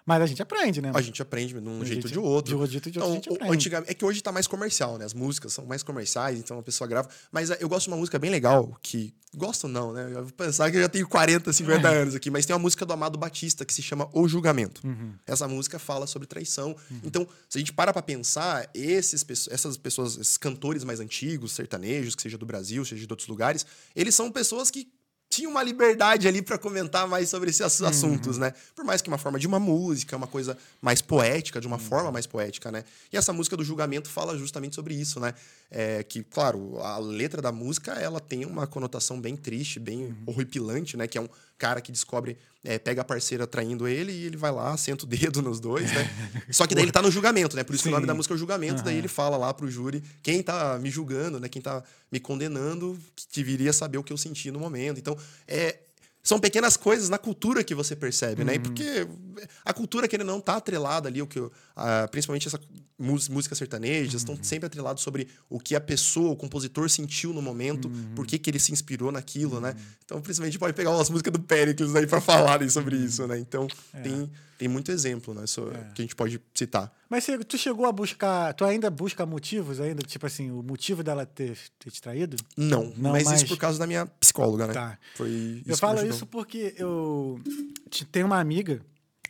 Mas a gente aprende, né? A gente aprende de um jeito ou de outro. de um jeito ou de outro a gente aprende. é que hoje tá mais comercial, né? As músicas são mais comerciais, então a pessoa grava. Mas eh, eu gosto de uma música bem legal, que. Gosto não, né? Eu vou pensar que eu já tenho 40, 50 anos aqui, mas tem uma música do Amado Batista que se chama O Julgamento. Uhum. Essa música fala sobre traição. Então, se a gente para pra pensar, esses, essas pessoas, esses cantores mais antigos, sertanejos, que seja do Brasil, seja de outros lugares, eles são pessoas que tinham uma liberdade ali pra comentar mais sobre esses ass- assuntos, né? Por mais que uma forma de uma música, uma coisa mais poética, de uma forma mais poética, né? E essa música do julgamento fala justamente sobre isso, né? É que, claro, a letra da música ela tem uma conotação bem triste, bem horripilante, né? Que é um cara que descobre, é, pega a parceira traindo ele e ele vai lá, senta o dedo nos dois, né? Só que daí ele tá no julgamento, né? Por isso que o nome Sim. da música é o julgamento, daí ele fala lá pro júri quem tá me julgando, né? Quem tá me condenando, que deveria saber o que eu senti no momento. Então, é. São pequenas coisas na cultura que você percebe, né? E porque a cultura que ele não tá atrelada ali, o que eu- ah, principalmente essa mús- música sertaneja, estão sempre atrelados sobre o que a pessoa, o compositor sentiu no momento, por que, que ele se inspirou naquilo, né? Então, principalmente pode pegar umas músicas do Péricles aí para falarem sobre isso, né? Então, tem, tem muito exemplo, né? So- Que a gente pode citar. Mas você, tu chegou a buscar. Tu ainda busca motivos ainda? Tipo assim, o motivo dela ter, ter te traído? Não, Não, mas, mas- isso por causa da minha psicóloga, né? Tá. Foi isso eu falo isso porque eu te- tenho uma amiga,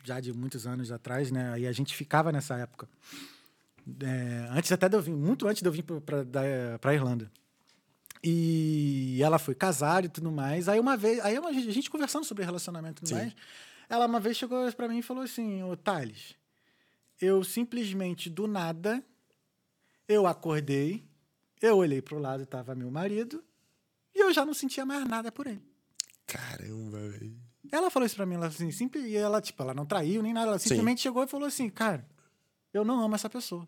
já de muitos anos atrás, né? E a gente ficava nessa época. É, antes até de eu vir, muito antes de eu vir para Irlanda. E ela foi casada e tudo mais. Aí uma vez, aí uma- a gente conversando sobre relacionamento e tudo Sim. mais, ela uma vez chegou para mim e falou assim: "Ô Thales, eu simplesmente do nada eu acordei, eu olhei pro lado e tava meu marido, e eu já não sentia mais nada por ele. Caramba, velho. Ela falou isso pra mim, ela assim, simples, e ela, tipo, ela não traiu nem nada, ela Sim. simplesmente chegou e falou assim, cara, eu não amo essa pessoa.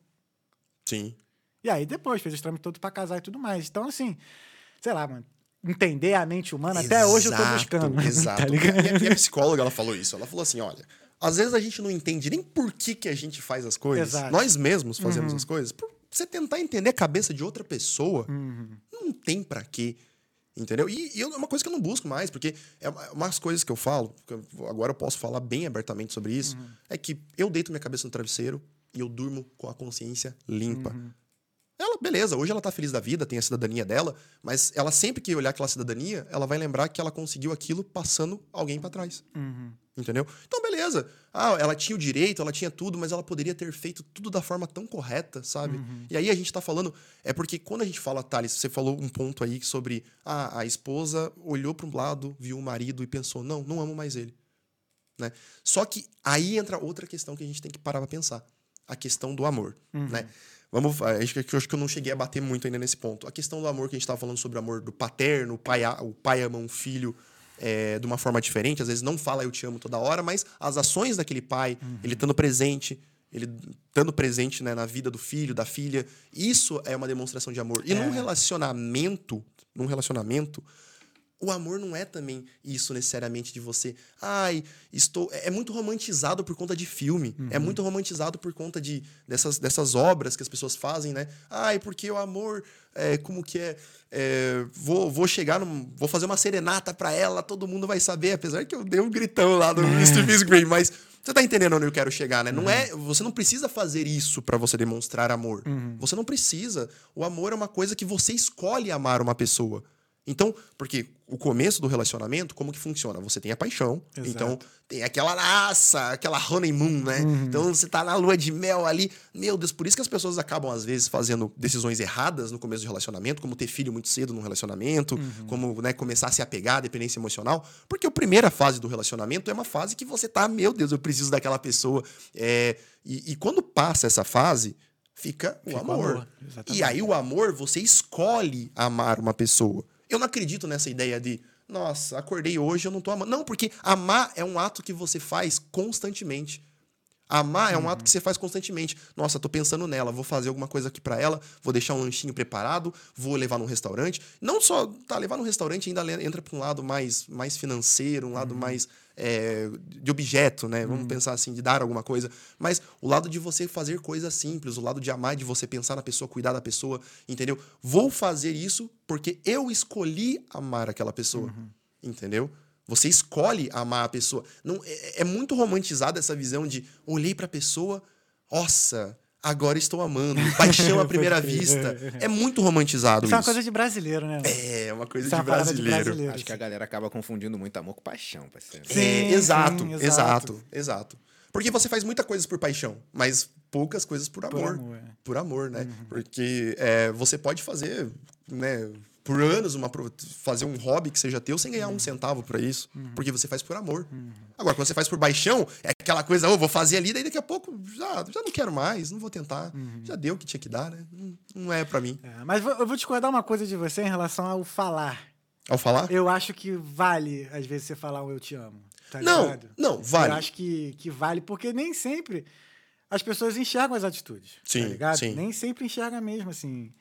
Sim. E aí depois fez os trâmites todos pra casar e tudo mais. Então, assim, sei lá, mano, entender a mente humana, até hoje eu tô Exato, buscando. Exato. tá? E a, e a psicóloga, ela falou isso. Ela falou assim, olha, às vezes a gente não entende nem por que, que a gente faz as coisas. Exato. Uhum. Nós mesmos fazemos as coisas. Por você tentar entender a cabeça de outra pessoa, Uhum. não tem pra quê. Entendeu? E, e é uma coisa que eu não busco mais, porque é uma- umas coisas que eu falo, que eu- agora eu posso falar bem abertamente sobre isso, é que eu deito minha cabeça no travesseiro e eu durmo com a consciência limpa. Ela, beleza, hoje ela tá feliz da vida, tem a cidadania dela, mas ela sempre que olhar aquela cidadania, ela vai lembrar que ela conseguiu aquilo passando alguém pra trás. Uhum. Entendeu? Então, beleza. Ah, ela tinha o direito, ela tinha tudo, mas ela poderia ter feito tudo da forma tão correta, sabe? Uhum. E aí a gente tá falando. É porque quando a gente fala, Thales, você falou um ponto aí sobre. Ah, a esposa olhou para um lado, viu o marido e pensou: não, não amo mais ele. Né? Só que aí entra outra questão que a gente tem que parar pra pensar: a questão do amor. Né? Vamos, acho que, acho que eu não cheguei a bater muito ainda nesse ponto. A questão do amor que a gente estava falando sobre o amor do paterno, o pai, o pai ama um filho é, de uma forma diferente, às vezes não fala eu te amo toda hora, mas as ações daquele pai, ele estando presente, ele estando presente né, na vida do filho, da filha, isso é uma demonstração de amor. E É. num relacionamento, num relacionamento, o amor não é também isso necessariamente de você. Ai, estou. É é muito romantizado por conta de filme. É muito romantizado por conta de dessas, dessas obras que as pessoas fazem, né? Ai, porque o amor. É, como que é? É, vou, vou chegar num, Vou fazer uma serenata pra ela, todo mundo vai saber, apesar que eu dei um gritão lá do Steve Green, mas. Você tá entendendo onde eu quero chegar, né? Não é, você não precisa fazer isso pra você demonstrar amor. Você não precisa. O amor é uma coisa que você escolhe amar uma pessoa. Então, porque o começo do relacionamento, como que funciona? Você tem a paixão, Exato. então tem aquela raça, aquela honeymoon, né? Então você tá na lua de mel ali. Meu Deus, por isso que as pessoas acabam, às vezes, fazendo decisões erradas no começo do relacionamento, como ter filho muito cedo no relacionamento, como né, começar a se apegar à dependência emocional. Porque a primeira fase do relacionamento é uma fase que você tá, meu Deus, eu preciso daquela pessoa. É, e, e quando passa essa fase, fica o Fica o amor. amor, exatamente. E aí o amor, você escolhe amar uma pessoa. Eu não acredito nessa ideia de, nossa, acordei hoje, eu não tô amando. Não, porque amar é um ato que você faz constantemente. Amar é um ato que você faz constantemente. Nossa, tô pensando nela, vou fazer alguma coisa aqui pra ela, vou deixar um lanchinho preparado, vou levar num restaurante. Não só, tá, levar num restaurante ainda entra pra um lado mais, mais financeiro, um lado mais é, de objeto, né? Vamos pensar assim, de dar alguma coisa. Mas o lado de você fazer coisas simples, o lado de amar, de você pensar na pessoa, cuidar da pessoa, entendeu? Vou fazer isso porque eu escolhi amar aquela pessoa, entendeu? Você escolhe amar a pessoa. Não, é, é muito romantizada essa visão de olhei pra pessoa, nossa, agora estou amando. Paixão à primeira vista. É muito romantizado Isso é isso. uma coisa de brasileiro, né? É uma coisa é de uma de brasileiro. brasileiro. Acho que a galera acaba confundindo muito amor com paixão, parceiro. Sim, É, exato, sim, exato, exato. exato, Porque você faz muita coisa por paixão, mas poucas coisas por Por amor. amor, é. Por amor, né? Porque é, você pode fazer, né? Por anos, uma, fazer um hobby que seja teu sem ganhar um centavo pra isso. Porque você faz por amor. Agora, quando você faz por paixão, é aquela coisa, oh, vou fazer ali, daí daqui a pouco já, já não quero mais, não vou tentar. Já deu o que tinha que dar, né? Não, não é pra mim. É, mas eu vou discordar uma coisa de você em relação ao falar. Ao falar? Eu acho que vale, às vezes, você falar um eu te amo. Tá Não, ligado? não, vale. Eu acho que, que vale, porque nem sempre as pessoas enxergam as atitudes. Sim, tá ligado? sim. Nem sempre enxergam mesmo, assim.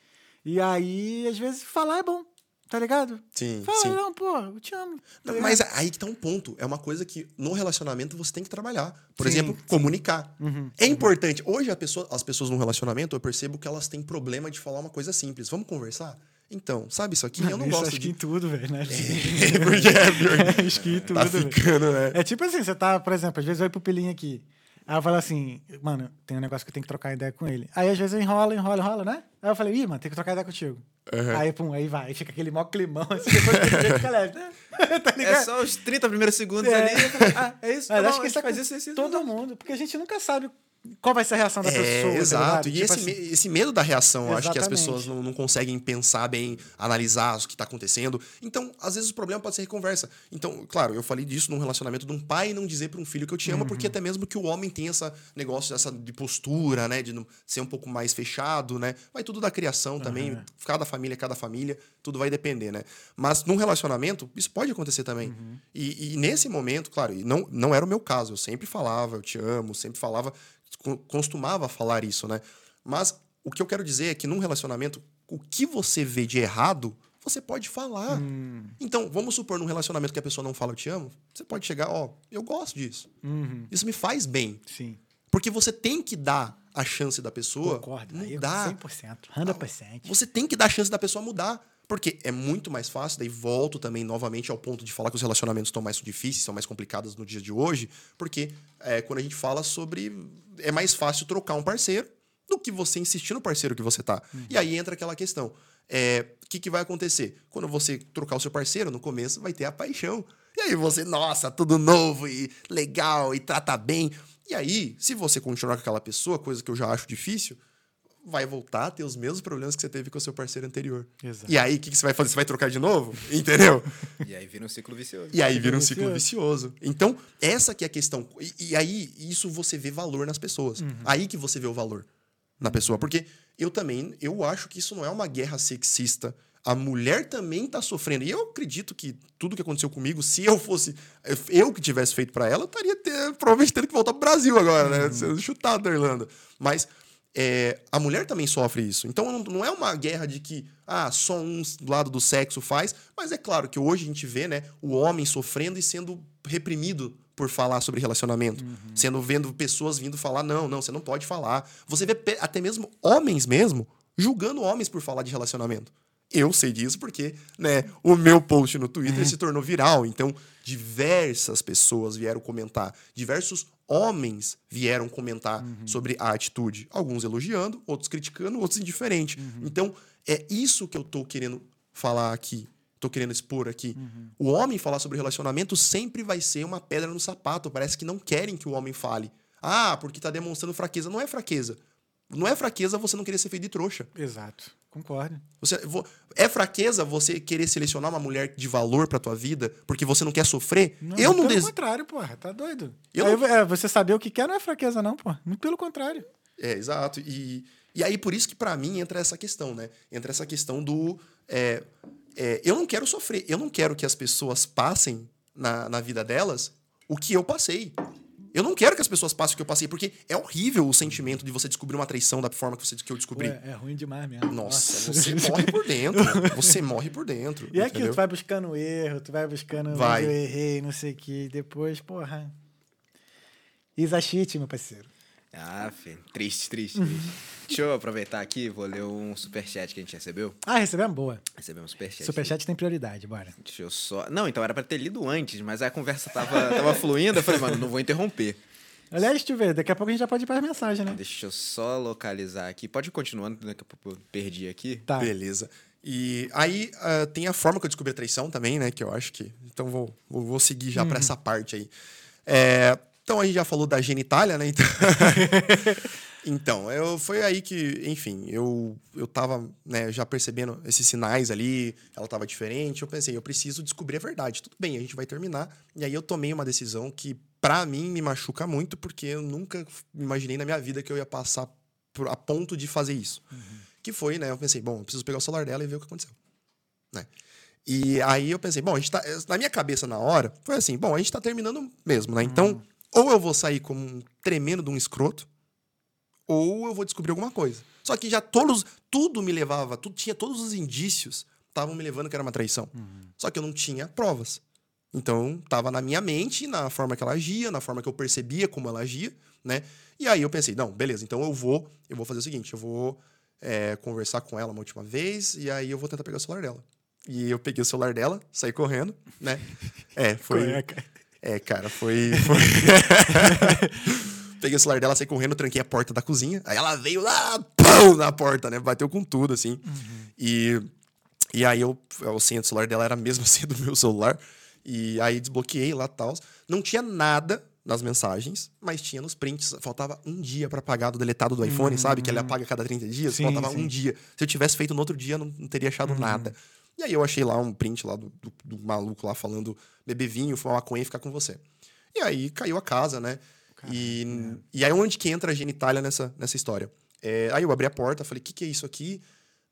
E aí, às vezes, falar é bom, tá ligado? Sim, Fala, sim. não, pô, eu te amo. tá mas aí que tá um ponto. É uma coisa que no relacionamento você tem que trabalhar. Por Sim, exemplo, sim. comunicar. Uhum, É importante. Hoje a pessoa, as pessoas no relacionamento, eu percebo que elas têm problema de falar uma coisa simples. Vamos conversar? Então, sabe isso aqui? Eu não Isso gosto acho que de. em tudo, velho, né? Porque é pior. acho que em tudo, Tá ficando, né? É tipo assim, você tá, por exemplo, às vezes vai pro pilinha aqui. Aí eu falo assim, mano, tem um negócio que eu tenho que trocar ideia com ele. Aí às vezes eu enrola, enrola, enrola, né? Aí eu falei, ih, mano, tem que trocar ideia contigo. Uhum. Aí, pum, aí vai. Aí fica aquele mó climão, assim, depois que fica leve, né? tá ligado? É só os 30 primeiros segundos É. ali. Ah, é isso? Mas Tá acho bom, que a isso é faz com isso, isso, isso. todo mundo, porque a gente nunca sabe qual vai ser a reação da É, pessoa. tá exato. e Tipo esse, assim, esse medo da reação, eu acho que as Exatamente. pessoas não, não conseguem pensar bem, analisar o que está acontecendo. Então, às vezes o problema pode ser conversa. Então, claro, eu falei disso num relacionamento de um pai não dizer para um filho que eu te amo, Uhum. porque até mesmo que o homem tem essa negócio dessa de postura, né, de ser um pouco mais fechado, né? Vai tudo da criação também, Uhum. cada família, cada família, tudo vai depender, né? Mas num relacionamento, isso pode acontecer também. Uhum. E, e nesse momento, claro, e não, não era o meu caso, eu sempre falava, eu te amo, sempre falava, costumava falar isso, né? Mas o que eu quero dizer é que num relacionamento, o que você vê de errado, você pode falar. Hum. Então, vamos supor num relacionamento que a pessoa não fala eu te amo, você pode chegar, ó, eu gosto disso. Uhum, Isso me faz bem. sim. Porque você tem que dar a chance da pessoa Concordo. Aí eu mudar. 100%, 100%. Você tem que dar a chance da pessoa mudar. Porque é muito mais fácil, daí volto também novamente ao ponto de falar que os relacionamentos estão mais difíceis, são mais complicados no dia de hoje, porque é, quando a gente fala sobre. É mais fácil trocar um parceiro do que você insistir no parceiro que você tá. E aí entra aquela questão. É, O que, que vai acontecer? Quando você trocar o seu parceiro, no começo vai ter a paixão. E aí você, nossa, tudo novo e legal e trata bem. E aí, se você continuar com aquela pessoa, coisa que eu já acho difícil, vai voltar a ter os mesmos problemas que você teve com o seu parceiro anterior. Exato. E aí, o que, que você vai fazer? Você vai trocar de novo? Entendeu? E aí vira um ciclo vicioso. E aí vira um ciclo vicioso. Então, essa que é a questão. E, e aí, isso você vê valor nas pessoas. Aí que você vê o valor na pessoa. Porque eu também, eu acho que isso não é uma guerra sexista. A mulher também tá sofrendo. E eu acredito que tudo que aconteceu comigo, se eu fosse eu que tivesse feito pra ela, eu estaria ter- provavelmente tendo que voltar pro Brasil agora, né? Sendo chutado da Irlanda. Mas é, a mulher também sofre isso. Então não, não é uma guerra de que ah, só um lado do sexo faz, mas é claro que hoje a gente vê, né, o homem sofrendo e sendo reprimido por falar sobre relacionamento, sendo vendo pessoas vindo falar não, não, você não pode falar. Você vê até mesmo homens mesmo julgando homens por falar de relacionamento. Eu sei disso porque, né, o meu post no Twitter se tornou viral. Então, diversas pessoas vieram comentar, diversos homens vieram comentar sobre a atitude. Alguns elogiando, outros criticando, outros indiferente. Então, é isso que eu tô querendo falar aqui. Tô querendo expor aqui. O homem falar sobre relacionamento sempre vai ser uma pedra no sapato. Parece que não querem que o homem fale. Ah, porque tá demonstrando fraqueza. Não é fraqueza. Não é fraqueza você não querer ser feito de trouxa. Exato. Concordo. Você, vo- é fraqueza você querer selecionar uma mulher de valor pra tua vida porque você não quer sofrer? eu não Pelo desejo. contrário, porra. Tá doido. Eu Aí, não- é, você saber o que quer não é fraqueza, não, pô. Muito pelo contrário. É, exato. E, e aí, por isso que pra mim entra essa questão, né? Entra essa questão do. é, é, eu não quero sofrer. Eu não quero que as pessoas passem na, na vida delas o que eu passei. Eu não quero que as pessoas passem o que eu passei, porque é horrível o sentimento de você descobrir uma traição da forma que, você, que eu descobri. é, é ruim demais mesmo. Nossa, você morre por dentro. Você morre por dentro. E é aquilo, entendeu? tu vai buscando erro, tu vai buscando Vai. eu errei, não sei o que. Depois, porra. Isa shit, meu parceiro. Ah, filho. Triste, triste, triste. Deixa eu aproveitar aqui, vou ler um superchat que a gente recebeu. Ah, recebemos boa. Recebemos um superchat. Superchat tem prioridade, bora. Deixa eu só. Não, então era pra ter lido antes, mas a conversa tava, tava fluindo. Eu falei, mano, não vou interromper. Aliás, deixa eu ver, daqui a pouco a gente já pode ir para as mensagens, né? Deixa eu só localizar aqui. Pode ir continuando, daqui a pouco eu perdi aqui. Tá. Beleza. E aí ah, tem a forma que eu descobri a traição também, né? Que eu acho que. Então vou, vou, vou seguir já pra essa parte aí. É, então a gente já falou da genitália, né? Então, então eu, foi aí que, enfim, eu, eu tava né, já percebendo esses sinais ali, ela tava diferente. Eu pensei, eu preciso descobrir a verdade. Tudo bem, a gente vai terminar. E aí eu tomei uma decisão que, pra mim, me machuca muito, porque eu nunca imaginei na minha vida que eu ia passar por, a ponto de fazer isso. Que foi, né? Eu pensei, bom, eu preciso pegar o celular dela e ver o que aconteceu. Né? E aí eu pensei, bom, a gente tá. Na minha cabeça na hora, foi assim, bom, a gente tá terminando mesmo, né? Então, ou eu vou sair como um tremendo de um escroto, ou eu vou descobrir alguma coisa. Só que já todos, tudo me levava, tudo tinha todos os indícios estavam me levando que era uma traição. Só que eu não tinha provas. Então, tava na minha mente, na forma que ela agia, na forma que eu percebia como ela agia, né? E aí eu pensei, não, beleza, então eu vou, eu vou fazer o seguinte, eu vou é, conversar com ela uma última vez e aí eu vou tentar pegar o celular dela. E eu peguei o celular dela, saí correndo, né? É, foi. Cueca. É, cara, foi. foi... Peguei o celular dela, saí correndo, tranquei a porta da cozinha. Aí ela veio lá, pão, na porta, né? Bateu com tudo, assim. E, e aí eu, a senha do celular dela era a mesma senha do meu celular. E aí desbloqueei lá e tal. Não tinha nada nas mensagens, mas tinha nos prints. Faltava um dia pra apagar do deletado do iPhone, sabe? Que ele apaga a cada 30 dias. Sim, Faltava sim. um dia. Se eu tivesse feito no outro dia, eu não, não teria achado nada. E aí eu achei lá um print lá do, do- do maluco lá falando beber vinho, fumar maconha e ficar com você. E aí caiu a casa, né? E, e aí onde que entra a genitália nessa, nessa história? É, aí eu abri a porta, falei, o que, que é isso aqui?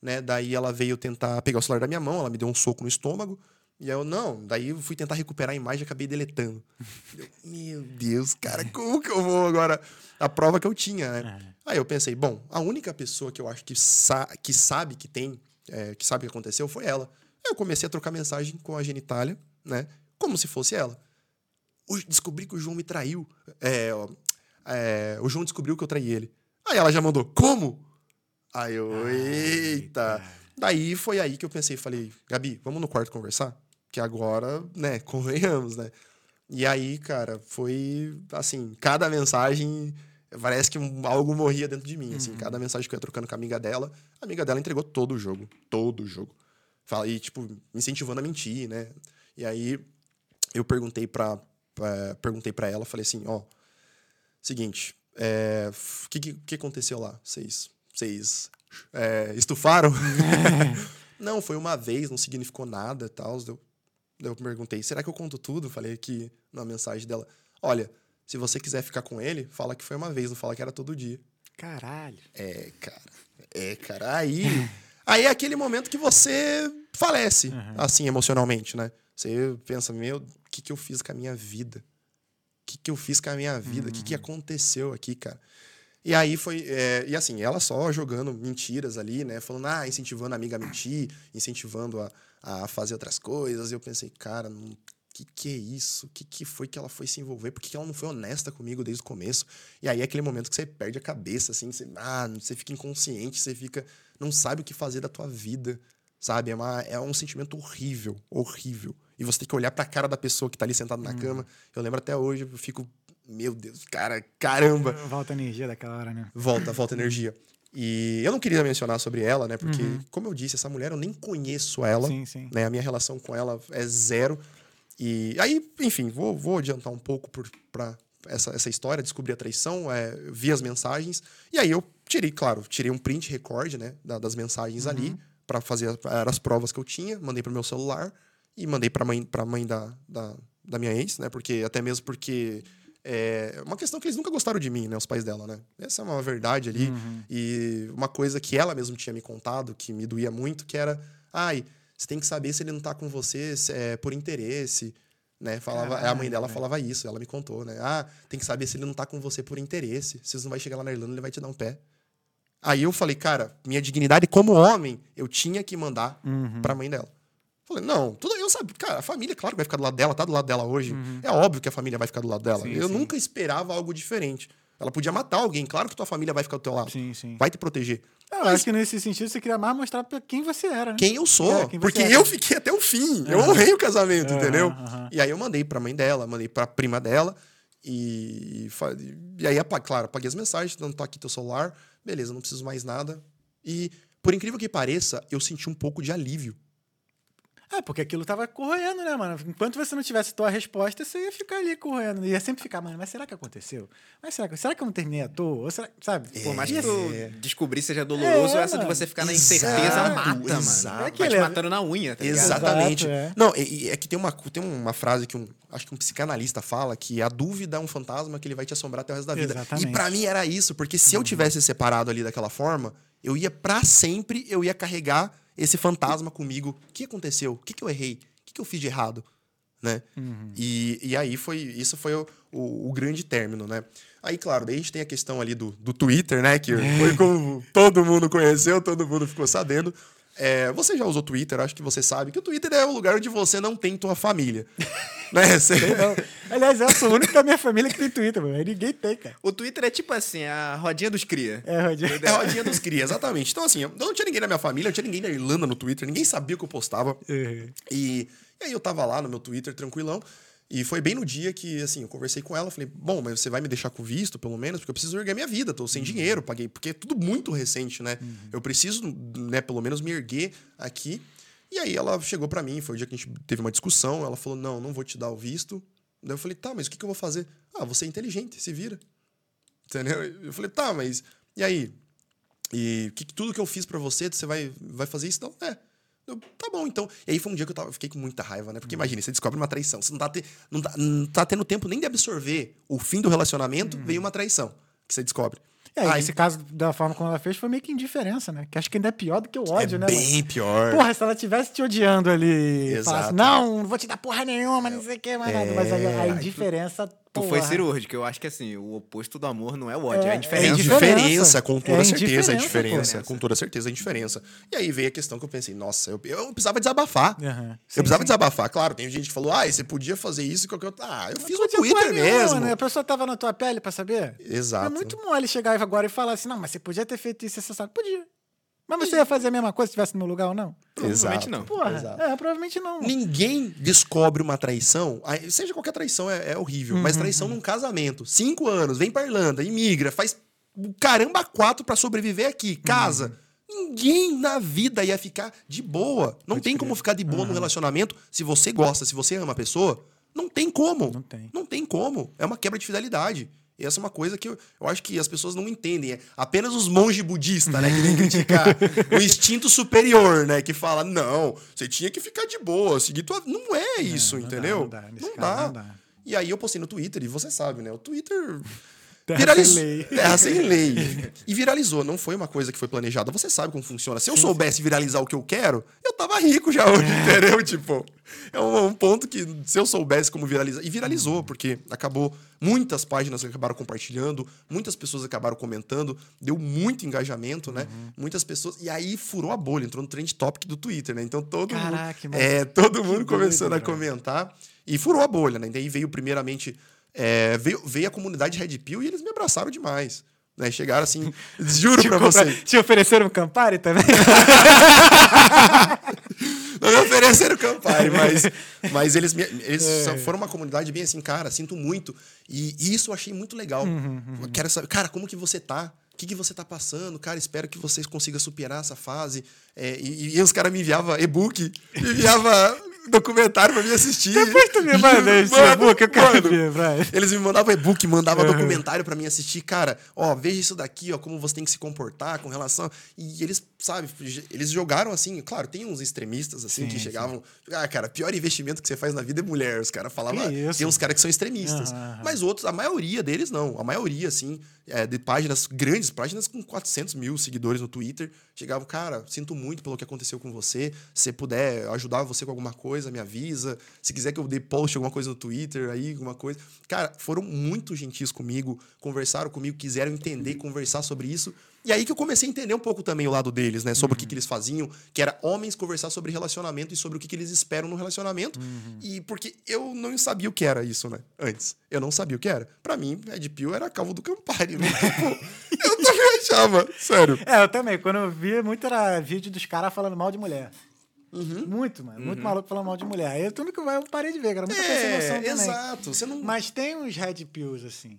Né? Daí ela veio tentar pegar o celular da minha mão, ela me deu um soco no estômago. E aí eu, não, daí eu fui tentar recuperar a imagem e acabei deletando. Eu, Meu Deus, cara, como que eu vou agora? A prova que eu tinha, né? Aí eu pensei, bom, a única pessoa que eu acho que, sa que sabe que tem, é, que sabe o que aconteceu foi ela. Aí eu comecei a trocar mensagem com a genitália, né? Como se fosse ela. O- descobri que o João me traiu. É, é, o João descobriu que eu traí ele. Aí ela já mandou, como? Aí eu, eita. Daí foi aí que eu pensei, falei, Gabi, vamos no quarto conversar? Que agora, né, convenhamos, né? E aí, cara, foi assim, cada mensagem parece que um- algo morria dentro de mim, assim, cada mensagem que eu ia trocando com a amiga dela, a amiga dela entregou todo o jogo, todo o jogo. Fala e tipo, me incentivando a mentir, né? E aí eu perguntei pra, pra- perguntei para ela, falei assim, ó, seguinte, é, o que, que, que aconteceu lá? Vocês, vocês é, estufaram? não, foi uma vez, não significou nada e tal. Eu, eu perguntei, será que eu conto tudo? Falei aqui na mensagem dela, olha, se você quiser ficar com ele, fala que foi uma vez, não fala que era todo dia. Caralho. É, cara. É, cara. Aí, aí é aquele momento que você falece, assim, emocionalmente, né? Você pensa, meu, o que, que eu fiz com a minha vida? O que, que eu fiz com a minha vida? O que, que aconteceu aqui, cara? E aí foi. é, e assim, ela só jogando mentiras ali, né? Falando, ah, incentivando a amiga a mentir, incentivando a, a fazer outras coisas. E eu pensei, cara, não que que é isso? O que, que foi que ela foi se envolver? Por que, que ela não foi honesta comigo desde o começo? E aí é aquele momento que você perde a cabeça, assim, você, ah, você fica inconsciente, você fica. não sabe o que fazer da tua vida, sabe? É, uma, é um sentimento horrível, horrível. E você tem que olhar pra cara da pessoa que tá ali sentada na cama. Eu lembro até hoje, eu fico, meu Deus, cara, caramba Volta a energia daquela hora, né? volta, volta energia. E eu não queria mencionar sobre ela, né? Porque, como eu disse, essa mulher eu nem conheço ela. Sim, sim. Né? A minha relação com ela é zero. E aí, enfim, vou, vou adiantar um pouco por, pra essa, essa história, descobri a traição, é, vi as mensagens. E aí eu tirei, claro, tirei um print record, né? da- das mensagens ali, para fazer as, provas que eu tinha, mandei pro meu celular e mandei pra mãe, pra mãe da, da, da minha ex, né? Porque, até mesmo porque é uma questão que eles nunca gostaram de mim, né? Os pais dela, né? Essa é uma verdade ali. E uma coisa que ela mesmo tinha me contado, que me doía muito, que era... Ai, você tem que saber se ele não tá com você é, por interesse, né? Falava, a mãe Caralho, dela velho. falava isso, ela me contou, né? Ah, tem que saber se ele não tá com você por interesse. Se você não vai chegar lá na Irlanda, ele vai te dar um pé. Aí eu falei, cara, minha dignidade como homem, eu tinha que mandar Uhum. pra mãe dela. Falei, não, tudo eu sabia. Cara, a família, claro que vai ficar do lado dela, tá do lado dela hoje. É óbvio que a família vai ficar do lado dela. Uhum. Sim, eu sim. nunca esperava algo diferente. Ela podia matar alguém, claro que tua família vai ficar do teu lado. Sim, sim. Vai te proteger. Eu acho que nesse sentido você queria mais mostrar pra quem você era, né? Quem eu sou. É, quem porque é. eu fiquei até o fim. Eu honrei o casamento, Aham, entendeu? aham. E aí eu mandei pra mãe dela, mandei pra prima dela. E, e aí, claro, apaguei as mensagens, não tá aqui teu celular. Beleza, não preciso mais nada. E, por incrível que pareça, eu senti um pouco de alívio. É, porque aquilo tava corroendo, né, mano? Enquanto você não tivesse tua resposta, você ia ficar ali corroendo. Ia sempre ficar, mano, mas será que aconteceu? Mas será que, será que eu não terminei à toa? Ou será, sabe? Por mais que tu ser- descobrir seja doloroso, É, essa de mano. você ficar na Exato, incerteza mata, exato. mano. É que Vai te é- matando na unha, tá ligado? Exatamente. Exato, é. Não, é que tem uma, tem uma frase que um, acho que um psicanalista fala que a dúvida é um fantasma que ele vai te assombrar até o resto da vida. Exatamente. Uhum. E pra mim era isso, porque se eu tivesse separado ali daquela forma, eu ia pra sempre, eu ia carregar esse fantasma comigo. O que aconteceu? O que, que eu errei? O que, que eu fiz de errado? Né? Uhum. E, e aí foi isso foi o, o, o grande término, né? Aí, claro, daí a gente tem a questão ali do, do Twitter, né? Que foi como todo mundo conheceu, todo mundo ficou sabendo. É, você já usou Twitter, acho que você sabe que o Twitter é o lugar onde você não tem tua família. né? Você- Não. Aliás, eu sou o único da minha família que tem Twitter, mano. Ninguém tem, cara. O Twitter é tipo assim, a rodinha dos cria. É, Rodinho. É a rodinha dos cria, exatamente. Então, assim, eu não tinha ninguém na minha família, não tinha ninguém na Irlanda no Twitter, ninguém sabia o que eu postava. Uhum. E, e aí eu tava lá no meu Twitter, tranquilão. E foi bem no dia que, assim, eu conversei com ela, falei, bom, mas você vai me deixar com visto, pelo menos, porque eu preciso erguer minha vida, tô sem dinheiro, paguei, porque é tudo muito recente, né? Eu preciso, né, pelo menos me erguer aqui. E aí ela chegou pra mim, foi o dia que a gente teve uma discussão, ela falou, não, não vou te dar o visto. Daí eu falei, tá, mas o que, que eu vou fazer? Ah, você é inteligente, se vira. Entendeu? Eu falei, tá, mas e aí? E que, tudo que eu fiz pra você, você vai, vai fazer isso? Não, é. Eu, tá bom, então. E aí foi um dia que eu, tava, fiquei com muita raiva, né? Porque imagina, você descobre uma traição. Você não tá, te- não, tá, não tá tendo tempo nem de absorver o fim do relacionamento, veio uma traição que você descobre. É, Aí- esse caso, da forma como ela fez, foi meio que indiferença, né? Que acho que ainda é pior do que o ódio, é né? bem mano? pior. Porra, se ela tivesse te odiando ali, Exato. falasse, não, não vou te dar porra nenhuma, não sei o que, mais nada. Mas aí a indiferença. Tu porra. foi cirúrgico. Eu acho que assim, o oposto do amor não é o ódio, é, É, a é É indiferença. indiferença. indiferença, com toda É certeza, é indiferença, indiferença. Com toda certeza, é indiferença. E aí veio a questão que eu pensei, nossa, eu, eu precisava desabafar. Aham. Eu Sim, precisava sim. desabafar. Claro, tem gente que falou, ah, você podia fazer isso e qualquer outro. Ah, eu fiz Não no Twitter mesmo. Né? A pessoa tava na tua pele pra saber. Exato. É muito mole chegar agora e falar assim, não, mas você podia ter feito isso, você sabe. Podia. Mas você ia fazer a mesma coisa se estivesse no meu lugar ou não? Provavelmente Exato. não. Porra, Exato. é, provavelmente não. Ninguém descobre uma traição, seja qualquer traição é, é horrível, mas Uhum, traição num casamento. Cinco anos, vem pra Irlanda, imigra, faz o caramba quatro pra sobreviver aqui, casa. Uhum. Ninguém na vida ia ficar de boa. Não Pode tem crer. como ficar de boa no relacionamento se você gosta, se você ama a pessoa. Não tem como. Não tem. Não tem como. É uma quebra de fidelidade. E essa é uma coisa que eu, eu acho que as pessoas não entendem. É apenas os monges budistas, né? Que vêm criticar o instinto superior, né? Que fala, não, você tinha que ficar de boa, seguir tua... Não é isso, não dá, entendeu? não dá, Não dá. não dá. E aí eu postei no Twitter, e você sabe, né? O Twitter... Terra sem lei. Terra sem lei. E viralizou. Não foi uma coisa que foi planejada. Você sabe como funciona. Se eu soubesse viralizar o que eu quero, eu tava rico já hoje, entendeu? Tipo, é um, um ponto que se eu soubesse como viralizar. E viralizou, porque acabou. Muitas páginas acabaram compartilhando, muitas pessoas acabaram comentando, deu muito engajamento, né? Muitas pessoas. E aí furou a bolha, entrou no trend topic do Twitter, né? Então todo Caraca, mundo. mano. É, todo mundo doido, começando a velho. comentar. E furou a bolha, né? Daí veio primeiramente. É, veio, veio a comunidade Red Pill e eles me abraçaram demais. Né? Chegaram assim, juro pra compra- você. Te ofereceram Campari também? Não me ofereceram Campari, mas, mas eles, me- eles É. foram uma comunidade bem assim, cara, sinto muito. E, e isso eu achei muito legal. Uhum, Eu Quero saber, cara, como que você tá? O que, que você tá passando? Cara, espero que vocês consigam superar essa fase. É, e, e os caras me enviavam e-book, me enviavam documentário pra mim assistir. Depois tu me manda esse e-book, eu quero mano. ver, Brian. Eles me mandavam e-book, mandavam documentário pra mim assistir. Cara, ó, veja isso daqui, ó, como você tem que se comportar com relação. E eles, sabe, eles jogaram assim. Claro, tem uns extremistas assim Sim, que sim. chegavam. Ah, cara, pior investimento que você faz na vida é mulher. Os caras falavam. Tem uns caras que são extremistas. Aham. Mas outros, a maioria deles não. A maioria, assim, é, de páginas grandes, páginas com 400 mil seguidores no Twitter, chegavam, cara, sinto muito pelo que aconteceu com você. Se puder ajudar você com alguma coisa, me avisa. Se quiser que eu dê post alguma coisa no Twitter, aí, alguma coisa. Cara, foram muito gentis comigo, conversaram comigo, quiseram entender, conversar sobre isso. E aí que eu comecei a entender um pouco também o lado deles, né? Sobre o que, que eles faziam, que era homens conversar sobre relacionamento e sobre o que, que eles esperam no relacionamento. E porque eu não sabia o que era isso, né? Antes. Eu não sabia o que era. Pra mim, Ed Pill era calvo do Campari. Né? Tipo, eu também achava, sério. É, eu também. Quando eu vi, muito era vídeo dos caras falando mal de mulher. Uhum. Muito, mano. Muito maluco falando mal de mulher. Aí tudo que vai, eu parei de ver, cara. Muita sem noção É, também. exato. Não. Mas tem uns red pills, assim.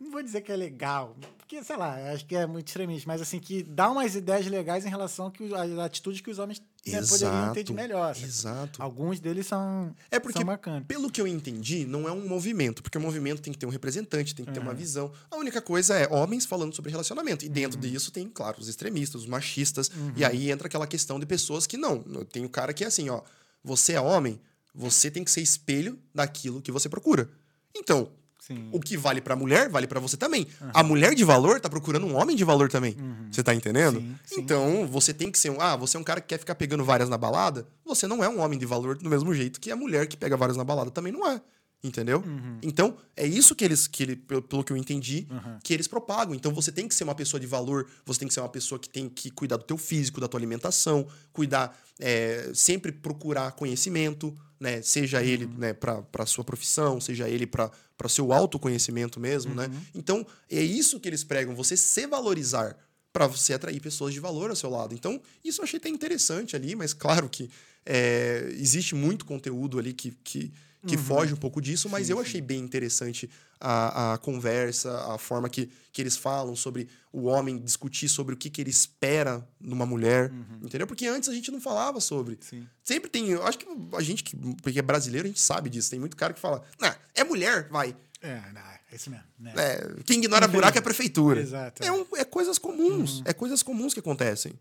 Não vou dizer que é legal, porque, sei lá, acho que é muito extremista, mas assim, que dá umas ideias legais em relação às atitudes que os homens né, poderiam ter de melhor. sabe? Exato. Alguns deles são, É porque, são pelo que eu entendi, não é um movimento, porque o movimento tem que ter um representante, tem que ter uma Uhum. visão. A única coisa é homens falando sobre relacionamento. E dentro disso tem, claro, os extremistas, os machistas. Uhum. E aí entra aquela questão de pessoas que não. Tem o cara que é assim, ó. Você é homem, você tem que ser espelho daquilo que você procura. Então, Sim. o que vale pra mulher, vale pra você também. A mulher de valor tá procurando um homem de valor também. Você tá entendendo? Sim, sim. Então, você tem que ser um. Ah, você é um cara que quer ficar pegando várias na balada. Você não é um homem de valor do mesmo jeito que a mulher que pega várias na balada também não é. Entendeu? Então, é isso que eles, que ele, pelo, que eu entendi, que eles propagam. Então, você tem que ser uma pessoa de valor, você tem que ser uma pessoa que tem que cuidar do teu físico, da tua alimentação, cuidar, é, sempre procurar conhecimento, né? Seja ele né, para sua profissão, seja ele para seu autoconhecimento mesmo, né? Então, é isso que eles pregam, você se valorizar para você atrair pessoas de valor ao seu lado. Então, isso eu achei até interessante ali, mas claro que é, existe muito conteúdo ali que, que, que foge um pouco disso, mas eu achei bem interessante a, a conversa, a forma que, que eles falam sobre o homem discutir sobre o que, que ele espera numa mulher, entendeu? Porque antes a gente não falava sobre. Sim. Sempre tem, eu acho que a gente que porque é brasileiro, a gente sabe disso. Tem muito cara que fala, nah, é mulher, vai. É, não, é isso mesmo. Né? É, quem ignora buraco é a prefeitura. Exato, É, um- é coisas comuns. É coisas comuns que acontecem.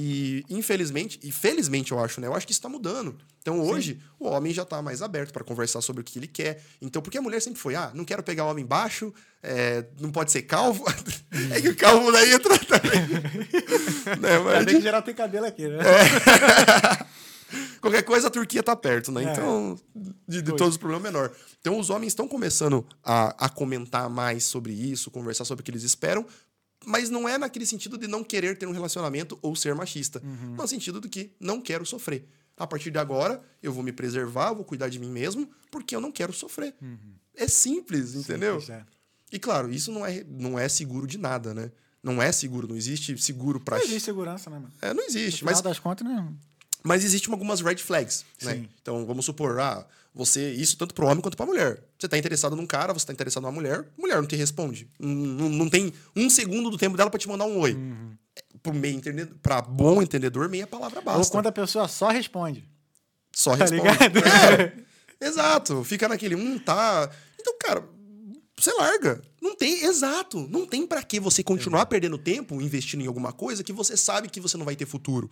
E, infelizmente, e felizmente eu acho, né? Eu acho que isso tá mudando. Então, hoje, o homem já tá mais aberto para conversar sobre o que ele quer. Então, porque a mulher sempre foi, ah, não quero pegar homem baixo, é, não pode ser calvo. é que o calvo daí entra também. né? Mas, Ainda que geral tem cabelo aqui, né? Qualquer coisa, a Turquia tá perto, né? É. Então, de, de todos os problemas, menor. Então, os homens estão começando a, a comentar mais sobre isso, conversar sobre o que eles esperam, mas não é naquele sentido de não querer ter um relacionamento ou ser machista. Uhum. No sentido de que não quero sofrer. A partir de agora, eu vou me preservar, vou cuidar de mim mesmo, porque eu não quero sofrer. É simples, entendeu? Uhum. Simples, é. E claro, isso não é, não é seguro de nada, né? Não é seguro, não existe seguro pra. Não existe segurança, né, mano? É, não No existe. final Mas, das contas, né? mas existem algumas red flags, né? Sim. Então, vamos supor, ah, você. Isso tanto pro homem quanto pra mulher. Você tá interessado num cara, você tá interessado numa mulher, mulher não te responde. Não, não, tem um segundo do tempo dela pra te mandar um oi. Uhum. Pro meio entendedor, pra bom entendedor, meia palavra basta. Ou quando a pessoa só responde. Só Tá responde. ligado? É, exato. Fica naquele, hum, tá. Então, cara, você larga. Não tem, exato. Não tem pra que você continuar perdendo tempo investindo em alguma coisa que você sabe que você não vai ter futuro.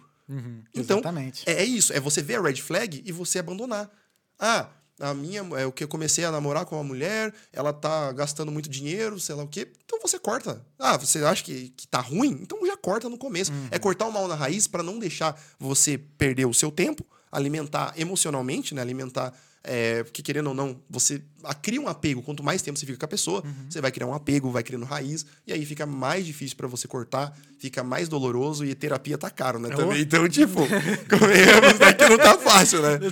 Então, Exatamente. é, é isso. É você ver a red flag e você abandonar. Ah, a minha, é o que eu comecei a namorar com uma mulher, ela tá gastando muito dinheiro, sei lá o quê. Então você corta. Ah, você acha que, que tá ruim? Então já corta no começo. É cortar o mal na raiz pra não deixar você perder o seu tempo, alimentar emocionalmente, né? Alimentar. É, porque querendo ou não, você ah, cria um apego. Quanto mais tempo você fica com a pessoa, você vai criar um apego, vai criando raiz, e aí fica mais difícil pra você cortar, fica mais doloroso e terapia tá caro, né? Oh. Também. Então, tipo, convenhamos, né? Que não tá fácil, né?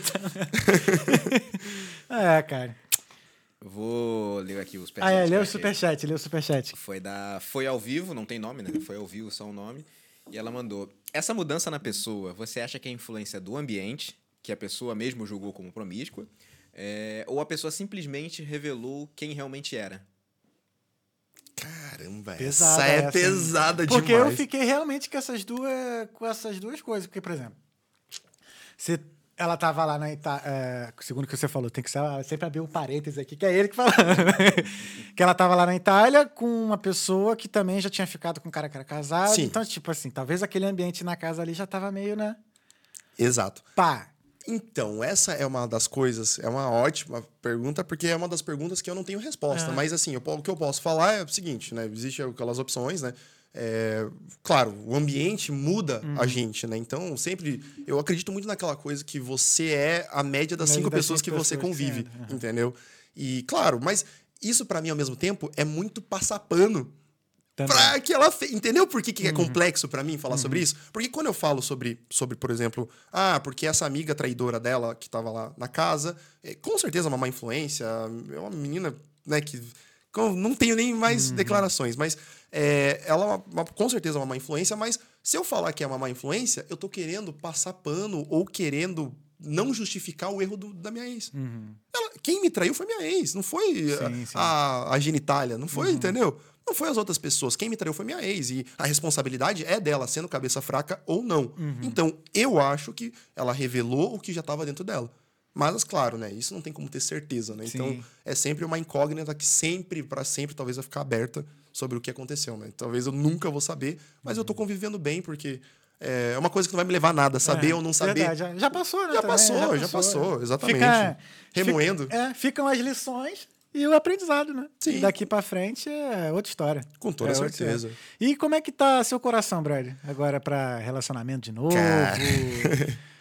É, cara. Vou ler aqui os Ah, é, lê o superchats. superchat, lê o superchat. Foi da. Foi ao vivo, não tem nome, né? Foi ao vivo só o nome. E ela mandou: Essa mudança na pessoa, você acha que é influência do ambiente, que a pessoa mesmo julgou como promíscua, é, ou a pessoa simplesmente revelou quem realmente era? Caramba, Pesada essa é essa, hein? pesada Porque demais. eu fiquei realmente com essas duas, com essas duas coisas. Porque, por exemplo, se ela tava lá na Itália, segundo o que você falou, tem que ser, sempre abrir um parênteses aqui, que é ele que fala. que ela tava lá na Itália com uma pessoa que também já tinha ficado com um cara que era casado. Sim. Então, tipo assim, talvez aquele ambiente na casa ali já tava meio, né? Exato. Pá. Então, essa é uma das coisas, é uma ótima pergunta, porque é uma das perguntas que eu não tenho resposta. É. Mas, assim, eu o que eu posso falar é o seguinte, né? Existem aquelas opções, né? É, claro, o ambiente muda Uhum. a gente, né? Então, sempre... Eu acredito muito naquela coisa que você é a média das Média cinco das pessoas que você pessoas você convive, anda, aham. entendeu? E, claro, mas isso pra mim, ao mesmo tempo, é muito passar pano Também. Pra que ela fe... Entendeu por que, que é Uhum. complexo pra mim falar sobre isso? Porque quando eu falo sobre, sobre, por exemplo, ah, porque essa amiga traidora dela que tava lá na casa, é, com certeza uma má influência, é uma menina, né, que. Não tenho nem mais Uhum. declarações, mas é, ela é uma- uma- com certeza é uma má influência, mas se eu falar que é uma má influência, eu tô querendo passar pano ou querendo não justificar o erro do- da minha ex. Ela- quem me traiu foi minha ex, não foi a- Sim, sim. A, a genitália, não Uhum. foi, entendeu? Não foi as outras pessoas. Quem me traiu foi minha ex. E a responsabilidade é dela, sendo cabeça fraca ou não. Uhum. Então, eu acho que ela revelou o que já estava dentro dela. Mas, claro, né? Isso não tem como ter certeza, né? Então, Sim. é sempre uma incógnita que sempre, para sempre, talvez vai ficar aberta sobre o que aconteceu, né? Talvez eu nunca vou saber, mas Uhum. eu tô convivendo bem, porque é uma coisa que não vai me levar a nada, saber É, ou não saber. verdade, já, já passou, né? Já também, passou, já passou, exatamente. Fica, Remoendo. Fica, é, ficam as lições e o aprendizado, né? Sim. Daqui pra frente é outra história. Com toda É outra certeza. história. E como é que tá seu coração, Brad? Agora pra relacionamento de novo? Cara.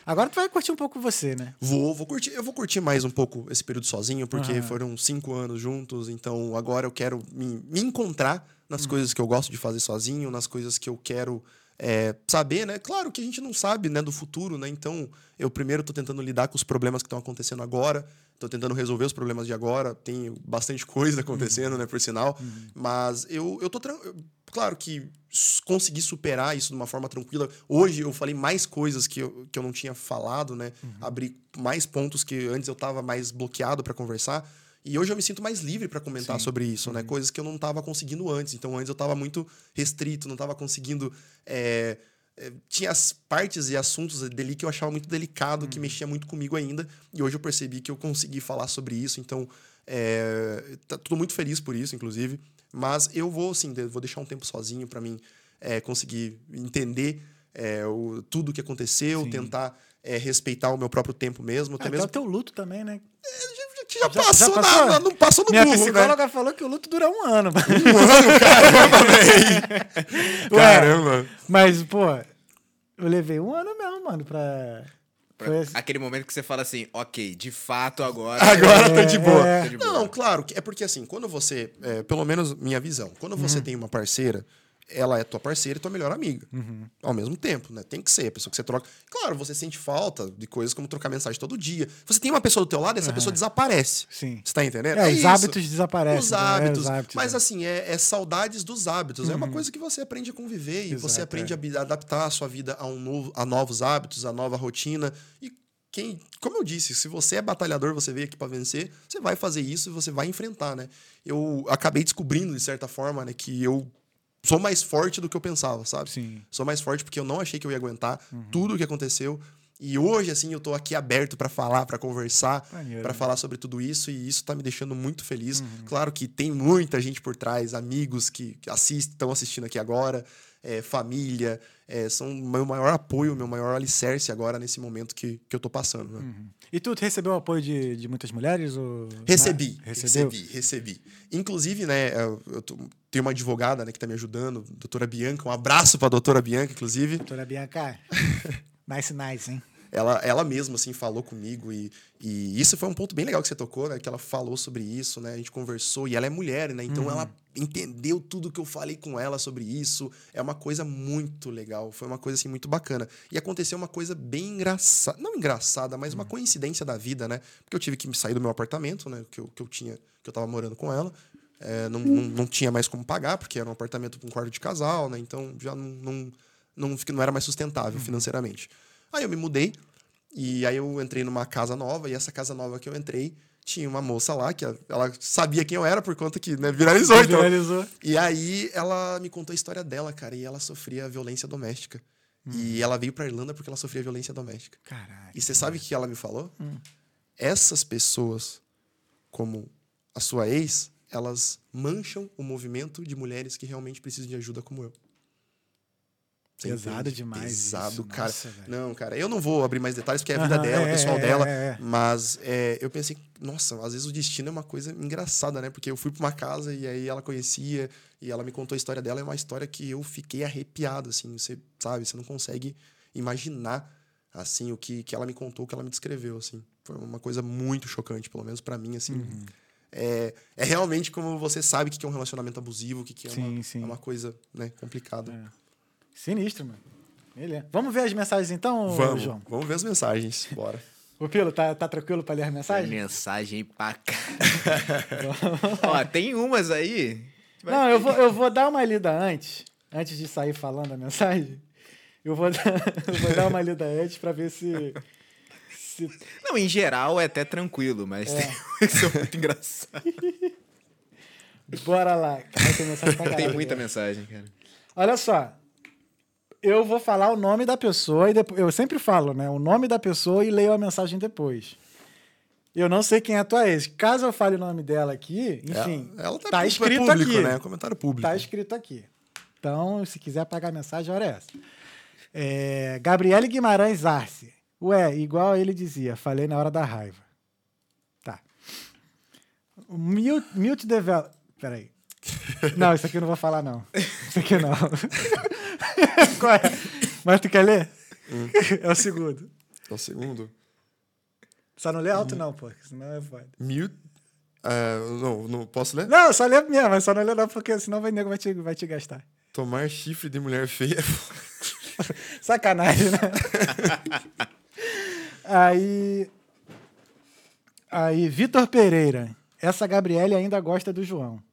Agora tu vai curtir um pouco você, né? Vou, vou curtir. Eu vou curtir mais um pouco esse período sozinho, porque Aham. foram cinco anos juntos, então agora eu quero me, me encontrar nas coisas que eu gosto de fazer sozinho, nas coisas que eu quero é, saber, né? Claro que a gente não sabe, né, do futuro, né? Então, eu primeiro tô tentando lidar com os problemas que estão acontecendo agora, tô tentando resolver os problemas de agora, tem bastante coisa acontecendo, né, por sinal, mas eu, eu tô claro que consegui superar isso de uma forma tranquila. Hoje eu falei mais coisas que eu, que eu não tinha falado, né? Abri mais pontos que antes eu tava mais bloqueado para conversar. E hoje eu me sinto mais livre para comentar Sim. sobre isso, né? Coisas que eu não tava conseguindo antes. Então antes eu tava muito restrito, não tava conseguindo. é, tinha as partes e assuntos dele que eu achava muito delicado, que mexia muito comigo ainda. E hoje eu percebi que eu consegui falar sobre isso. Então, é, tá tudo muito feliz por isso, inclusive. Mas eu vou, assim, vou deixar um tempo sozinho para mim é, conseguir entender é, o, tudo o que aconteceu, Sim. tentar é, respeitar o meu próprio tempo mesmo. Até Até mesmo o teu luto também, né? que já, Já- já passou, passou? na- não passou no Minha burro, né? psicóloga falou que o luto dura um ano. Um ano, caramba, velho. Caramba. Mas, pô, eu levei um ano mesmo, mano, pra. Aquele momento que você fala assim, ok, de fato agora. Agora tá de boa. é. Tá de boa. Não, claro, que- é porque assim, quando você, é, pelo menos minha visão, quando você Uhum. tem uma parceira, ela é tua parceira e tua melhor amiga. Ao mesmo tempo, né? Tem que ser. A pessoa que você troca. Claro, você sente falta de coisas como trocar mensagem todo dia. Você tem uma pessoa do teu lado e essa pessoa desaparece. Sim. Você tá entendendo? É, os isso. hábitos desaparecem. Os né? É, hábitos. os hábitos, mas é. assim, é, é saudades dos hábitos. É uma coisa que você aprende a conviver e você aprende é. a adaptar a sua vida a, um novo, a novos hábitos, a nova rotina. E quem, como eu disse, se você é batalhador, você veio aqui pra vencer, você vai fazer isso e você vai enfrentar, né? Eu acabei descobrindo, de certa forma, né, que eu sou mais forte do que eu pensava, sabe? Sim. Sou mais forte porque eu não achei que eu ia aguentar tudo o que aconteceu. E hoje, assim, eu tô aqui aberto pra falar, pra conversar, pra né? falar sobre tudo isso. E isso tá me deixando muito feliz. Claro que tem muita gente por trás, amigos que assistem, estão assistindo aqui agora, é, família. É, são o meu maior apoio, meu maior alicerce agora nesse momento que, que eu tô passando. né? E tu recebeu apoio de, de muitas mulheres? Ou... Recebi, Ah, recebi, recebi. Inclusive, né, eu, eu tô- tenho uma advogada né, que tá me ajudando, doutora Bianca. Um abraço pra doutora Bianca, inclusive. Doutora Bianca. nice, nice, hein? ela, ela mesma, assim, falou comigo e, e isso foi um ponto bem legal que você tocou, né? Que ela falou sobre isso, né? A gente conversou e ela é mulher, né? Então ela entendeu tudo que eu falei com ela sobre isso. É uma coisa muito legal, foi uma coisa, assim, muito bacana. E aconteceu uma coisa bem engraçada, não engraçada, mas uma coincidência da vida, né? Porque eu tive que sair do meu apartamento, né? Que eu, que eu tinha, que eu tava morando com ela. É, não, não, não tinha mais como pagar, porque era um apartamento com um quarto de casal, né? Então já não, não, não, não era mais sustentável financeiramente. Aí eu me mudei e aí eu entrei numa casa nova e essa casa nova que eu entrei tinha uma moça lá que ela sabia quem eu era por conta que né, viralizou. Então. Viralizou. E aí ela me contou a história dela, cara, e ela sofria violência doméstica. E ela veio pra Irlanda porque ela sofria violência doméstica. Caralho. E você sabe o que ela me falou? Essas pessoas, como a sua ex, elas mancham o movimento de mulheres que realmente precisam de ajuda como eu. Pesado demais Pesado, isso. cara. Nossa, não, cara, eu não vou abrir mais detalhes porque é a vida dela, é, o pessoal é, dela. é, é. Mas é, eu pensei, nossa, às vezes o destino é uma coisa engraçada, né? Porque eu fui pra uma casa e aí ela conhecia e ela me contou a história dela. É uma história que eu fiquei arrepiado, assim. Você sabe, você não consegue imaginar, assim, o que, que ela me contou, o que ela me descreveu, assim. Foi uma coisa muito chocante, pelo menos pra mim, assim. Uhum. É, é realmente como você sabe o que é um relacionamento abusivo, o que, que é, Sim, uma, sim. é uma coisa né, complicada. Sinistro, mano. Beleza. Vamos ver as mensagens então, Vamos, João? vamos ver as mensagens. Bora. Ô, Pilo, tá, tá tranquilo pra ler as Tem mensagens? mensagem pra cá. Ó, tem umas aí. Não, eu vou, eu vou dar uma lida antes, antes de sair falando a mensagem. Eu vou dar, eu vou dar uma lida antes pra ver se. se Não, em geral é até tranquilo, mas É. tem que são muito engraçados. bora lá. Ter mensagem pra Tem muita né? mensagem, cara. Olha só. Eu vou falar o nome da pessoa e depois. Eu sempre falo, né? O nome da pessoa e leio a mensagem depois. Eu não sei quem é a tua ex. Caso eu fale o nome dela aqui, enfim. ela, ela tá, tá é escrito público, aqui. né? Comentário público. Tá escrito aqui. Então, se quiser apagar a mensagem, a hora é essa. É, Gabriele Guimarães Arce. Ué, igual ele dizia, falei na hora da raiva. Tá. Mute, mute Develop. Peraí. Não, isso aqui eu não vou falar, não. Isso aqui não. Qual é? Mas tu quer ler? É o segundo. É o segundo. Só não lê alto, não, pô. Senão é foda. Mil. Ah, não, não posso ler? Não, só lê mesmo, mas só não lê não, porque senão vai nego vai te, vai te gastar. Tomar chifre de mulher feia. Sacanagem, né? aí. Aí, Vitor Pereira. Essa Gabriele ainda gosta do João.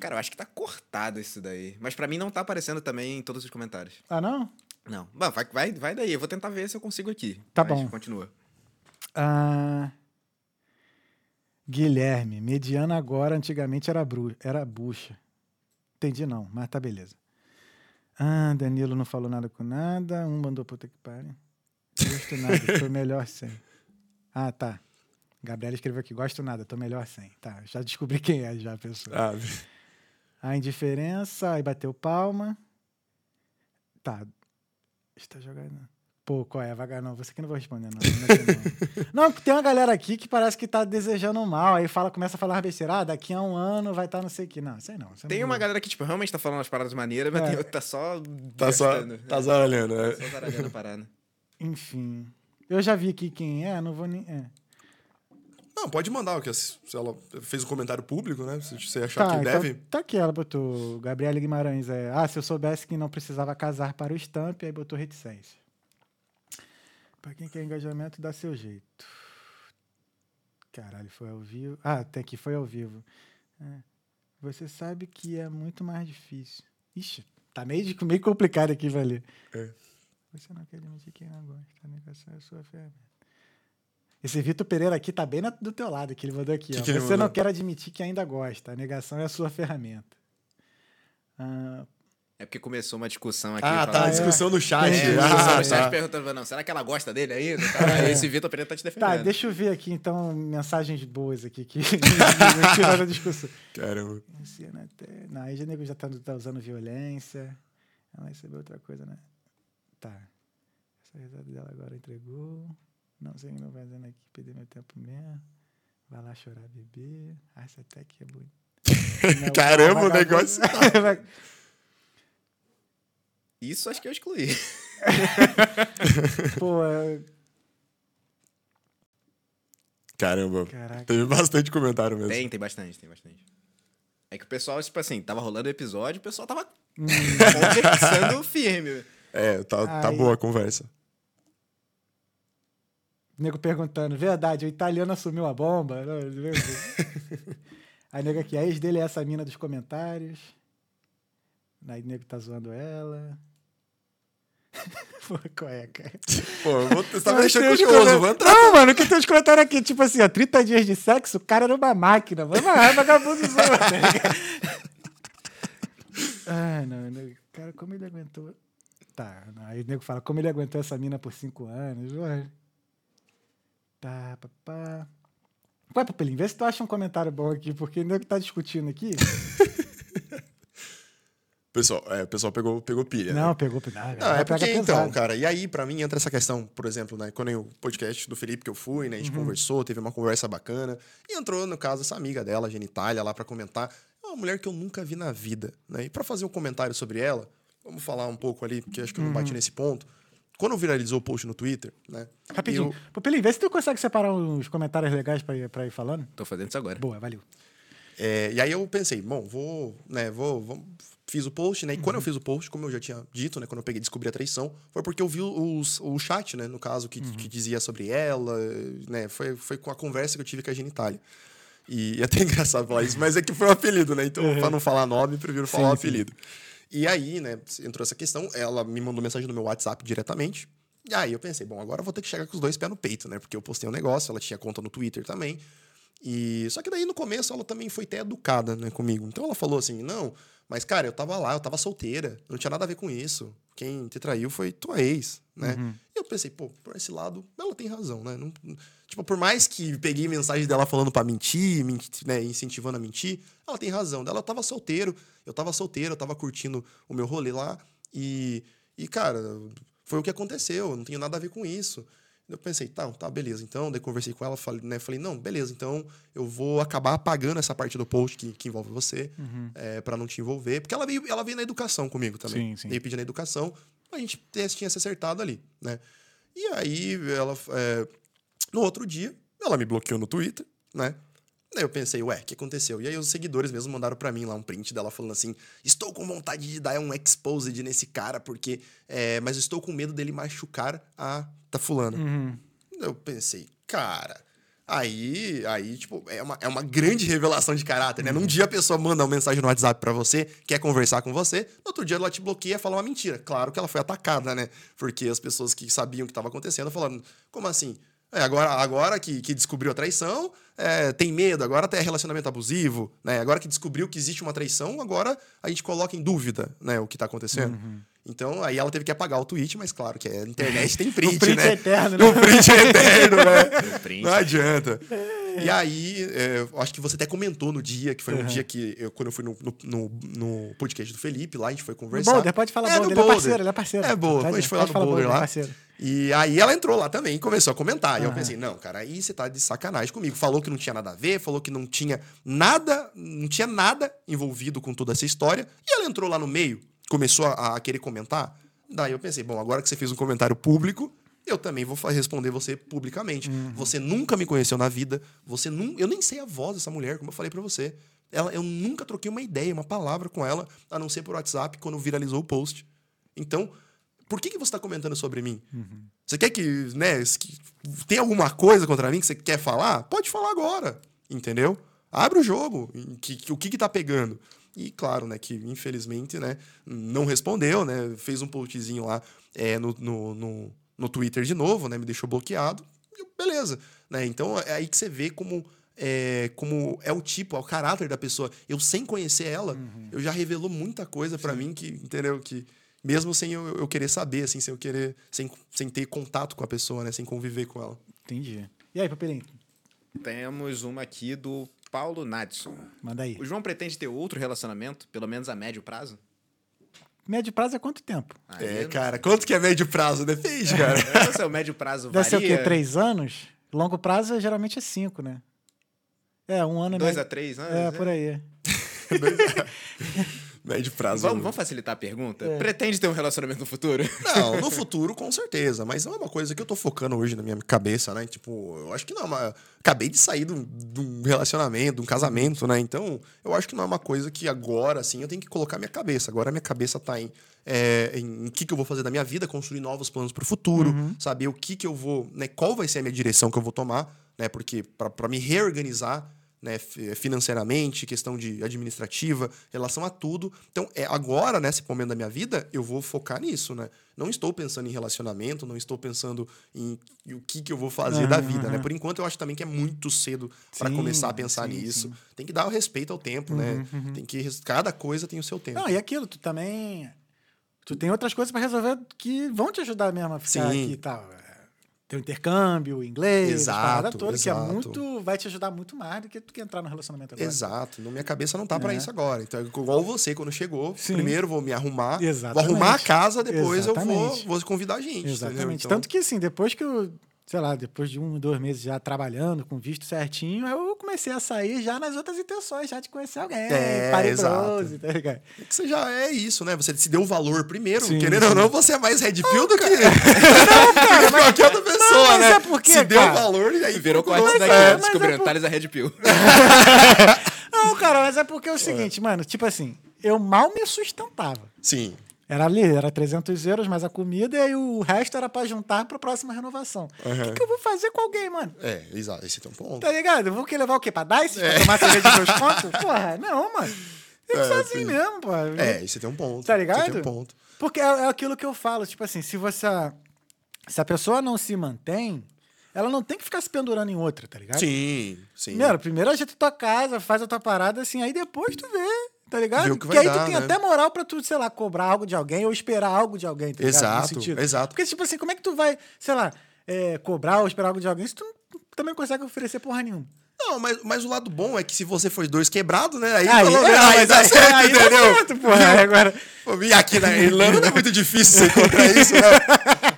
Cara, eu acho que tá cortado isso daí. Mas pra mim não tá aparecendo também em todos os comentários. Ah, não? Não. Bom, vai, vai, vai daí. Eu vou tentar ver se eu consigo aqui. Tá Mas bom. Continua. Ah, Guilherme. Mediana agora, antigamente era, bru era bucha. Entendi não, mas tá beleza. Ah, Danilo não falou nada com nada. Um mandou puta que pariu. Gosto nada, tô melhor sem. Ah, tá. Gabriela escreveu aqui, gosto nada, tô melhor sem. Tá, já descobri quem é já a pessoa. ah, A indiferença, aí bateu palma. Tá. Está jogando. Pô, qual é? Vagar não. Você que não vou responder, não. Não, é não. não, tem uma galera aqui que parece que tá desejando mal. Aí fala, começa a falar besteira. Ah, daqui a um ano vai estar não sei o que. Não, sei não. Você Tem não uma galera que, tipo, realmente tá falando as paradas maneiras, mas É. tem outra que tá só. tá só. Tá só olhando, né? Só zaralhando a parada. Enfim. Eu já vi aqui quem é, não vou nem. É. Não, pode mandar, porque se ela fez um comentário público, né? Se você achar Tá, que então, deve. tá aqui, ela botou. Gabriela Guimarães é. Ah, se eu soubesse que não precisava casar para o Stamp, aí botou reticência. Pra quem quer engajamento, dá seu jeito. Caralho, foi ao vivo. Ah, tem aqui, foi ao vivo. É. Você sabe que é muito mais difícil. Ixi, tá meio, meio complicado aqui, valer. É. Você não quer admitir quem não gosta. A negação é a sua ferramenta. Esse Vitor Pereira aqui tá bem na- do teu lado, que ele mandou aqui. Que ó. que ele Você não mandou? quer admitir que ainda gosta. A negação é a sua ferramenta. Ah, É porque começou uma discussão aqui. Ah, tá. falando- A discussão no chat. É, É, discussão ah, no chat tá. perguntando, não, será que ela gosta dele ainda? Cara, Esse Vitor Pereira tá te defendendo. tá, deixa eu ver aqui então mensagens boas aqui que tiraram da discussão. Caramba. Não, aí já nego já tá, tá usando violência. Ela recebeu outra coisa, né? Tá. Essa risada dela agora entregou. Não sei o que não fazendo aqui, perder meu tempo mesmo. Vai lá chorar, beber. Ah, essa até que é bonita. Não, Caramba, o negócio Isso acho que eu excluí. Pô, é- Caramba. caraca. Teve bastante comentário mesmo. Tem, tem bastante, tem bastante. É que o pessoal, tipo assim, tava rolando o episódio, o pessoal tava Hum. conversando firme. É, tá, tá boa a conversa. Nego perguntando, verdade, o italiano assumiu a bomba? Deus. Aí nego aqui, a ex dele é essa mina dos comentários. Aí nego tá zoando ela. Pô, qual é, cara? Pô, vou, você tá me deixando curioso. Vou entrar. Não, mano, que tem uns comentários aqui, tipo assim, ó, 30 dias de sexo, o cara era uma máquina, mano. Mas vagabundo zoa, ligado? Ah, não, nego, cara, como ele aguentou. Tá, aí o nego fala, como ele aguentou essa mina por cinco anos, mano. Tá, papá. Vai, Pupilinho, vê se tu acha um comentário bom aqui, porque o nego tá discutindo aqui. Pessoal, é, o pessoal pegou, pegou pilha. né? Não, pegou. Não, Não, é porque, então, pesado. cara, e aí, pra mim, entra essa questão, por exemplo, né, quando o podcast do Felipe que eu fui, né, a Uhum. gente conversou, teve uma conversa bacana, e entrou, no caso, essa amiga dela, a Genitália, lá pra comentar. É uma mulher que eu nunca vi na vida, né, e pra fazer um comentário sobre ela, vamos falar um pouco ali, porque acho que eu não Uhum. bati nesse ponto. Quando viralizou o post no Twitter, né, Rapidinho. eu- vê se tu consegue separar uns comentários legais pra ir, pra ir falando. Tô fazendo isso agora. Boa, valeu. É, e aí eu pensei, bom, vou, né, vou, vou- fiz o post, né? E quando eu fiz o post, como eu já tinha dito, né, quando eu peguei e descobri a traição, foi porque eu vi os, o chat, né, no caso, que, que dizia sobre ela, né? Foi, foi com a conversa que eu tive com a Genitália. E é até engraçado falar isso, mas é que foi um apelido, né? Então, pra não falar nome, prefiro falar o Sim, sim. apelido. E aí, né, entrou essa questão, ela me mandou mensagem no meu WhatsApp diretamente. E aí eu pensei, bom, agora eu vou ter que chegar com os dois pés no peito, né? Porque eu postei um negócio, ela tinha conta no Twitter também. E só que daí no começo ela também foi até educada, né, comigo. Então ela falou assim: "Não, mas cara, eu tava lá, eu tava solteira, não tinha nada a ver com isso. Quem te traiu foi tua ex, né?" E eu pensei, pô, por esse lado, ela tem razão, né? Não- tipo, por mais que peguei mensagem dela falando pra mentir, mentir né, incentivando a mentir, ela tem razão. Ela tava solteiro, eu tava solteiro, eu tava curtindo o meu rolê lá e e cara, foi o que aconteceu, eu não tenho nada a ver com isso. Eu pensei, tá, tá, beleza. Então, daí conversei com ela, falei, né, falei, não, beleza, então eu vou acabar apagando essa parte do post que, que envolve você, é, para não te envolver. Porque ela veio, ela veio na educação comigo também. Sim, sim. Veio pedir na educação, a gente tinha se acertado ali, né? E aí, ela, é, no outro dia, ela me bloqueou no Twitter, né? Daí eu pensei, ué, o que aconteceu? E aí os seguidores mesmo mandaram pra mim lá um print dela falando assim: estou com vontade de dar um exposed nesse cara, porque. é, mas estou com medo dele machucar a tá fulana. Uhum. Eu pensei, cara. Aí, aí, tipo, é uma, é uma grande revelação de caráter, né? Num dia a pessoa manda uma mensagem no WhatsApp pra você, quer conversar com você, no outro dia ela te bloqueia e fala uma mentira. Claro que ela foi atacada, né? Porque as pessoas que sabiam o que estava acontecendo falaram, como assim? É, agora agora que, que descobriu a traição, é, tem medo, agora tem relacionamento abusivo, né? Agora que descobriu que existe uma traição, agora a gente coloca em dúvida, né, o que tá acontecendo. Então, aí ela teve que apagar o tweet, mas claro que a internet tem print, print né? é eterno, né? O print é eterno, né? print. Não adianta. E aí, é, eu acho que você até comentou no dia, que foi um dia que, eu, quando eu fui no, no, no- no podcast do Felipe, lá a gente foi conversar. Boulder, pode falar é, Boulder, ele é parceiro, ele é parceiro. É boa, Pode- a gente foi lá no Boulder Boulder, lá. é. E aí ela entrou lá também e começou a comentar. E eu pensei, não, cara, aí você tá de sacanagem comigo. Falou que não tinha nada a ver, falou que não tinha nada, não tinha nada envolvido com toda essa história. E ela entrou lá no meio, começou a, a querer comentar. Daí eu pensei, bom, agora que você fez um comentário público, eu também vou responder você publicamente. Você nunca me conheceu na vida, você nun... eu nem sei a voz dessa mulher, como eu falei pra você. Ela, eu nunca troquei uma ideia, uma palavra com ela, a não ser por WhatsApp quando viralizou o post. Então, por que, que você está comentando sobre mim? Você quer que, né, que tem alguma coisa contra mim que você quer falar? Pode falar agora, entendeu? Abre o jogo, que, que- o que que tá pegando? E claro, né, que infelizmente, né, não respondeu, né, fez um postzinho lá é, no, no, no, no Twitter de novo, né, me deixou bloqueado, e beleza, né, então é aí que você vê como é, como é o tipo, é o caráter da pessoa. Eu sem conhecer ela, eu já revelou muita coisa pra mim que, entendeu, que mesmo sem eu, eu querer saber, assim, sem eu querer, sem, sem ter contato com a pessoa, né, sem conviver com ela. Entendi. E aí, papelinho? Temos uma aqui do Paulo Nadson. Manda aí. O João pretende ter outro relacionamento, pelo menos a médio prazo? Médio prazo é quanto tempo? Aí, É, cara, quanto que é médio prazo? Depende, cara. Sei, o médio prazo Deve ser o varia. quê? Três anos? Longo prazo é, geralmente é cinco, né? É, um ano é Dois médio- a três anos? É, por aí. médio prazo. Vamos, vamos facilitar a pergunta? É. Pretende ter um relacionamento no futuro? Não, no futuro, com certeza. Mas não é uma coisa que eu tô focando hoje na minha cabeça, né? Tipo, eu acho que não é uma. Acabei de sair de um, de um relacionamento, de um casamento, né? Então, eu acho que não é uma coisa que agora, assim, eu tenho que colocar minha cabeça. Agora a minha cabeça tá em. é, em o que, que eu vou fazer da minha vida, construir novos planos pro futuro, saber o que, que eu vou. Né, qual vai ser a minha direção que eu vou tomar, né? Porque para me reorganizar né, fi- financeiramente, questão de administrativa, relação a tudo. Então, é agora, nesse momento da minha vida, eu vou focar nisso, né? Não estou pensando em relacionamento, não estou pensando em, em o que, que eu vou fazer da Aham, vida, né? aham. Por enquanto, eu acho também que é muito cedo para começar a pensar sim, nisso. sim. Uhum, Tem que dar o respeito ao tempo, né? Tem que cada coisa tem o seu tempo. Não, e aquilo, tu também. Tu tem outras coisas pra resolver que vão te ajudar mesmo a ficar Sim. aqui e tal. Tem o intercâmbio, inglês, Exato, toda, que é exato. muito. Vai te ajudar muito mais do que tu que entrar no relacionamento agora. Exato, no minha cabeça não tá É. isso agora. Então, igual você, quando chegou, Sim. primeiro vou me arrumar, vou Exatamente. arrumar a casa, depois eu vou, Exatamente. vou convidar a gente. Exatamente. Então- Tanto que, assim, depois que eu, sei lá, depois de um, dois meses já trabalhando, com visto certinho, eu comecei a sair já nas outras intenções, já de conhecer alguém. É, parei exato. close, tá ligado? É que você já é isso, né? Você se deu valor primeiro. Sim, querendo ou sim. não, você é mais red pill do que, cara, qualquer outra pessoa, mas né? é porque, se deu cara, valor e aí Virou corte daqui, é, né? descobrindo. é por- Thales a Red Pill. Não, cara, mas é porque é o seguinte, mano, tipo assim, eu mal me sustentava. Sim. Era ali, era 300 euros mais a comida e o resto era pra juntar pra próxima renovação. O que, que eu vou fazer com alguém, mano? É, exato. Esse tem um ponto. Tá ligado? Eu vou que levar o quê? Pra Dice? Pra tomar cerveja de meus contos? Porra, não, mano. Ser É, assim sim. mesmo, pô. É, esse tem um ponto. Tá Esse ligado? tem um ponto. Porque é, é aquilo que eu falo, tipo assim, se você. Se a pessoa não se mantém, ela não tem que ficar se pendurando em outra, tá ligado? Sim, sim. Primeiro, primeiro ajeita tua casa, faz a tua parada assim, aí depois tu vê, tá ligado? Que Porque vai aí tu dar, tem né? até moral pra tu, sei lá, cobrar algo de alguém ou esperar algo de alguém, tá ligado? Exato, exato. Porque, tipo assim, como é que tu vai, sei lá, é, cobrar ou esperar algo de alguém se tu não- também não consegue oferecer porra nenhuma? Não, mas, mas o lado bom é que se você for dois quebrados, né? Aí, Aí, pelo é, menos, aí mas dá aí- certo, aí dá entendeu? certo, porra. Agora, E aqui na Irlanda não é muito difícil você encontrar isso, né?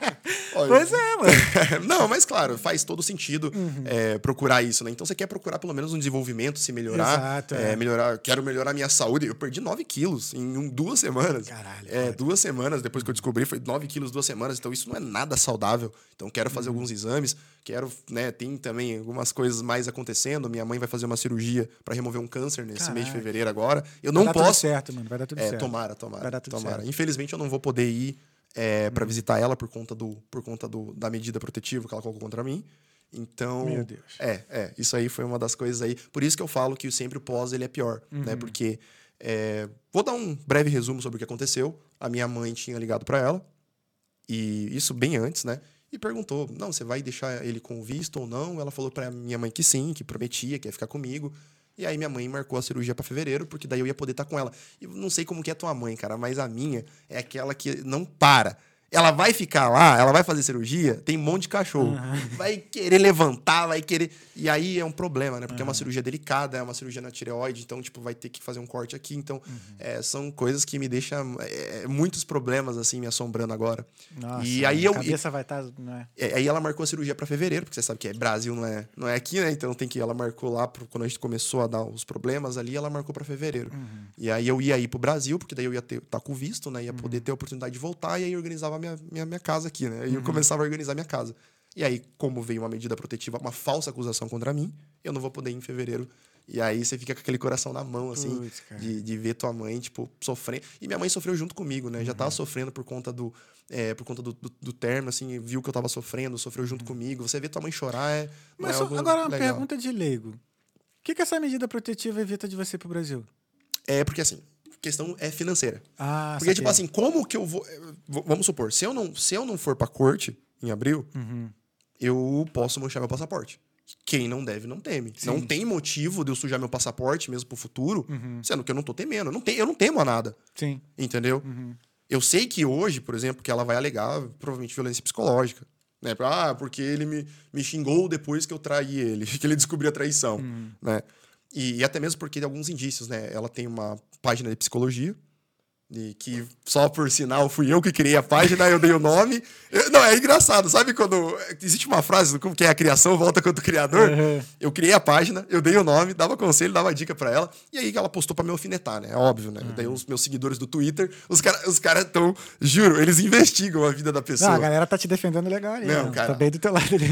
Olha, pois é, mano. Não, mas claro, faz todo sentido é, procurar isso, né? Então você quer procurar pelo menos um desenvolvimento, se melhorar. Exato, é, é. melhorar. Quero melhorar a minha saúde. Eu perdi 9 quilos em um- duas semanas. Caralho, É, cara. duas semanas depois que eu descobri, foi 9 quilos duas semanas. Então isso não é nada saudável. Então quero fazer Uhum. alguns exames. Quero, né? Tem também algumas coisas mais acontecendo. Minha mãe vai fazer uma cirurgia para remover um câncer nesse mês de fevereiro agora. Eu Vai não dar tudo posso. certo, mano. Vai dar tudo É, certo. tomara, tomara. Vai dar tudo tomara. certo. Infelizmente eu não vou poder ir é, para visitar ela por conta, do, por conta do, da medida protetiva que ela colocou contra mim. Então. Meu Deus. É, é. Isso aí foi uma das coisas aí. Por isso que eu falo que sempre o pós ele é pior, Uhum. né? Porque. é, vou dar um breve resumo sobre o que aconteceu. A minha mãe tinha ligado para ela, e isso bem antes, né? E perguntou: não, você vai deixar ele com visto ou não? Ela falou para minha mãe que sim, que prometia, que ia ficar comigo. E aí minha mãe marcou a cirurgia para fevereiro, porque daí eu ia poder estar com ela. E não sei como que é tua mãe, cara, mas a minha é aquela que não para. Ela vai ficar lá, ela vai fazer cirurgia, tem um monte de cachorro. Vai querer levantar, vai querer. E aí é um problema, né? Porque é uma cirurgia delicada, é uma cirurgia na tireoide, então, tipo, vai ter que fazer um corte aqui. Então, é, são coisas que me deixam é, muitos problemas, assim, me assombrando agora. Nossa, e aí a eu. cabeça vai estar. Né? É, aí ela marcou a cirurgia para fevereiro, porque você sabe que é Brasil, não é, não é aqui, né? Então tem que ela marcou lá pro, quando a gente começou a dar os problemas ali, ela marcou para fevereiro. E aí eu ia ir pro Brasil, porque daí eu ia ter tá com visto, né? Ia poder ter a oportunidade de voltar e aí organizava a minha, minha, minha casa aqui, né? E eu começava a organizar minha casa. E aí, como veio uma medida protetiva, uma falsa acusação contra mim, eu não vou poder ir em fevereiro. E aí você fica com aquele coração na mão, assim, de, de ver tua mãe, tipo, sofrendo. E minha mãe sofreu junto comigo, né? Já tava sofrendo por conta do. é, por conta do, do, do termo, assim, viu que eu tava sofrendo, sofreu junto comigo. Você vê tua mãe chorar é. Mas é agora uma legal. pergunta de leigo. O que, que essa medida protetiva evita de você pro Brasil? É porque assim, questão é financeira. Ah, Porque, tipo saquei. assim, como que eu vou. eh, Vamos supor, se eu não, se eu não for pra corte em abril, Uhum. eu posso manchar meu passaporte. Quem não deve, não teme. Não tem motivo de eu sujar meu passaporte mesmo pro futuro, Uhum. sendo que eu não tô temendo. Eu não, te, eu não temo a nada, Sim. entendeu? Uhum. Eu sei que hoje, por exemplo, que ela vai alegar provavelmente violência psicológica. Né? Ah, porque ele me, me xingou depois que eu traí ele, que ele descobriu a traição. Uhum. Né? E, e até mesmo porque tem alguns indícios, né? Ela tem uma página de psicologia, e que só por sinal fui eu que criei a página, eu dei o nome. Eu- não, é engraçado, sabe quando. Existe uma frase, como que é a criação volta contra o criador? Uhum. Eu criei a página, eu dei o nome, dava conselho, dava dica pra ela, e aí ela postou pra me alfinetar, né? É óbvio, né? Daí os meus seguidores do Twitter, os caras os cara tão. Juro, eles investigam a vida da Não, pessoa. a galera tá te defendendo legal ali. Não, né? cara. Tá bem do teu lado ali.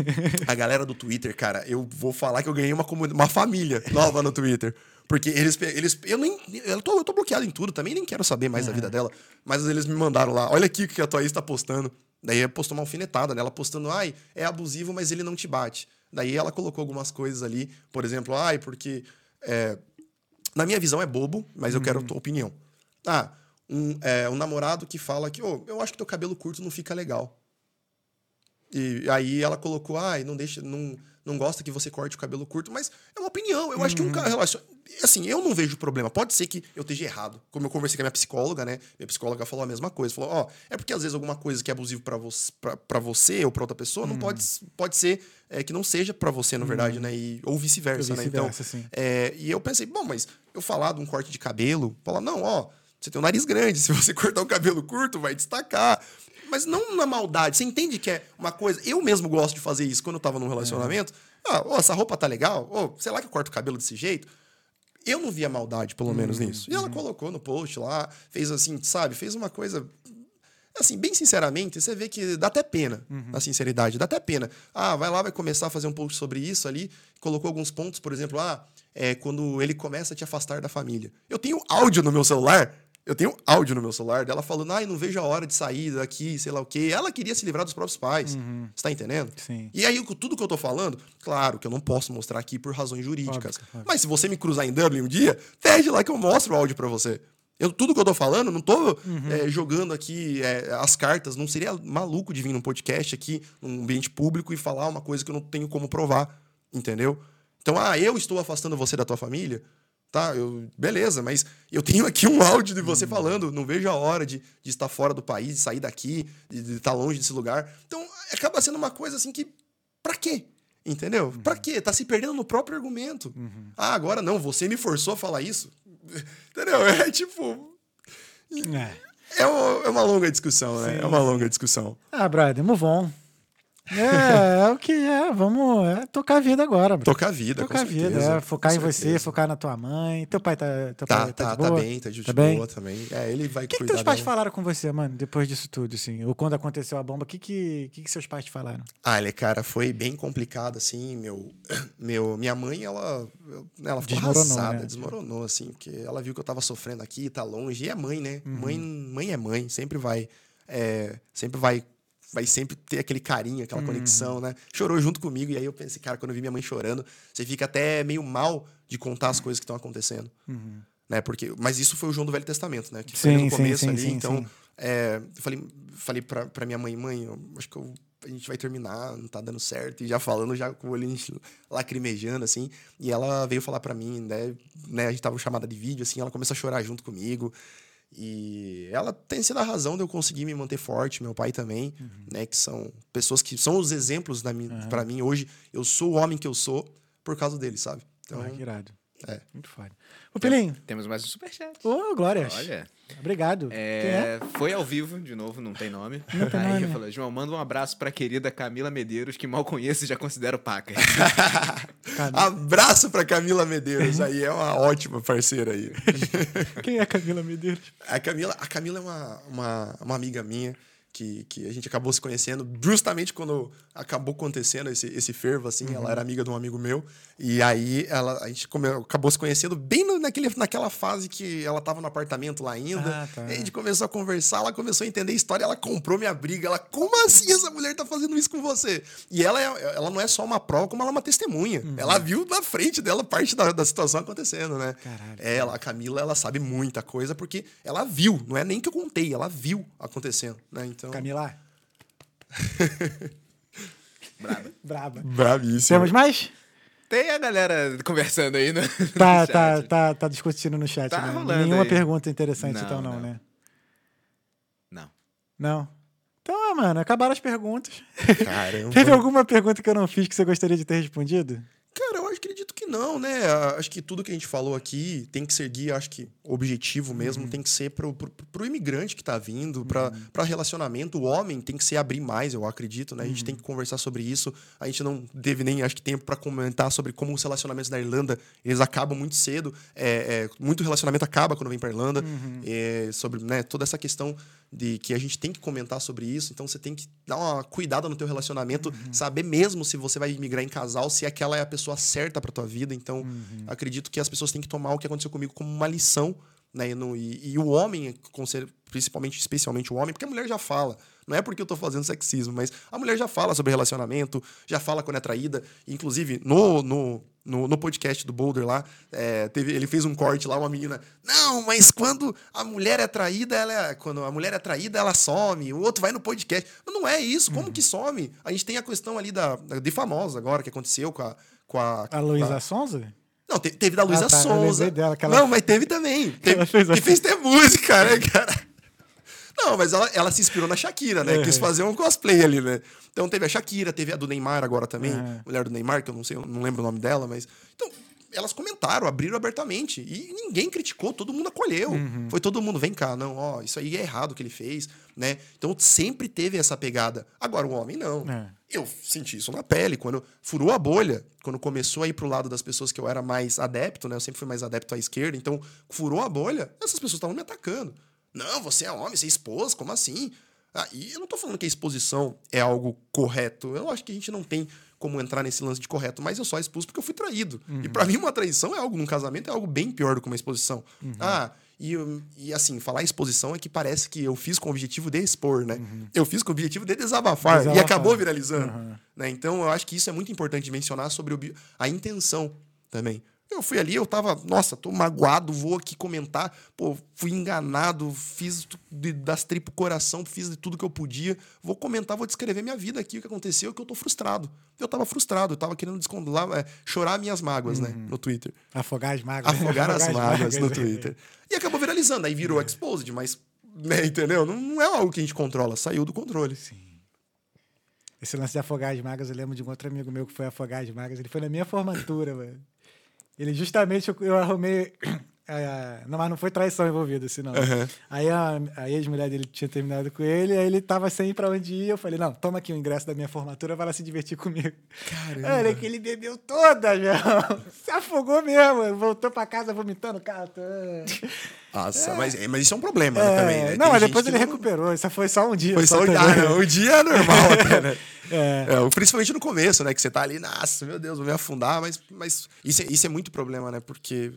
A galera do Twitter, cara, eu vou falar que eu ganhei uma, uma família nova no Twitter. Porque eles. eles eu nem. Eu tô, eu tô bloqueado em tudo também, nem quero saber mais da vida dela. Mas eles me mandaram lá. Olha aqui o que a Thaís tá postando. Daí postou uma alfinetada, né? Ela postando, ai, é abusivo, mas ele não te bate. Daí ela colocou algumas coisas ali, por exemplo, ai, porque. é, na minha visão é bobo, mas eu quero a tua opinião. Ah, um, é, um namorado que fala que, ô, eu acho que teu cabelo curto não fica legal. E aí ela colocou, ai, não deixa, não, não gosta que você corte o cabelo curto, mas é uma opinião. Eu acho que um cara relaciona. Assim, eu não vejo problema. Pode ser que eu esteja errado. Como eu conversei com a minha psicóloga, né? Minha psicóloga falou a mesma coisa. Falou, ó, é porque às vezes alguma coisa que é abusivo pra você, pra você ou pra outra pessoa, não pode, pode ser é, que não seja pra você, na verdade, né? E, ou vice-versa, Ou né? Então, sim. é, e eu pensei, bom, mas eu falar de um corte de cabelo, falar, não, ó, você tem um nariz grande, se você cortar o cabelo curto, vai destacar. Mas não na maldade. Você entende que é uma coisa. Eu mesmo gosto de fazer isso quando eu tava num relacionamento. Ah, ó, essa roupa tá legal? Ô, sei lá que eu corto o cabelo desse jeito. Eu não via maldade, pelo menos, nisso. E ela colocou no post lá, fez assim, sabe? Fez uma coisa. Assim, bem sinceramente, você vê que dá até pena, na sinceridade, dá até pena. Ah, vai lá, vai começar a fazer um post sobre isso ali, colocou alguns pontos, por exemplo, ah, é quando ele começa a te afastar da família. Eu tenho áudio no meu celular, eu tenho áudio no meu celular dela falando, ai, não vejo a hora de sair daqui, sei lá o quê. Ela queria se livrar dos próprios pais. Você tá entendendo? Sim. E aí, tudo que eu tô falando, claro que eu não posso mostrar aqui por razões jurídicas. Óbvio, óbvio. Mas se você me cruzar em Dublin um dia, pede lá que eu mostro o áudio pra você. Eu, tudo que eu tô falando, não tô Uhum. é, jogando aqui é, as cartas. Não seria maluco de vir num podcast aqui, num ambiente público, e falar uma coisa que eu não tenho como provar. Entendeu? Então, ah, eu estou afastando você da tua família. Tá, eu, beleza, mas eu tenho aqui um áudio de Uhum. você falando, não vejo a hora de, de estar fora do país, de sair daqui, de, de estar longe desse lugar. Então, acaba sendo uma coisa assim que. Pra quê? Entendeu? Uhum. Pra quê? Tá se perdendo no próprio argumento. Ah, agora não, você me forçou a falar isso. Entendeu? É tipo. É. É uma, é uma longa discussão, né? É uma longa discussão. Ah, brother, move on. É, é o que é. Vamos é, tocar a vida agora, bro. Tocar a vida, Tocar a vida, é, focar com em você, certeza. focar na tua mãe. Teu pai tá, teu Tá, pai, tá, de tá boa? bem, tá de Tá boa também. É, ele vai O que, que teus pais dela. falaram com você, mano, depois disso tudo, assim? Ou quando aconteceu a bomba, o que, que, que, que seus pais te falaram? Ah, ele, cara, foi bem complicado, assim, meu, meu, minha mãe, ela, ela ficou Desmoronou, arrasada, né? desmoronou, assim, porque ela viu que eu tava sofrendo aqui, tá longe, e é mãe, né? Uhum. Mãe, mãe é mãe, sempre vai, é, sempre vai, vai sempre ter aquele carinho, Uhum. aquela conexão, né? Chorou junto comigo, e aí eu pensei, cara, quando eu vi minha mãe chorando, você fica até meio mal de contar as coisas que estão acontecendo, né? Porque, mas isso foi o João do Velho Testamento, né? Que foi Uhum. Sim, no sim, começo sim, ali, sim, então... sim. É, eu falei, falei pra, pra minha mãe, mãe, acho que eu- a gente vai terminar, não tá dando certo. E já falando, já com o olho lacrimejando, assim. E ela veio falar pra mim, né, né? A gente tava chamada de vídeo, assim, ela começou a chorar junto comigo. E ela tem sido a razão de eu conseguir me manter forte, meu pai também, Uhum. né? Que são pessoas que são os exemplos minha, pra mim hoje. Eu sou o homem que eu sou por causa deles, sabe? Então, Ah, que irado. É. Muito foda. Ô, Pelinho. Temos mais um superchat. Ô, Glórias. Olha. Obrigado. É? É, foi ao vivo, de novo, não tem nome. Não tem Aí nome. eu falei, João, manda um abraço pra querida Camila Medeiros, que mal conheço e já considero paca. Abraço pra Camila Medeiros, aí é uma ótima parceira aí. Quem é Camila Medeiros? A Camila, a Camila é uma, uma, uma amiga minha. Que, que a gente acabou se conhecendo justamente quando acabou acontecendo esse, esse fervo, assim. Uhum. Ela era amiga de um amigo meu. E aí ela, a gente come- acabou se conhecendo bem no- naquele, naquela fase que ela tava no apartamento lá ainda. Ah, tá. E a gente começou a conversar, ela começou a entender a história, ela comprou minha briga. Ela, como assim essa mulher tá fazendo isso com você? E ela, é, ela não é só uma prova, como ela é uma testemunha. Uhum. Ela viu na frente dela parte da, da situação acontecendo, né? Caralho. Ela, a Camila, ela sabe muita coisa porque ela viu, não é nem que eu contei, ela viu acontecendo, né? Então, Camila, Braba. braba. bravíssimo. Temos mais? Tem a galera conversando aí no, Tá, no tá, tá, tá discutindo no chat, Tá né? rolando Nenhuma aí. pergunta interessante, Não, então, não, não. né? Não. Não. Então, é, mano, acabaram as perguntas. Caramba. Teve alguma pergunta que eu não fiz que você gostaria de ter respondido? Cara, eu acredito que não, né? Acho que tudo que a gente falou aqui tem que seguir, acho que objetivo mesmo tem que ser pro, pro, pro imigrante que tá vindo, pra para relacionamento. O homem tem que se abrir mais, eu acredito, né? A gente tem que conversar sobre isso. A gente não teve nem, acho que, tempo para comentar sobre como os relacionamentos na Irlanda, eles acabam muito cedo. É, é, muito relacionamento acaba quando vem pra Irlanda. É, sobre né, toda essa questão de que a gente tem que comentar sobre isso. Então você tem que dar uma cuidada no teu relacionamento, saber mesmo se você vai migrar em casal, se aquela é a pessoa certa pra tua vida. Então, acredito que as pessoas têm que tomar o que aconteceu comigo como uma lição, né? E, no- e- e o homem, principalmente, especialmente o homem, porque a mulher já fala. Não é porque eu tô fazendo sexismo, mas a mulher já fala sobre relacionamento, já fala quando é traída. Inclusive, no, no, no, no podcast do Boulder lá, é, teve, ele fez um corte lá, uma menina. Não, mas quando a mulher é traída, ela é- quando a mulher é traída, ela some. O outro vai no podcast. Mas não é isso. Como que some? A gente tem a questão ali da, da de famosa agora que aconteceu com a. Com a, A Luísa a- Sonza? Não, te- teve da Luísa tá, eu Sonza. dela, que ela- Não, mas teve também. Teve, Ela fez que assim. fez ter música, né, cara? Não, mas ela, ela se inspirou na Shakira, né? Uhum. Quis fazer um cosplay ali, né? Então teve a Shakira, teve a do Neymar agora também, Uhum. mulher do Neymar, que eu não sei, eu não lembro o nome dela, mas. Então, elas comentaram, abriram abertamente. E ninguém criticou, todo mundo acolheu. Uhum. Foi todo mundo, vem cá, não, ó, isso aí é errado o que ele fez, né? Então sempre teve essa pegada. Agora o homem não. É. Eu senti isso na pele, quando furou a bolha, quando começou a ir pro lado das pessoas que eu era mais adepto, né? Eu sempre fui mais adepto à esquerda, então furou a bolha, essas pessoas estavam me atacando. Não, você é homem, você é esposa, como assim? Ah, e eu não tô falando que a exposição é algo correto. Eu acho que a gente não tem como entrar nesse lance de correto, mas eu só expus porque eu fui traído. E pra mim, uma traição é algo, num casamento, é algo bem pior do que uma exposição. Ah, e, e assim, falar exposição é que parece que eu fiz com o objetivo de expor, né? Eu fiz com o objetivo de desabafar, e Desabafar. acabou viralizando. Né? Então, eu acho que isso é muito importante mencionar sobre a intenção também. Eu fui ali, eu tava, nossa, tô magoado, vou aqui comentar. Pô, fui enganado, fiz de- das tripas coração, fiz de tudo que eu podia. Vou comentar, vou descrever minha vida aqui, o que aconteceu, que eu tô frustrado. Eu tava frustrado, eu tava querendo descondolar, é, chorar minhas mágoas, né, no Twitter. Afogar as mágoas. Afogar as mágoas no é. Twitter. E acabou viralizando, aí virou exposed, mas, né, entendeu? Não, não é algo que a gente controla, saiu do controle. Esse lance de afogar as magas, eu lembro de um outro amigo meu que foi afogar as magas. Ele foi na minha formatura, mano. Ele justamente, eu, eu arrumei. é, não, mas não foi traição envolvida, assim, não. Aham. Aí a, a ex-mulher dele tinha terminado com ele, aí ele tava sem ir pra onde ir. Eu falei, não, toma aqui o ingresso da minha formatura, vai lá se divertir comigo. Caramba. Olha que ele bebeu toda, meu. Se afogou mesmo. Voltou pra casa vomitando, cara. Nossa, mas, mas isso é um problema né, É, também, né? Não, Tem mas depois ele não- recuperou. Isso foi só um dia. Foi só o dia. Ah, o dia é normal até, né? É. É, principalmente no começo, né? Que você tá ali, nossa, meu Deus, vou me afundar, mas, mas isso, é, isso é muito problema, né? Porque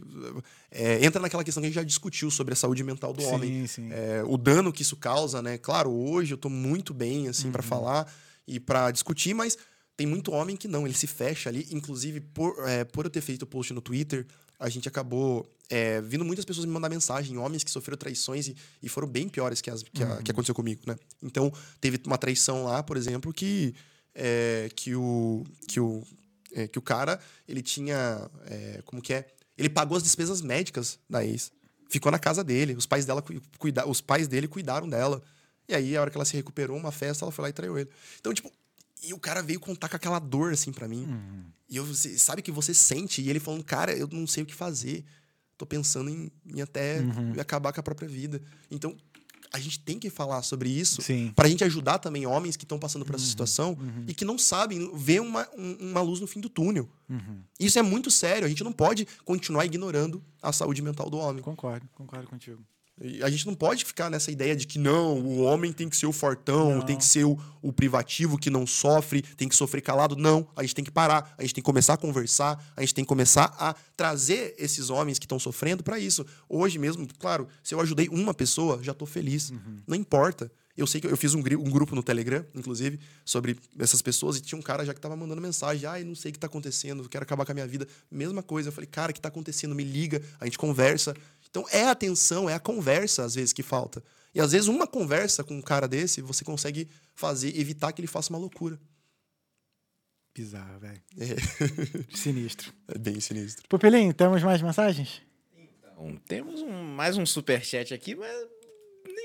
é, entra naquela questão que a gente já discutiu sobre a saúde mental do Sim, homem. sim. É, o dano que isso causa, né? Claro, hoje eu tô muito bem, assim, pra falar e pra discutir, mas tem muito homem que não, ele se fecha ali. Inclusive, por, é, por eu ter feito o post no Twitter, a gente acabou é, vindo muitas pessoas me mandar mensagem, homens que sofreram traições e, e foram bem piores que, as, que, a- que aconteceu comigo, né? Então, teve uma traição lá, por exemplo, que, é, que, o, que, o, é, que o cara, ele tinha, é, como que é? Ele pagou as despesas médicas da ex. Ficou na casa dele, os pais, dela, cui- cuida, os pais dele cuidaram dela. E aí, a hora que ela se recuperou, uma festa, ela foi lá e traiu ele. Então, tipo, e o cara veio contar com aquela dor, assim, pra mim. E eu, sabe que você sente, e ele falando, cara, eu não sei o que fazer. Tô pensando em, em até acabar com a própria vida. Então, a gente tem que falar sobre isso Sim. pra gente ajudar também homens que estão passando por essa situação e que não sabem ver uma, um- uma luz no fim do túnel. Isso é muito sério. A gente não pode continuar ignorando a saúde mental do homem. Concordo, concordo contigo. A gente não pode ficar nessa ideia de que não, o homem tem que ser o fortão, Não. tem que ser o, o privativo que não sofre, tem que sofrer calado. Não, a gente tem que parar, a gente tem que começar a conversar, a gente tem que começar a trazer esses homens que estão sofrendo para isso. Hoje mesmo, claro, se eu ajudei uma pessoa, já tô feliz. Não importa. Eu sei que eu fiz um, um grupo no Telegram, inclusive, sobre essas pessoas, e tinha um cara já que tava mandando mensagem: ai, não sei o que tá acontecendo, quero acabar com a minha vida. Mesma coisa. Eu falei, cara, o que tá acontecendo? Me liga, a gente conversa. Então é a atenção, é a conversa, às vezes, que falta. E às vezes, uma conversa com um cara desse, você consegue fazer, evitar que ele faça uma loucura. Bizarro, velho. É, Sinistro. é bem sinistro. Pupilinho, temos mais mensagens? Então, temos um- mais um superchat aqui, mas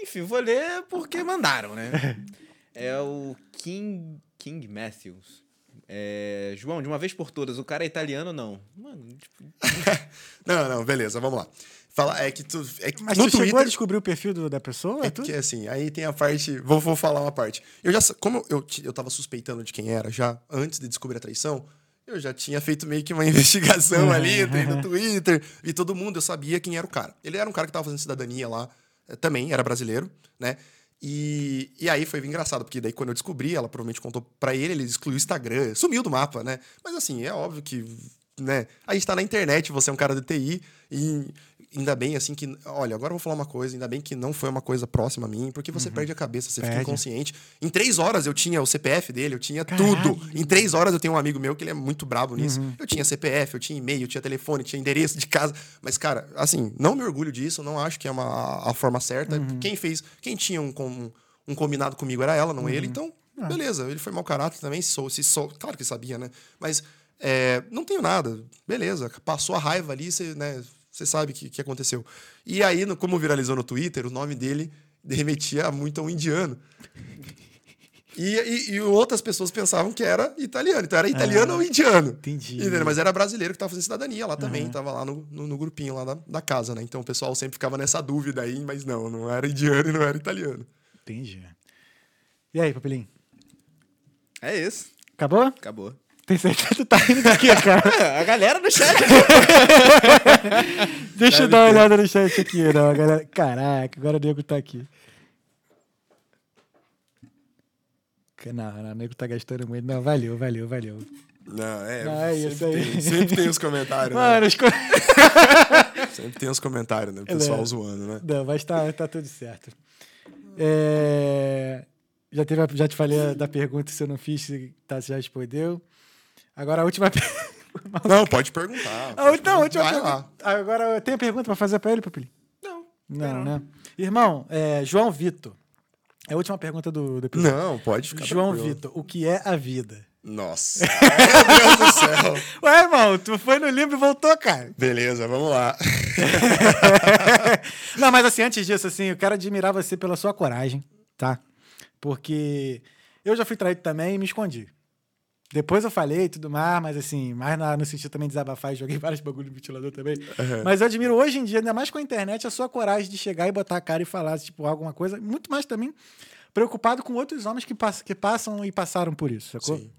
enfim, vou ler porque mandaram, né? é o King, King Matthews. É, João, de uma vez por todas, o cara é italiano ou não? Mano, tipo, Não, não, beleza, vamos lá. Fala, é que tu. É que Mas no tu chegou a Twitter. descobrir o perfil do- da pessoa? É tu? porque assim, aí tem a parte. Vou, vou falar uma parte. Eu já. Como eu, eu tava suspeitando de quem era já, antes de descobrir a traição, eu já tinha feito meio que uma investigação ali, no Twitter, e todo mundo, eu sabia quem era o cara. Ele era um cara que tava fazendo cidadania lá, eh, também, era brasileiro, né? E, e aí foi engraçado, porque daí quando eu descobri, ela provavelmente contou pra ele, ele excluiu o Instagram, sumiu do mapa, né? Mas assim, é óbvio que, né? A gente tá na internet, você é um cara de TI, e ainda bem assim que. Olha, agora eu vou falar uma coisa, ainda bem que não foi uma coisa próxima a mim, porque você perde a cabeça, você fica Perde. inconsciente. Em três horas eu tinha o CPF dele, eu tinha Caralho. tudo. Em três horas eu tenho um amigo meu que ele é muito brabo nisso. Eu tinha CPF, eu tinha e-mail, eu tinha telefone, tinha endereço de casa. Mas, cara, assim, não me orgulho disso, não acho que é uma, a forma certa. Quem fez, quem tinha um, com- um combinado comigo era ela, não ele. Então, beleza, ele foi mau caráter também, se sou, se sou, claro que sabia, né? Mas é, não tenho nada, beleza, passou a raiva ali, você, né? Você sabe o que, que aconteceu. E aí, no- como viralizou no Twitter, o nome dele remetia muito a um indiano. E, e- e outras pessoas pensavam que era italiano. Então era italiano ou indiano. entendi. Entendeu? Mas era brasileiro que estava fazendo cidadania lá também. Tava lá no, no, no grupinho lá da, da casa, né? Então o pessoal sempre ficava nessa dúvida aí, mas não, não era indiano e não era italiano. Entendi. E aí, Pupilinho? é isso. Acabou? Acabou. Tem certeza que tu tá rindo do quê, cara? a galera no chat. Deixa eu dar uma ter. olhada no chat aqui, não, a galera. Caraca, agora o nego tá aqui. Não, não, o nego tá gastando muito. Não, valeu, valeu, valeu. Não, é. Não, é sempre, isso aí. Tem, sempre tem os comentários, Mano, né? os co- Sempre tem os comentários, né? O pessoal Não. zoando, né? Não, mas tá, tá tudo certo. É, Já, teve, já te falei da pergunta se eu não fiz, se tá, você já respondeu. Agora a última pergunta. Não, pode perguntar. Última, a última Vai pergunta. lá. Agora eu tenho pergunta pra fazer pra ele, Pupilinho? Não. Não, né? Irmão, é, João Vitor. É a última pergunta do, do episódio. Não, pode ficar João tranquilo. Vitor, o que é a vida? Nossa. Meu Deus do céu. Ué, irmão, tu foi no livro e voltou, cara. Beleza, vamos lá. Não, mas assim, antes disso, assim, eu quero admirar você pela sua coragem, tá? Porque eu já fui traído também e me escondi. Depois eu falei e tudo mais, mas assim, mais no sentido também de desabafar e joguei vários bagulho no ventilador também. Mas eu admiro hoje em dia, ainda mais com a internet, a sua coragem de chegar e botar a cara e falar, tipo, alguma coisa. Muito mais também preocupado com outros homens que, pass que passam e passaram por isso, sacou? Sim.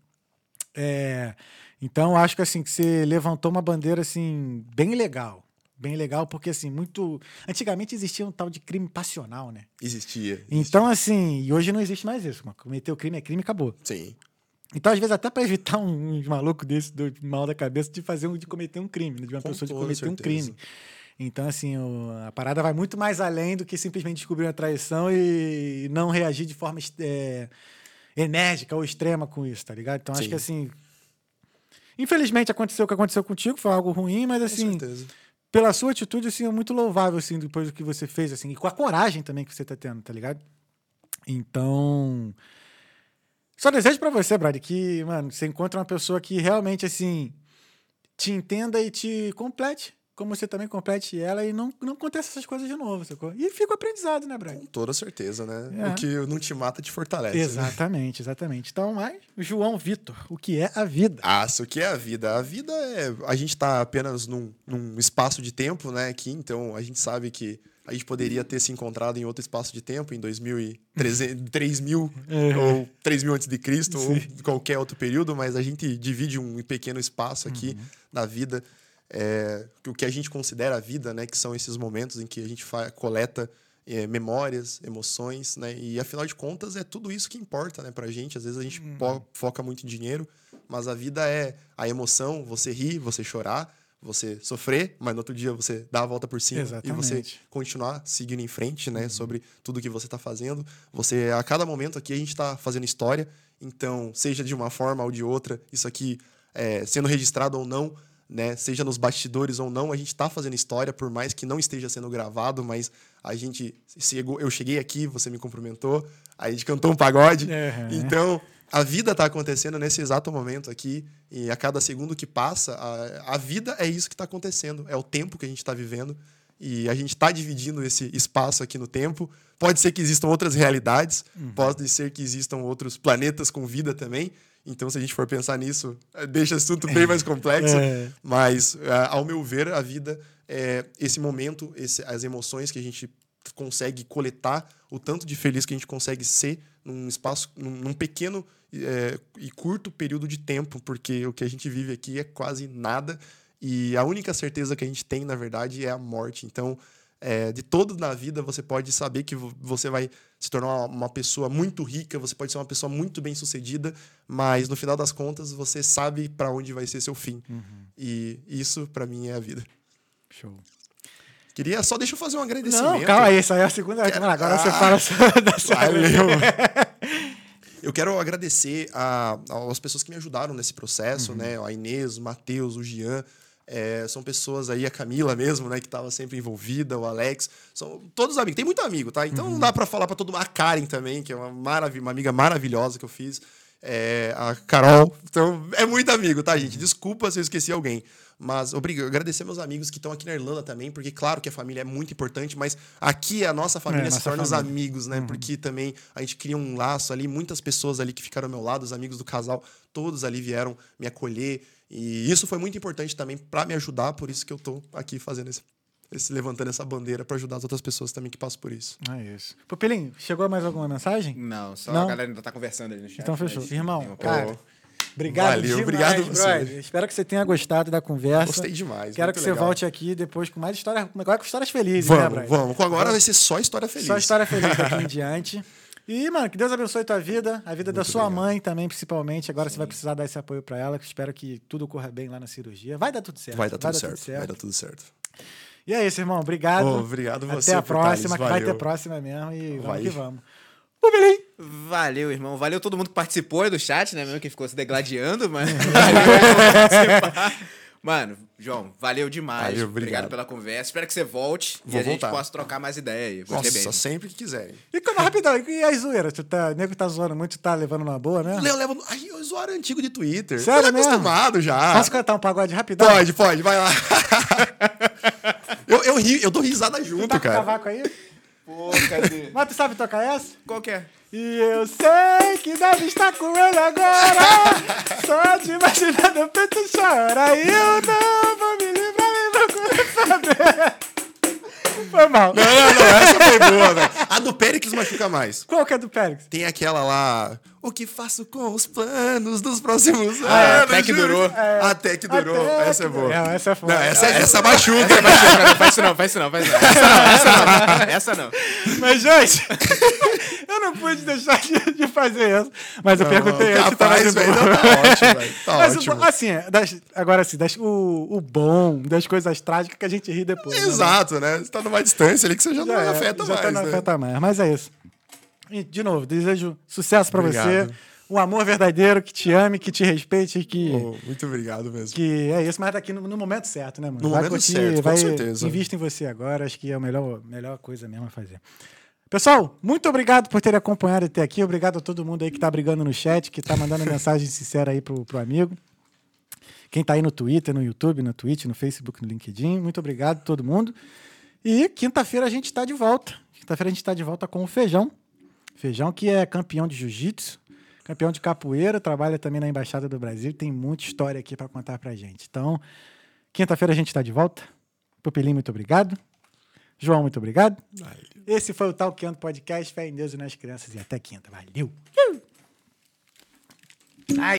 É, então, acho que assim, que você levantou uma bandeira assim, bem legal. Bem legal, porque assim, muito. Antigamente existia um tal de crime passional, né? Existia. Então, assim, e hoje não existe mais isso. Cometeu crime é crime acabou. Sim. Então, às vezes, até pra evitar um, maluco desse do mal da cabeça de fazer um, de cometer um crime, né? de uma Com pessoa de cometer um certeza. crime. Então, assim, o- a parada vai muito mais além do que simplesmente descobrir uma traição e não reagir de forma é, enérgica ou extrema com isso, tá ligado? Então, acho Sim. que assim. Infelizmente aconteceu o que aconteceu contigo, foi algo ruim, mas Com assim, certeza. pela sua atitude, assim, é muito louvável, assim, depois do que você fez, assim, e com a coragem também que você tá tendo, tá ligado? Então. Só desejo pra você, Brad, que, mano, você encontre uma pessoa que realmente, assim, te entenda e te complete, como você também complete ela e não, não aconteça essas coisas de novo, sacou? E fica o aprendizado, né, Brad? Com toda certeza, né? É. O que não te mata te fortalece. né? Exatamente, exatamente. Então, mas, João Vitor, o que é a vida? Ah, isso que é a vida. A vida é. A gente tá apenas num, num espaço de tempo, né? Aqui, então a gente sabe que a gente poderia ter se encontrado em outro espaço de tempo, em 2300, 3000 É. ou 3000 antes de Cristo, ou qualquer outro período, mas a gente divide um pequeno espaço aqui Uhum. na vida. é, o que a gente considera a vida, né? Que são esses momentos em que a gente coleta é, memórias, emoções, né? E afinal de contas é tudo isso que importa, né? Pra gente. Às vezes a gente uhum. foca muito em dinheiro, mas a vida é a emoção, você rir, você chorar, você sofrer, mas no outro dia você dá a volta por cima Exatamente. e você continuar seguindo em frente, né? Uhum. Sobre tudo que você está fazendo. Você, a cada momento aqui, a gente está fazendo história. Então, seja de uma forma ou de outra, isso aqui é, sendo registrado ou não, né? Seja nos bastidores ou não, a gente está fazendo história, por mais que não esteja sendo gravado, mas a gente chegou, eu cheguei aqui, você me cumprimentou, a gente cantou um pagode. Uhum. Então, a vida está acontecendo nesse exato momento aqui, e a cada segundo que passa, a, a vida é isso que está acontecendo, é o tempo que a gente está vivendo, e a gente está dividindo esse espaço aqui no tempo. Pode ser que existam outras realidades, uhum. pode ser que existam outros planetas com vida também. Então, se a gente for pensar nisso, eh, deixa o assunto bem mais complexo. é. Mas, eh, ao meu ver, a vida é esse momento, esse, as emoções que a gente consegue coletar, o tanto de feliz que a gente consegue ser num espaço, num, num pequeno é, e curto período de tempo, porque o que a gente vive aqui é quase nada e a única certeza que a gente tem, na verdade, é a morte. Então, é, de todo na vida, você pode saber que você vai se tornar uma pessoa muito rica, você pode ser uma pessoa muito bem sucedida, mas no final das contas, você sabe para onde vai ser seu fim. Uhum. E isso, para mim, é a vida. Show. Queria só deixa eu fazer um agradecimento. Não, calma aí, isso aí é a segunda. Agora ah, você fala da sua. Valeu. Eu quero agradecer a, as pessoas que me ajudaram nesse processo, uhum. né? A Inês, o Matheus, o Jean. É, são pessoas aí, a Camila mesmo, né, que estava sempre envolvida, o Alex, são todos amigos. Tem muito amigo, tá? Então uhum. não dá para falar para todo mundo. A Karen também, que é uma, marav uma amiga maravilhosa que eu fiz. É, a Carol. Então, é muito amigo, tá, gente? Desculpa se eu esqueci alguém. Mas obrigado, agradecer meus amigos que estão aqui na Irlanda também, porque claro que a família é muito importante, mas aqui a nossa família é, se torna família. os amigos, né? Uhum. Porque também a gente cria um laço ali, muitas pessoas ali que ficaram ao meu lado, os amigos do casal, todos ali vieram me acolher. E isso foi muito importante também para me ajudar, por isso que eu tô aqui fazendo esse esse, levantando essa bandeira para ajudar as outras pessoas também que passam por isso. É isso. Pupilinho, chegou mais alguma mensagem? Não, só Não? a galera ainda tá conversando ali no chat. Então fechou. Irmão, cara, Obrigado Valeu, demais, obrigado você. Espero que você tenha gostado da conversa. Gostei demais. Quero que legal. você volte aqui depois com mais histórias, com histórias felizes, vamos, né, Brian? Vamos, agora vai ser só história feliz. Só história feliz daqui em diante. E, mano, que Deus abençoe a tua vida, a vida Muito da sua obrigado. mãe também, principalmente. Agora Sim. você vai precisar dar esse apoio para ela. Espero que tudo corra bem lá na cirurgia. Vai dar tudo certo. Vai dar tudo, vai dar certo. tudo certo. Vai dar tudo certo. E é isso, irmão. Obrigado. Oh, obrigado você. Até a próxima, que vai ter próxima mesmo. E vamos vai. que vamos. Valeu, irmão. Valeu todo mundo que participou do chat, né? Mesmo que ficou se degladiando, mas valeu Mano, João, valeu demais. Valeu, obrigado. obrigado. pela conversa. Espero que você volte Vou e a voltar. gente possa trocar mais ideia. Nossa, bem. sempre que quiserem. E como, rapidão, e a zoeira? Tu tá, nego tá zoando muito, tu tá levando uma boa, né? Eu levo. Ai, eu zoaram antigo de Twitter. Sério, Tô acostumado já. Posso cantar um pagode rapidão? Pode, pode, vai lá. eu, eu, ri, eu dou risada junto, tá cara. Com cavaco aí? Pô, cadê? Mas tu sabe tocar essa? Qual que é? E eu sei que deve estar com ele agora. Só te imaginando, o peito chora. E eu não vou me livrar, nem vou saber. Foi mal. Não, não, não. Essa foi boa, velho. A do Péricles machuca mais. Qual que é do Péricles? Tem aquela lá. O que faço com os planos dos próximos ah, é, anos? Até que durou. É, até que durou. Até essa é boa. Não, essa é foda. Não, essa, é, essa machuca. Essa machuca. Não, faz isso não, faz isso não, faz isso não. Essa não, essa não. Essa não. Mas, gente, eu não pude deixar de, de fazer isso. Mas eu não, perguntei antes. Capaz, velho. Tá ótimo, velho. Tá Mas, ótimo. Assim, das, agora assim, das, o, o bom das coisas trágicas que a gente ri depois. Exato, né? Você tá numa distância ali que você já, já não é, afeta já mais. Já tá não né? afeta mais. Mas é isso. E, de novo, desejo sucesso para você. Um amor verdadeiro, que te ame, que te respeite, que. Oh, muito obrigado mesmo. Que é isso, mas daqui no, no momento certo, né, mano? No vai momento curtir, certo, vai, com certeza. Invista em você agora, acho que é a melhor, melhor coisa mesmo a fazer. Pessoal, muito obrigado por terem acompanhado até aqui. Obrigado a todo mundo aí que tá brigando no chat, que tá mandando mensagem sincera aí pro, pro amigo. Quem tá aí no Twitter, no YouTube, no Twitch, no Facebook, no LinkedIn. Muito obrigado a todo mundo. E quinta-feira a gente está de volta. Quinta-feira a gente está de volta com o Feijão. Feijão que é campeão de jiu-jitsu, campeão de capoeira, trabalha também na Embaixada do Brasil, tem muita história aqui para contar para gente. Então, quinta-feira a gente está de volta. Pupilinho, muito obrigado. João, muito obrigado. Valeu. Esse foi o Talkando Podcast. Fé em Deus e nas crianças. E até quinta. Valeu! Ai.